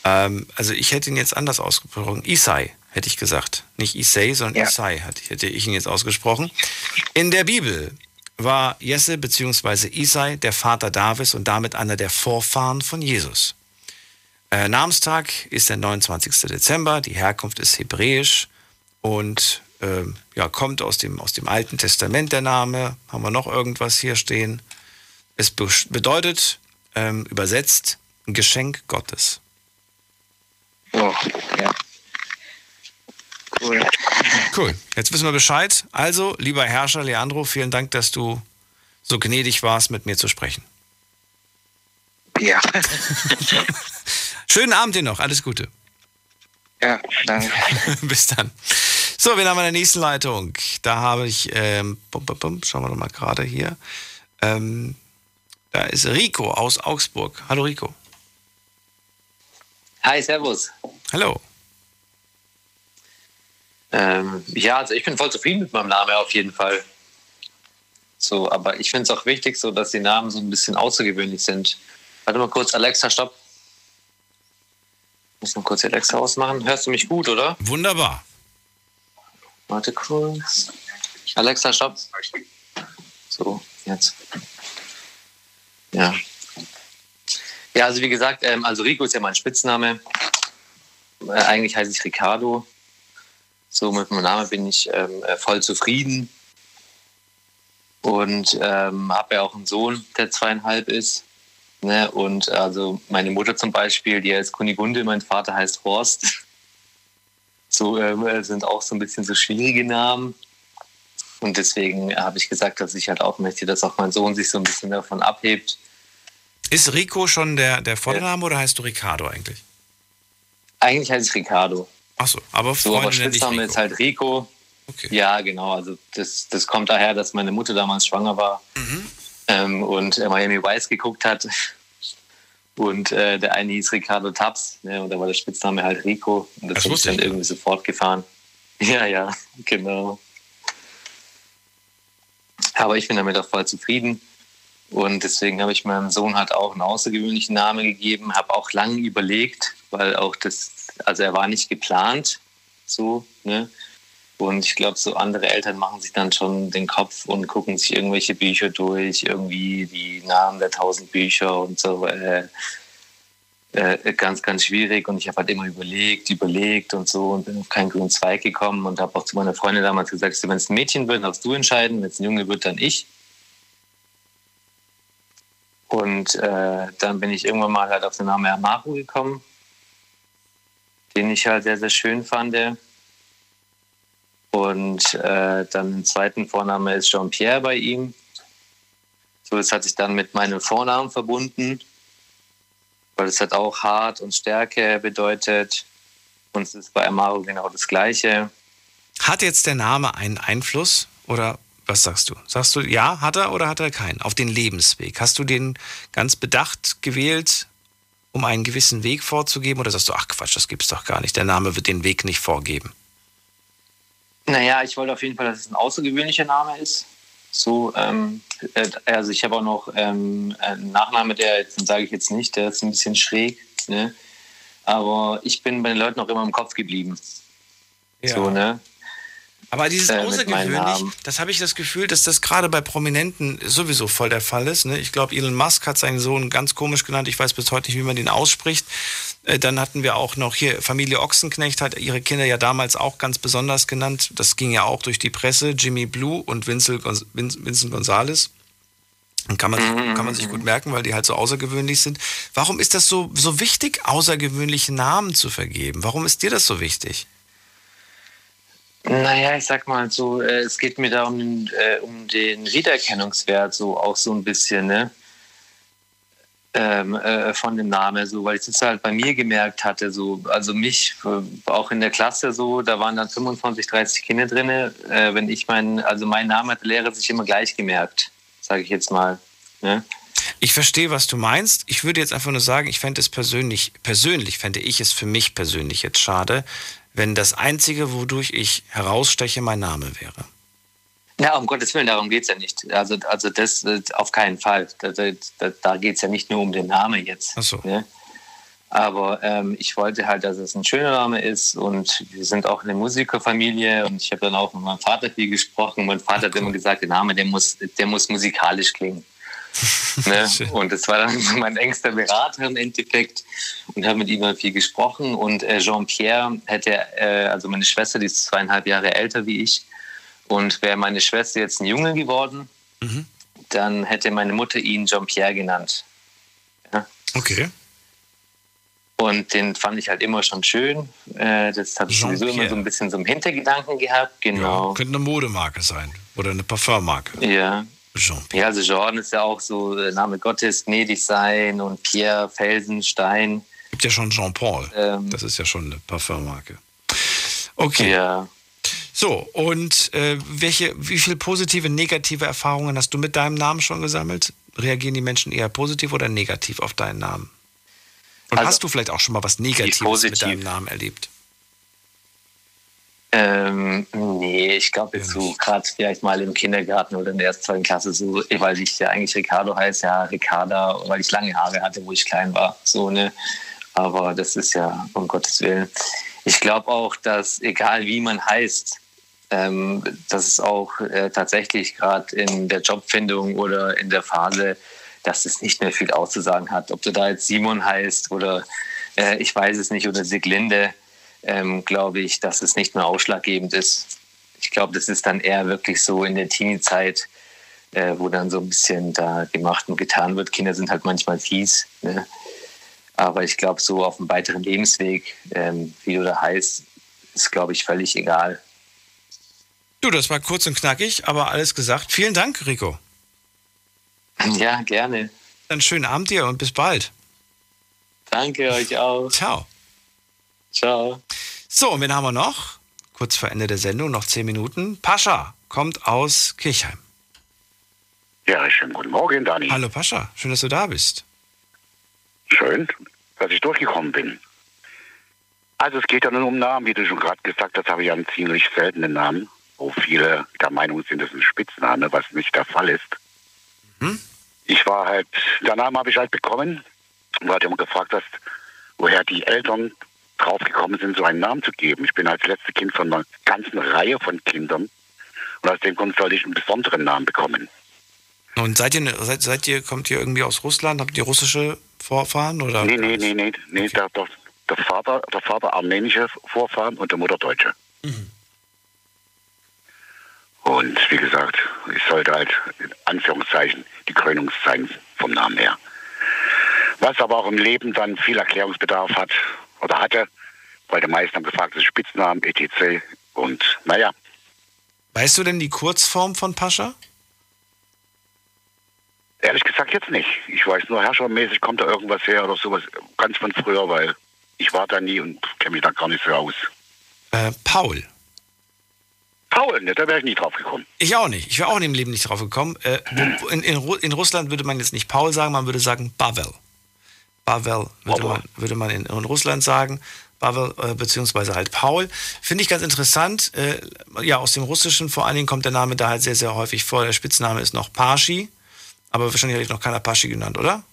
Ähm, also ich hätte ihn jetzt anders ausgesprochen. Isai hätte ich gesagt. Nicht Isai, sondern Isai hätte, hätte ich ihn jetzt ausgesprochen. In der Bibel war Jesse bzw. Isai der Vater Davids und damit einer der Vorfahren von Jesus. Äh, Namenstag ist der 29. Dezember. Die Herkunft ist hebräisch und ähm, ja, kommt aus dem, aus dem Alten Testament der Name. Haben wir noch irgendwas hier stehen? Es be bedeutet ähm, übersetzt Geschenk Gottes. Oh, ja. Cool. Cool. Jetzt wissen wir Bescheid. Also, lieber Herrscher Leandro, vielen Dank, dass du so gnädig warst, mit mir zu sprechen. Ja. Schönen Abend dir noch. Alles Gute. Ja, danke. Bis dann. So, wir haben in der nächsten Leitung. Da habe ich, ähm, bum, bum, bum, schauen wir doch mal gerade hier. Ähm, da ist Rico aus Augsburg. Hallo Rico. Hi, Servus. Hallo. Ähm, ja, also ich bin voll zufrieden mit meinem Namen auf jeden Fall. So, aber ich finde es auch wichtig, so dass die Namen so ein bisschen außergewöhnlich sind. Warte mal kurz, Alexa, stopp. Ich muss mal kurz Alexa ausmachen. Hörst du mich gut, oder? Wunderbar. Warte kurz. Alexa, stopp. So, jetzt. Ja. Ja, also wie gesagt, ähm, also Rico ist ja mein Spitzname. Äh, eigentlich heiße ich Ricardo. So mit meinem Namen bin ich ähm, äh, voll zufrieden. Und ähm, habe ja auch einen Sohn, der zweieinhalb ist. Ne? Und also meine Mutter zum Beispiel, die heißt Kunigunde, mein Vater heißt Horst. So ähm, äh, sind auch so ein bisschen so schwierige Namen. Und deswegen habe ich gesagt, dass ich halt auch möchte, dass auch mein Sohn sich so ein bisschen davon abhebt. Ist Rico schon der, der Vorname oder heißt du Ricardo eigentlich? Eigentlich heiße ich Ricardo. Achso, aber So, aber Freunde Spitzname Rico. ist halt Rico. Ja, genau. Also das, das kommt daher, dass meine Mutter damals schwanger war Mhm. Ähm, und äh, Miami Vice geguckt hat. Und äh, der eine hieß Ricardo Taps ne, und da war der Spitzname halt Rico. Und das, Das wusste dann ich irgendwie sofort gefahren. Ja, ja, genau. Aber ich bin damit auch voll zufrieden. Und deswegen habe ich meinem Sohn halt auch einen außergewöhnlichen Namen gegeben, habe auch lange überlegt, weil auch das, also er war nicht geplant, so, ne? Und ich glaube, so andere Eltern machen sich dann schon den Kopf und gucken sich irgendwelche Bücher durch, irgendwie die Namen der tausend Bücher und so. Äh, äh, ganz, ganz schwierig. Und ich habe halt immer überlegt, überlegt und so und bin auf keinen grünen Zweig gekommen und habe auch zu meiner Freundin damals gesagt, wenn es ein Mädchen wird, darfst du entscheiden, wenn es ein Junge wird, dann ich. Und äh, dann bin ich irgendwann mal halt auf den Namen Amaru gekommen, den ich halt sehr, sehr schön fand. Und äh, dann ein zweiten Vorname ist Jean-Pierre bei ihm. So, das hat sich dann mit meinem Vornamen verbunden, weil es hat auch hart und Stärke bedeutet. Und es ist bei Amaro genau das Gleiche. Hat jetzt der Name einen Einfluss oder was sagst du? Sagst du, ja, hat er oder hat er keinen? Auf den Lebensweg. Hast du den ganz bedacht gewählt, um einen gewissen Weg vorzugeben? Oder sagst du, ach Quatsch, das gibt's doch gar nicht. Der Name wird den Weg nicht vorgeben. Naja, ich wollte auf jeden Fall, dass es ein außergewöhnlicher Name ist. So, ähm, äh, also ich habe auch noch ähm, einen Nachname, der, den sage ich jetzt nicht, der ist ein bisschen schräg. Ne? Aber ich bin bei den Leuten auch immer im Kopf geblieben. Ja. So, ne? Aber dieses Äh, außergewöhnlich, das habe ich das Gefühl, dass das gerade bei Prominenten sowieso voll der Fall ist. Ne? Ich glaube, Elon Musk hat seinen Sohn ganz komisch genannt. Ich weiß bis heute nicht, wie man den ausspricht. Äh, Dann hatten wir auch noch hier Familie Ochsenknecht hat ihre Kinder ja damals auch ganz besonders genannt. Das ging ja auch durch die Presse. Jimmy Blue und Vincent, Vincent Gonzalez. Und kann man, sich, kann man sich gut merken, weil die halt so außergewöhnlich sind. Warum ist das so, so wichtig, außergewöhnliche Namen zu vergeben? Warum ist dir das so wichtig? Naja, ich sag mal so, äh, es geht mir da um, den, äh, um den Wiedererkennungswert so auch so ein bisschen, ne? Ähm, äh, von dem Namen, so, weil ich das halt bei mir gemerkt hatte, so, also mich, äh, auch in der Klasse so, da waren dann 25, 30 Kinder drin. Äh, wenn ich meinen, also mein Name hat der Lehrer sich immer gleich gemerkt, sage ich jetzt mal. Ne? Ich verstehe, was du meinst. Ich würde jetzt einfach nur sagen, ich fände es persönlich, persönlich fände ich es für mich persönlich jetzt schade, wenn das Einzige, wodurch ich heraussteche, mein Name wäre. Na, um Gottes Willen, darum geht es ja nicht. Also, also das äh, auf keinen Fall. Da, da, da geht es ja nicht nur um den Namen jetzt. Ach so. Ne? Aber ähm, ich wollte halt, dass es ein schöner Name ist und wir sind auch eine Musikerfamilie und ich habe dann auch mit meinem Vater viel gesprochen. Mein Vater hat immer gesagt, der Name, der muss, der muss musikalisch klingen. ne? Und das war dann so mein engster Berater im Endeffekt und habe mit ihm dann viel gesprochen. Und äh, Jean-Pierre hätte, äh, also meine Schwester, die ist zweieinhalb Jahre älter wie ich. Und wäre meine Schwester jetzt ein Junge geworden, Mhm. dann hätte meine Mutter ihn Jean-Pierre genannt. Ja? Okay. Und den fand ich halt immer schon schön. Äh, das habe ich sowieso immer so ein bisschen so im Hintergedanken gehabt. Genau. Könnte eine Modemarke sein oder eine Parfummarke. Ja. Ja, also Jordan ist ja auch so Name Gottes, gnädig sein und Pierre, Felsen, Stein. Gibt ja schon Jean-Paul. Ähm, Das ist ja schon eine Parfummarke. Okay. Ja. So, und äh, welche, wie viele positive, negative Erfahrungen hast du mit deinem Namen schon gesammelt? Reagieren die Menschen eher positiv oder negativ auf deinen Namen? Und Also, hast du vielleicht auch schon mal was Negatives mit deinem Namen erlebt? Ähm, nee, ich glaube jetzt so gerade vielleicht mal im Kindergarten oder in der ersten, zweiten Klasse so, weil ich ja eigentlich Ricardo heiße, ja Ricarda, weil ich lange Haare hatte, wo ich klein war, so ne. Aber das ist ja um Gottes Willen. Ich glaube auch, dass egal wie man heißt, ähm, dass es auch äh, tatsächlich gerade in der Jobfindung oder in der Phase, dass es nicht mehr viel auszusagen hat. Ob du da jetzt Simon heißt oder äh, ich weiß es nicht oder Siglinde, ähm, glaube ich, dass es nicht mehr ausschlaggebend ist. Ich glaube, das ist dann eher wirklich so in der Teenie-Zeit, äh, wo dann so ein bisschen da gemacht und getan wird. Kinder sind halt manchmal fies. Ne? Aber ich glaube, so auf dem weiteren Lebensweg, ähm, wie du da heißt, ist, glaube ich, völlig egal. Du, das war kurz und knackig, aber alles gesagt. Vielen Dank, Rico. Ja, gerne. Dann schönen Abend dir und bis bald. Danke euch auch. Ciao. Ciao. So, und wen haben wir noch? Kurz vor Ende der Sendung, noch zehn Minuten. Pascha kommt aus Kirchheim. Ja, schönen guten Morgen, Dani. Hallo Pascha, schön, dass du da bist. Schön, dass ich durchgekommen bin. Also es geht ja nur um Namen, wie du schon gerade gesagt hast, habe ich einen ziemlich seltenen Namen, wo viele der Meinung sind, das ist ein Spitzname, was nicht der Fall ist. Ich war halt, der Name habe ich halt bekommen, weil du immer gefragt hast, woher die Eltern draufgekommen sind, so einen Namen zu geben. Ich bin als letztes Kind von einer ganzen Reihe von Kindern und aus dem Grund sollte ich einen besonderen Namen bekommen. Und seid ihr, seid, seid ihr, kommt ihr irgendwie aus Russland? Habt ihr russische Vorfahren? Oder? Nee, nee, nee, nee, nee der, der, der, Vater, der Vater armenische Vorfahren und der Mutter deutsche. Und wie gesagt, ich sollte halt in Anführungszeichen die Krönung sein vom Namen her. Was aber auch im Leben dann viel Erklärungsbedarf hat oder hatte, weil die meisten haben gefragt, das ist Spitznamen, etc. Und naja, Weißt du denn die Kurzform von Pascha? ehrlich gesagt jetzt nicht. Ich weiß nur, herrschermäßig kommt da irgendwas her oder sowas, ganz von früher, weil ich war da nie und kenne mich da gar nicht so aus. Äh, Paul. Paul, ne, da wäre ich nie drauf gekommen. Ich auch nicht. Ich wäre auch in dem Leben nicht drauf gekommen. Äh, in, in, Ru- in Russland würde man jetzt nicht Paul sagen, man würde sagen Pavel. Pavel würde man, würde man in, in Russland sagen. Pavel, äh, beziehungsweise halt Paul. Finde ich ganz interessant. Äh, ja, aus dem Russischen vor allen Dingen kommt der Name da halt sehr, sehr häufig vor. Der Spitzname ist noch Paschi. Aber wahrscheinlich habe ich noch keiner Paschi genannt, oder?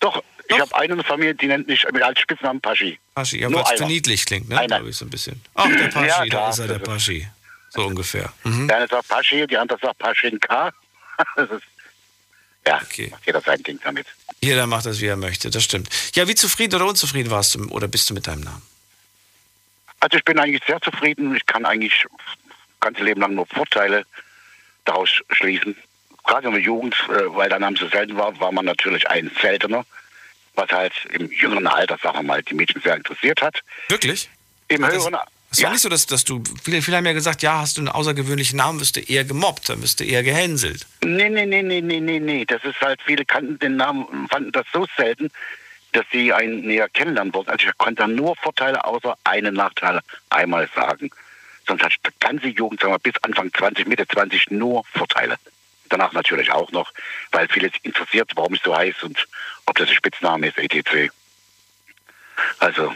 Doch, ich habe eine in der Familie, die nennt mich als Spitznamen Paschi. Paschi, ja, weil es einer. niedlich klingt, ne? Glaube ich so ein bisschen. Ach, der Paschi, Ja, da ist er, der Paschi. So ungefähr. Mhm. Der eine sagt Paschi, die andere sagt Paschinka. Das ist, ja, macht jeder sein Ding damit. Jeder macht das, wie er möchte, das stimmt. Ja, wie zufrieden oder unzufrieden warst du oder bist du mit deinem Namen? Also ich bin eigentlich sehr zufrieden. Ich kann eigentlich das ganze Leben lang nur Vorteile daraus schließen. Gerade in der Jugend, äh, weil der Name so selten war, war man natürlich ein seltener, was halt im jüngeren Alter, sagen wir mal, die Mädchen sehr interessiert hat. Wirklich? Im Das- höheren Es war nicht so, dass, dass du, viele, viele haben ja gesagt, ja, hast du einen außergewöhnlichen Namen, wirst du eher gemobbt, dann wirst du eher gehänselt. Nee, nee, nee, nee, nee, nee, nee. Das ist halt, viele kannten den Namen und fanden das so selten, dass sie einen näher kennenlernen wollten. Also ich konnte dann nur Vorteile außer einen Nachteil einmal sagen. Sonst hatte ich die ganze Jugend, sagen wir, bis Anfang 20, Mitte 20 nur Vorteile. Danach natürlich auch noch, weil viele sich interessiert, warum ich so heiß und ob das ein Spitzname ist, etc. Also.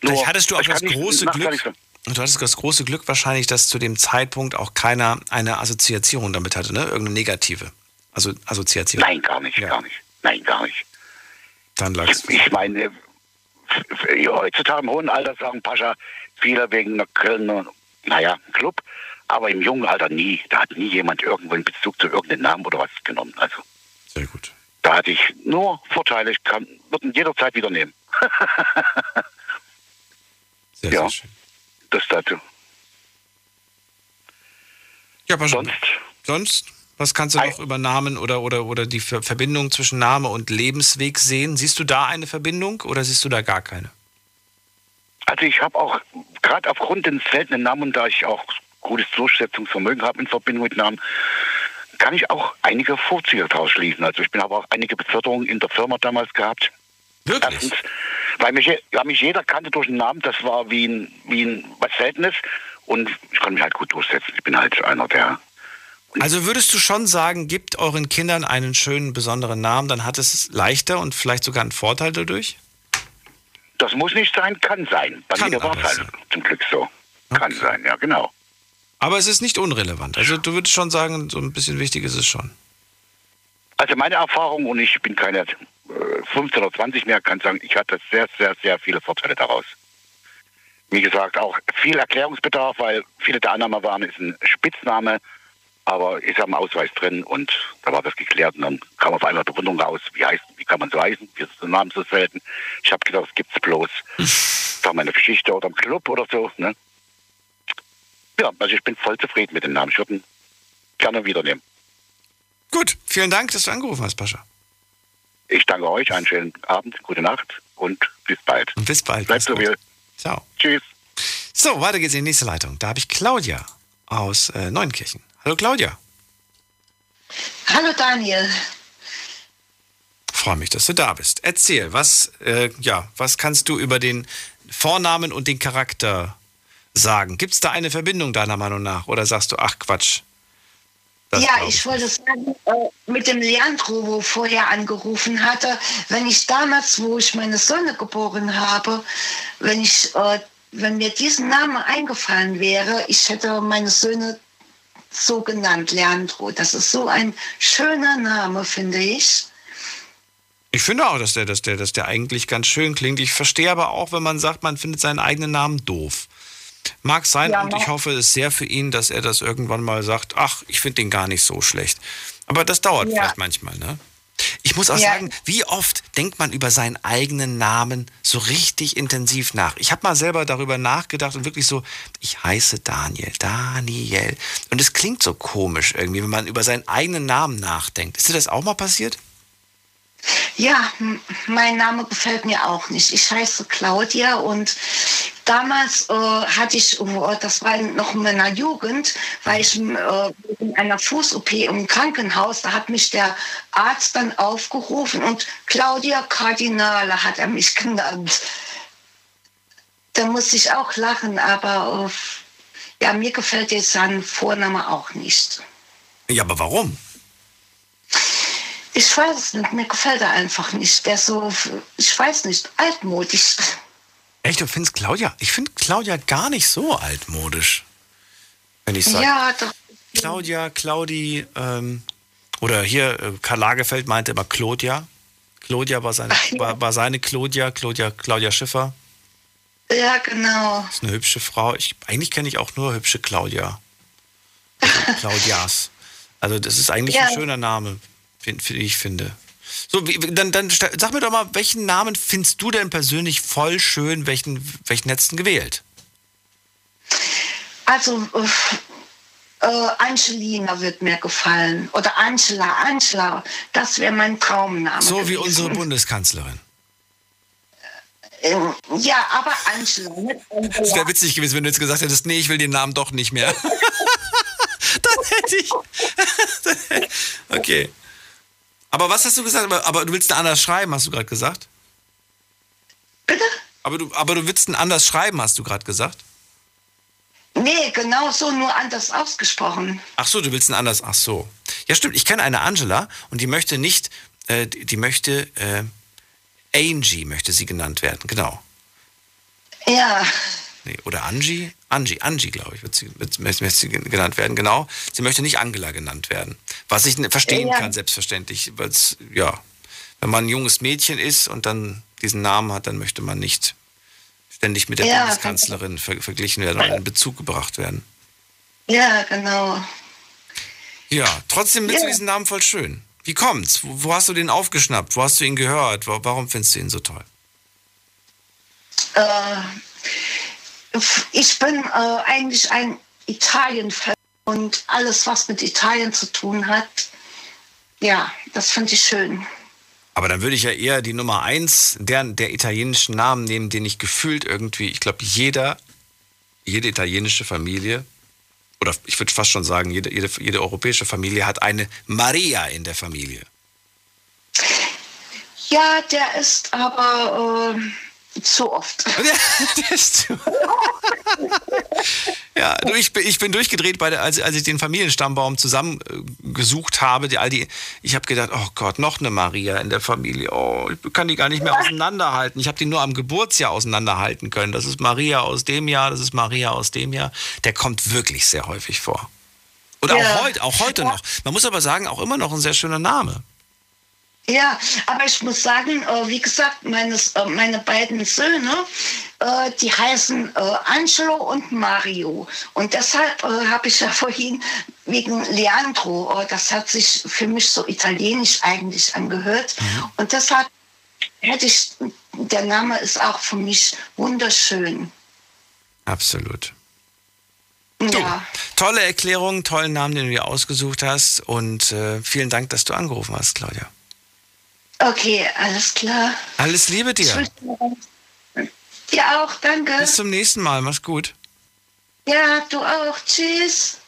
Vielleicht hattest du auch das nicht große nachteilig Glück, du hattest das große Glück wahrscheinlich, dass zu dem Zeitpunkt auch keiner eine Assoziation damit hatte, ne? Irgendeine negative also Assoziation. Nein, gar nicht, ja. gar nicht. Nein, gar nicht. Dann lag's. Ich, ich meine, heutzutage im hohen Alter sagen Pascha viele wegen einer Kölner, naja, Club, aber im jungen Alter nie. Da hat nie jemand irgendwo einen Bezug zu irgendeinem Namen oder was genommen. Also. Sehr gut. Da hatte ich nur Vorteile, ich kann, würde ihn jederzeit wieder nehmen. sehr, ja, sehr schön. Das dazu. Ja, aber sonst, sonst, was kannst du noch über Namen oder, oder, oder die Verbindung zwischen Name und Lebensweg sehen? Siehst du da eine Verbindung oder siehst du da gar keine? Also ich habe auch, gerade aufgrund des seltenen Namen, da ich auch gutes Durchsetzungsvermögen habe in Verbindung mit Namen, kann ich auch einige Vorzüge daraus schließen. Also ich bin aber auch einige Beförderungen in der Firma damals gehabt. Wirklich? Erstens, weil mich, weil mich jeder kannte durch den Namen, das war wie ein, wie ein was Seltenes und ich konnte mich halt gut durchsetzen. Ich bin halt einer, der also würdest du schon sagen, gibt euren Kindern einen schönen, besonderen Namen, dann hat es leichter und vielleicht sogar einen Vorteil dadurch? Das muss nicht sein, kann sein. Bei kann mir war es halt zum Glück so. Kann sein, ja, genau. Aber es ist nicht unrelevant. Also du würdest schon sagen, so ein bisschen wichtig ist es schon. Also meine Erfahrung, und ich bin keine 15 oder 20 mehr, kann sagen, ich hatte sehr, sehr, sehr viele Vorteile daraus. Wie gesagt, auch viel Erklärungsbedarf, weil viele der Annahmen waren, ist ein Spitzname, aber ist am Ausweis drin und da war das geklärt und dann kam auf einmal Bewunderung raus, wie heißt, wie kann man so heißen, wie ist der Name so selten. Ich habe gedacht, das gibt's bloß. da meine Geschichte oder im Club oder so. Ne? Ja, also ich bin voll zufrieden mit dem Namen. Ich würde ihn gerne wieder nehmen. Gut, vielen Dank, dass du angerufen hast, Pascha. Ich danke euch, einen schönen Abend, gute Nacht und bis bald. Und bis bald. Bleibt so wie. Ciao. Tschüss. So, weiter geht's in die nächste Leitung. Da habe ich Claudia aus äh, Neunkirchen. Hallo Claudia. Hallo Daniel. Freue mich, dass du da bist. Erzähl, was, äh, ja, was kannst du über den Vornamen und den Charakter sagen? Gibt es da eine Verbindung deiner Meinung nach? Oder sagst du, ach Quatsch? Das ja, ich wollte sagen, äh, mit dem Leandro, wo vorher angerufen hatte, wenn ich damals, wo ich meine Sonne geboren habe, wenn ich, äh, wenn mir diesen Name eingefallen wäre, ich hätte meine Söhne so genannt, Leandro. Das ist so ein schöner Name, finde ich. Ich finde auch, dass der, dass, der, dass der eigentlich ganz schön klingt. Ich verstehe aber auch, wenn man sagt, man findet seinen eigenen Namen doof. Mag sein Ja, und ich hoffe es sehr für ihn, dass er das irgendwann mal sagt, ach, ich finde den gar nicht so schlecht. Aber das dauert Ja. vielleicht manchmal, ne? Ich muss auch Ja. sagen, wie oft denkt man über seinen eigenen Namen so richtig intensiv nach? Ich habe mal selber darüber nachgedacht und wirklich so, ich heiße Daniel, Daniel. Und es klingt so komisch irgendwie, wenn man über seinen eigenen Namen nachdenkt. Ist dir das auch mal passiert? Ja, mein Name gefällt mir auch nicht. Ich heiße Claudia und damals äh, hatte ich, oh, das war noch in meiner Jugend, war ich äh, in einer Fuß-OP im Krankenhaus. Da hat mich der Arzt dann aufgerufen und Claudia Kardinale hat er mich genannt. Da musste ich auch lachen, aber äh, ja, mir gefällt jetzt sein Vorname auch nicht. Ja, aber warum? Ich weiß es nicht, mir gefällt er einfach nicht. Der ist so, ich weiß nicht, altmodisch. Echt, du findest Claudia? Ich finde Claudia gar nicht so altmodisch. Wenn ich sage. Ja, doch. Claudia, Claudi, ähm, oder hier, äh, Karl Lagerfeld meinte immer Claudia. Claudia war seine, war, war seine Claudia, Claudia, Claudia Schiffer. Ja, genau. Ist eine hübsche Frau. Ich, eigentlich kenne ich auch nur hübsche Claudia. Claudias. Also das ist eigentlich Ja. ein schöner Name, wie ich finde. So, dann, dann sag mir doch mal, welchen Namen findest du denn persönlich voll schön? Welchen, welchen hättest du gewählt? Also, äh, äh, Angelina wird mir gefallen. Oder Angela, Angela. Das wäre mein Traumname. So wie unsere Bundeskanzlerin. Ähm, Ja, aber Angela. Es wäre witzig gewesen, wenn du jetzt gesagt hättest, nee, ich will den Namen doch nicht mehr. Dann hätte ich. okay. Aber was hast du gesagt? Aber, aber du willst ihn anders schreiben, hast du gerade gesagt? Bitte? Aber du, aber du willst ihn anders schreiben, hast du gerade gesagt? Nee, genau so, nur anders ausgesprochen. Ach so, du willst ihn anders. Ach so. Ja, stimmt. Ich kenne eine Angela und die möchte nicht, äh, die, die möchte, äh, Angie möchte sie genannt werden, genau. Ja, Nee, oder Angie? Angie, Angie, glaube ich, wird sie, wird, möchte sie genannt werden, genau. Sie möchte nicht Angela genannt werden. Was ich verstehen ja. kann, selbstverständlich, weil es, ja, wenn man ein junges Mädchen ist und dann diesen Namen hat, dann möchte man nicht ständig mit der ja, Bundeskanzlerin ver verglichen werden oder in Bezug gebracht werden. Ja, genau. Ja, trotzdem ja. du diesen Namen voll schön. Wie kommt's? Wo, wo, hast du den aufgeschnappt? Wo hast du ihn gehört? Warum findest du ihn so toll? Äh, ich bin äh, eigentlich ein Italien-Fan und alles, was mit Italien zu tun hat, ja, das finde ich schön. Aber dann würde ich ja eher die Nummer eins der, der italienischen Namen nehmen, den ich gefühlt irgendwie, ich glaube, jeder, jede italienische Familie, oder ich würde fast schon sagen, jede, jede, jede europäische Familie hat eine Maria in der Familie. Ja, der ist aber. Äh zu oft. ja, ich bin, ich bin durchgedreht, bei der, als, als ich den Familienstammbaum zusammengesucht habe. Die, all die, ich habe gedacht, oh Gott, noch eine Maria in der Familie. Oh, ich kann die gar nicht mehr auseinanderhalten. Ich habe die nur am Geburtsjahr auseinanderhalten können. Das ist Maria aus dem Jahr, das ist Maria aus dem Jahr. Der kommt wirklich sehr häufig vor. Und ja. auch, heut, auch heute noch. Man muss aber sagen, auch immer noch ein sehr schöner Name. Ja, aber ich muss sagen, äh, wie gesagt, meines, äh, meine beiden Söhne, äh, die heißen Angelo und Mario. Und deshalb habe ich ja vorhin wegen Leandro, das hat sich für mich so italienisch eigentlich angehört. Mhm. Und deshalb hätte ich, der Name ist auch für mich wunderschön. Absolut. Du, ja. tolle Erklärung, tollen Namen, den du dir ausgesucht hast. Und äh, vielen Dank, dass du angerufen hast, Claudia. Okay, alles klar. Alles Liebe dir. Dir auch, danke. Bis zum nächsten Mal, mach's gut. Ja, du auch. Tschüss.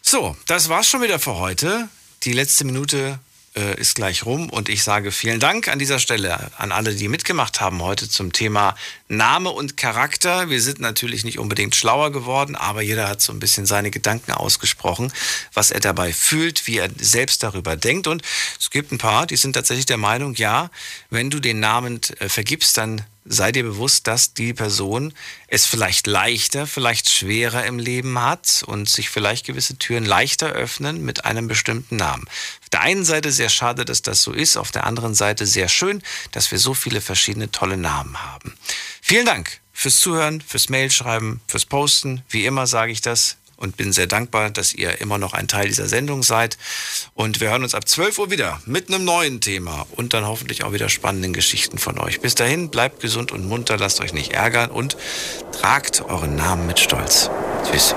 So, das war's schon wieder für heute. Die letzte Minute äh, ist gleich rum und ich sage vielen Dank an dieser Stelle an alle, die mitgemacht haben heute zum Thema Name und Charakter. Wir sind natürlich nicht unbedingt schlauer geworden, aber jeder hat so ein bisschen seine Gedanken ausgesprochen, was er dabei fühlt, wie er selbst darüber denkt. Und es gibt ein paar, die sind tatsächlich der Meinung, ja, wenn du den Namen äh, vergibst, dann sei dir bewusst, dass die Person es vielleicht leichter, vielleicht schwerer im Leben hat und sich vielleicht gewisse Türen leichter öffnen mit einem bestimmten Namen. Auf der einen Seite sehr schade, dass das so ist, auf der anderen Seite sehr schön, dass wir so viele verschiedene tolle Namen haben. Vielen Dank fürs Zuhören, fürs Mailschreiben, fürs Posten. Wie immer sage ich das und bin sehr dankbar, dass ihr immer noch ein Teil dieser Sendung seid. Und wir hören uns ab 12 Uhr wieder mit einem neuen Thema und dann hoffentlich auch wieder spannenden Geschichten von euch. Bis dahin, bleibt gesund und munter, lasst euch nicht ärgern und tragt euren Namen mit Stolz. Tschüss.